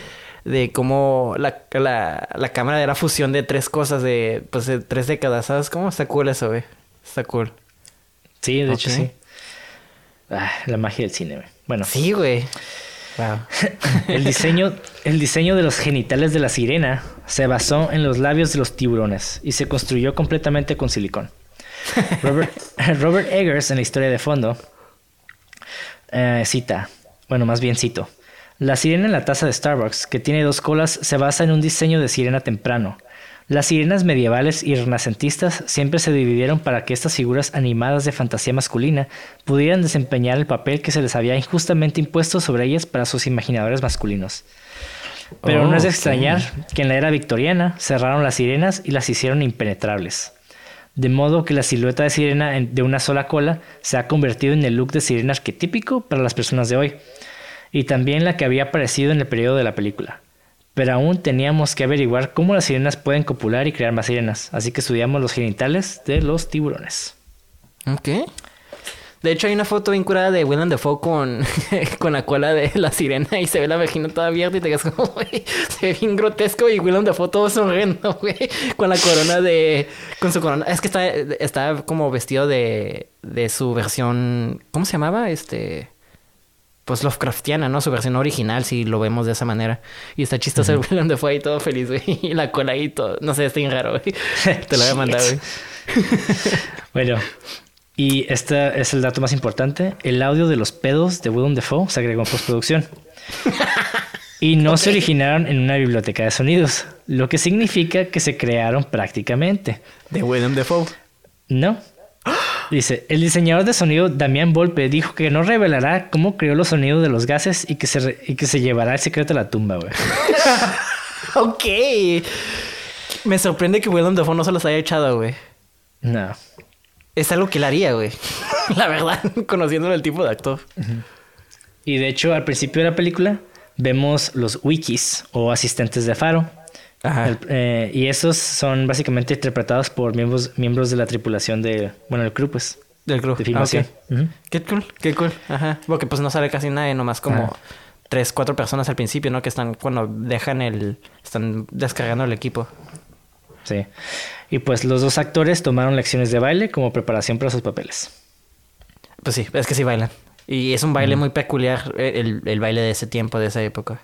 de cómo la, la, la cámara era fusión de tres cosas de, pues, de tres décadas. ¿Sabes cómo? Está cool eso, güey. Está cool. Sí, de hecho sí. Ah, la magia del cine, güey. Bueno, Sí, güey. Wow. el diseño, el diseño de los genitales de la sirena se basó en los labios de los tiburones y se construyó completamente con silicón. Robert, Robert Eggers, en la historia de fondo, eh, cita, bueno, más bien cito, la sirena en la taza de Starbucks, que tiene dos colas, se basa en un diseño de sirena temprano. Las sirenas medievales y renacentistas siempre se dividieron para que estas figuras animadas de fantasía masculina pudieran desempeñar el papel que se les había injustamente impuesto sobre ellas para sus imaginadores masculinos. Pero Oh, no es de extrañar que en la era victoriana cerraron las sirenas y las hicieron impenetrables. De modo que la silueta de sirena en- de una sola cola se ha convertido en el look de sirena arquetípico para las personas de hoy, y también la que había aparecido en el periodo de la película. Pero aún teníamos que averiguar cómo las sirenas pueden copular y crear más sirenas, así que estudiamos los genitales de los tiburones. Ok. De hecho, hay una foto bien curada de Willem Dafoe con, con la cola de la sirena y se ve la vagina toda abierta y te quedas como, güey, se ve bien grotesco y Willem Dafoe todo sonriendo, güey, con la corona de... Con su corona. Es que está, está como vestido de, de su versión... ¿Cómo se llamaba? Este... Pues Lovecraftiana, ¿no? Su versión original, si lo vemos de esa manera. Y está chistoso el Willem Dafoe ahí todo feliz, güey. Y la cola ahí todo... No sé, está bien raro, güey. Te lo voy a mandar, güey. Bueno, y este es el dato más importante. El audio de los pedos de Willem Dafoe se agregó en postproducción. Y no se originaron en una biblioteca de sonidos, lo que significa que se crearon prácticamente. De Willem Dafoe. No. Dice, el diseñador de sonido Damián Volpe dijo que no revelará cómo creó los sonidos de los gases y que se, re- y que se llevará el secreto a la tumba, güey. Ok. Me sorprende que Willem Dafoe no se los haya echado, güey. No. Es algo que él haría, güey. la verdad, conociéndolo el tipo de actor. Y de hecho, al principio de la película, vemos los wikis o asistentes de Faro. Ajá. El- eh, y esos son básicamente interpretados por miembros, miembros de la tripulación de, bueno, el crew, pues, Del grupo. de filmación. Ujú. Qué cool, qué cool. Ajá. Porque pues no sale casi nadie, nomás como Ajá. tres, cuatro personas al principio, ¿no? Que están cuando dejan el... Están descargando el equipo. Sí. Y pues los dos actores tomaron lecciones de baile como preparación para sus papeles. Pues sí, es que sí bailan. Y es un baile muy peculiar, eh, el, el baile de ese tiempo, de esa época.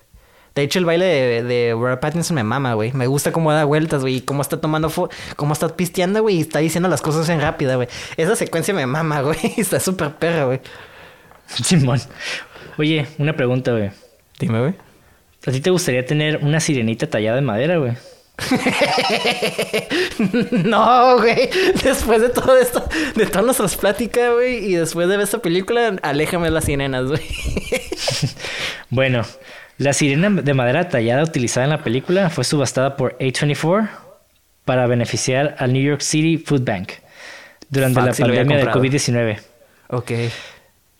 De hecho, el baile de, de Robert Pattinson me mama, güey. Me gusta cómo da vueltas, güey. Y cómo está tomando... fo- Cómo está pisteando, güey. Y está diciendo las cosas en rápida, güey. Esa secuencia me mama, güey. Está súper perra, güey. Simón. Oye, una pregunta, güey. Dime, güey. ¿A ti te gustaría tener una sirenita tallada de madera, güey? No, güey. Después de todo esto, de todas nuestras pláticas, güey, y después de ver esta película, aléjame de las sirenas, güey. Bueno, la sirena de madera tallada utilizada en la película fue subastada por A24 para beneficiar al New York City Food Bank durante la pandemia de comprado. COVID-19. Ok.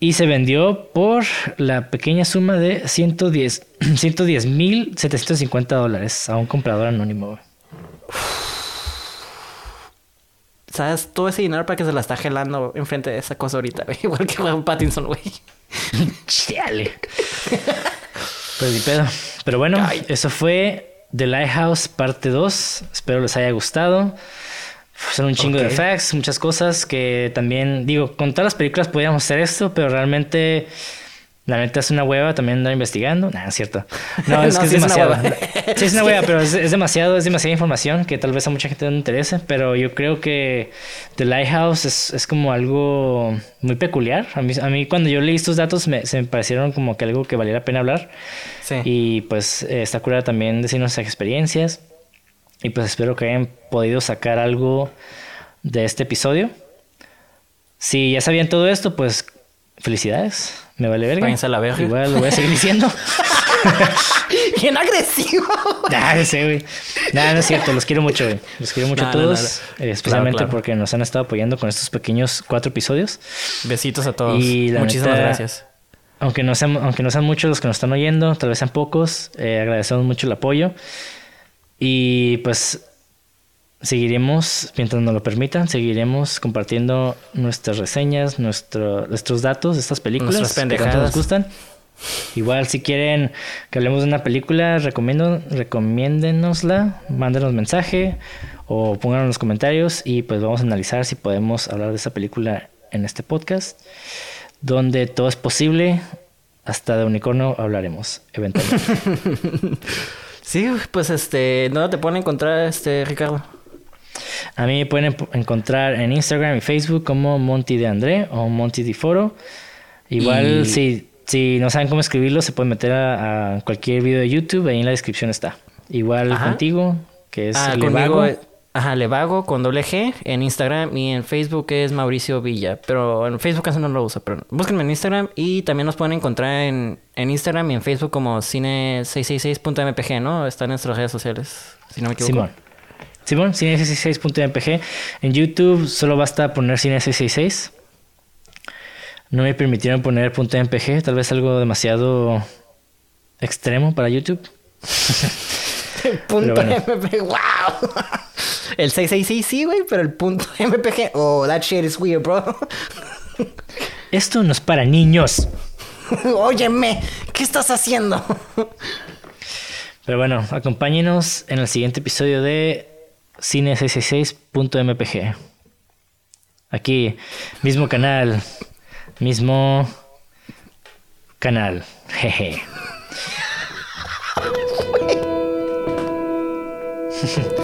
Y se vendió por la pequeña suma de 110 110.750 dólares a un comprador anónimo. ¿Sabes? Todo ese dinero para que se la está gelando enfrente de esa cosa ahorita, güey. Igual que Robert Pattinson, güey. Chale. Pues ni pedo. Pero bueno, Ay. eso fue The Lighthouse parte 2. Espero les haya gustado. Son un chingo de facts, muchas cosas que también, digo, con todas las películas podíamos hacer esto, pero realmente, la neta es una hueva también andar investigando. Nah, es cierto. No, es No, que es sí es demasiado. Sí, es una hueva, pero es, es demasiado, es demasiada información que tal vez a mucha gente no le interese, pero yo creo que The Lighthouse es, es como algo muy peculiar. A mí, a mí cuando yo leí estos datos me, se me parecieron como que algo que valiera la pena hablar. Sí. Y pues eh, está cura también decir nuestras experiencias. Y pues espero que hayan podido sacar algo de este episodio. Si ya sabían todo esto, pues felicidades. Me vale verga. Váyanse a la verga. Igual lo voy a seguir diciendo. Bien agresivo. Nah, güey. Nah, no es cierto. Los quiero mucho, güey. Los quiero mucho a todos. eh, especialmente Claro, claro. porque nos han estado apoyando con estos pequeños cuatro episodios. Besitos a todos. Y Muchísimas neta- gracias. Aunque no, sean, aunque no sean muchos los que nos están oyendo, tal vez sean pocos, eh, agradecemos mucho el apoyo. Y pues seguiremos, mientras nos lo permitan, seguiremos compartiendo nuestras reseñas, nuestro, nuestros datos de estas películas Nuestras que tanto pendejadas. nos gustan. Igual si quieren que hablemos de una película, recomiendo, recomiéndenosla, mándenos mensaje o pónganlo en los comentarios y pues vamos a analizar si podemos hablar de esa película en este podcast, donde todo es posible, hasta de unicornio hablaremos eventualmente. Sí, pues este, ¿dónde te pueden encontrar, este, Ricardo? A mí me pueden encontrar en Instagram y Facebook como Monty de André o Monty de Foro. Igual, Y- si, si no saben cómo escribirlo, se pueden meter a, a cualquier video de YouTube, ahí en la descripción está. Igual Ajá. contigo, que es ah, Levago. conmigo, ajá, Levago con doble G en Instagram y en Facebook es Mauricio Villa, pero en Facebook casi no lo uso, pero búsquenme en Instagram y también nos pueden encontrar en, en Instagram y en Facebook como cine666.mpg, ¿no? Está en nuestras redes sociales, si no me equivoco. Simón. Simón, cine666.mpg. En YouTube solo basta poner cine666. No me permitieron poner .mpg, tal vez algo demasiado extremo para YouTube. Punto bueno. MPG, wow. El 666 sí, güey, pero el punto MPG, oh, that shit is weird, bro. Esto no es para niños. Óyeme, ¿qué estás haciendo? Pero bueno, acompáñenos en el siguiente episodio de cine66.mpg. Aquí, mismo canal, mismo canal. Jeje.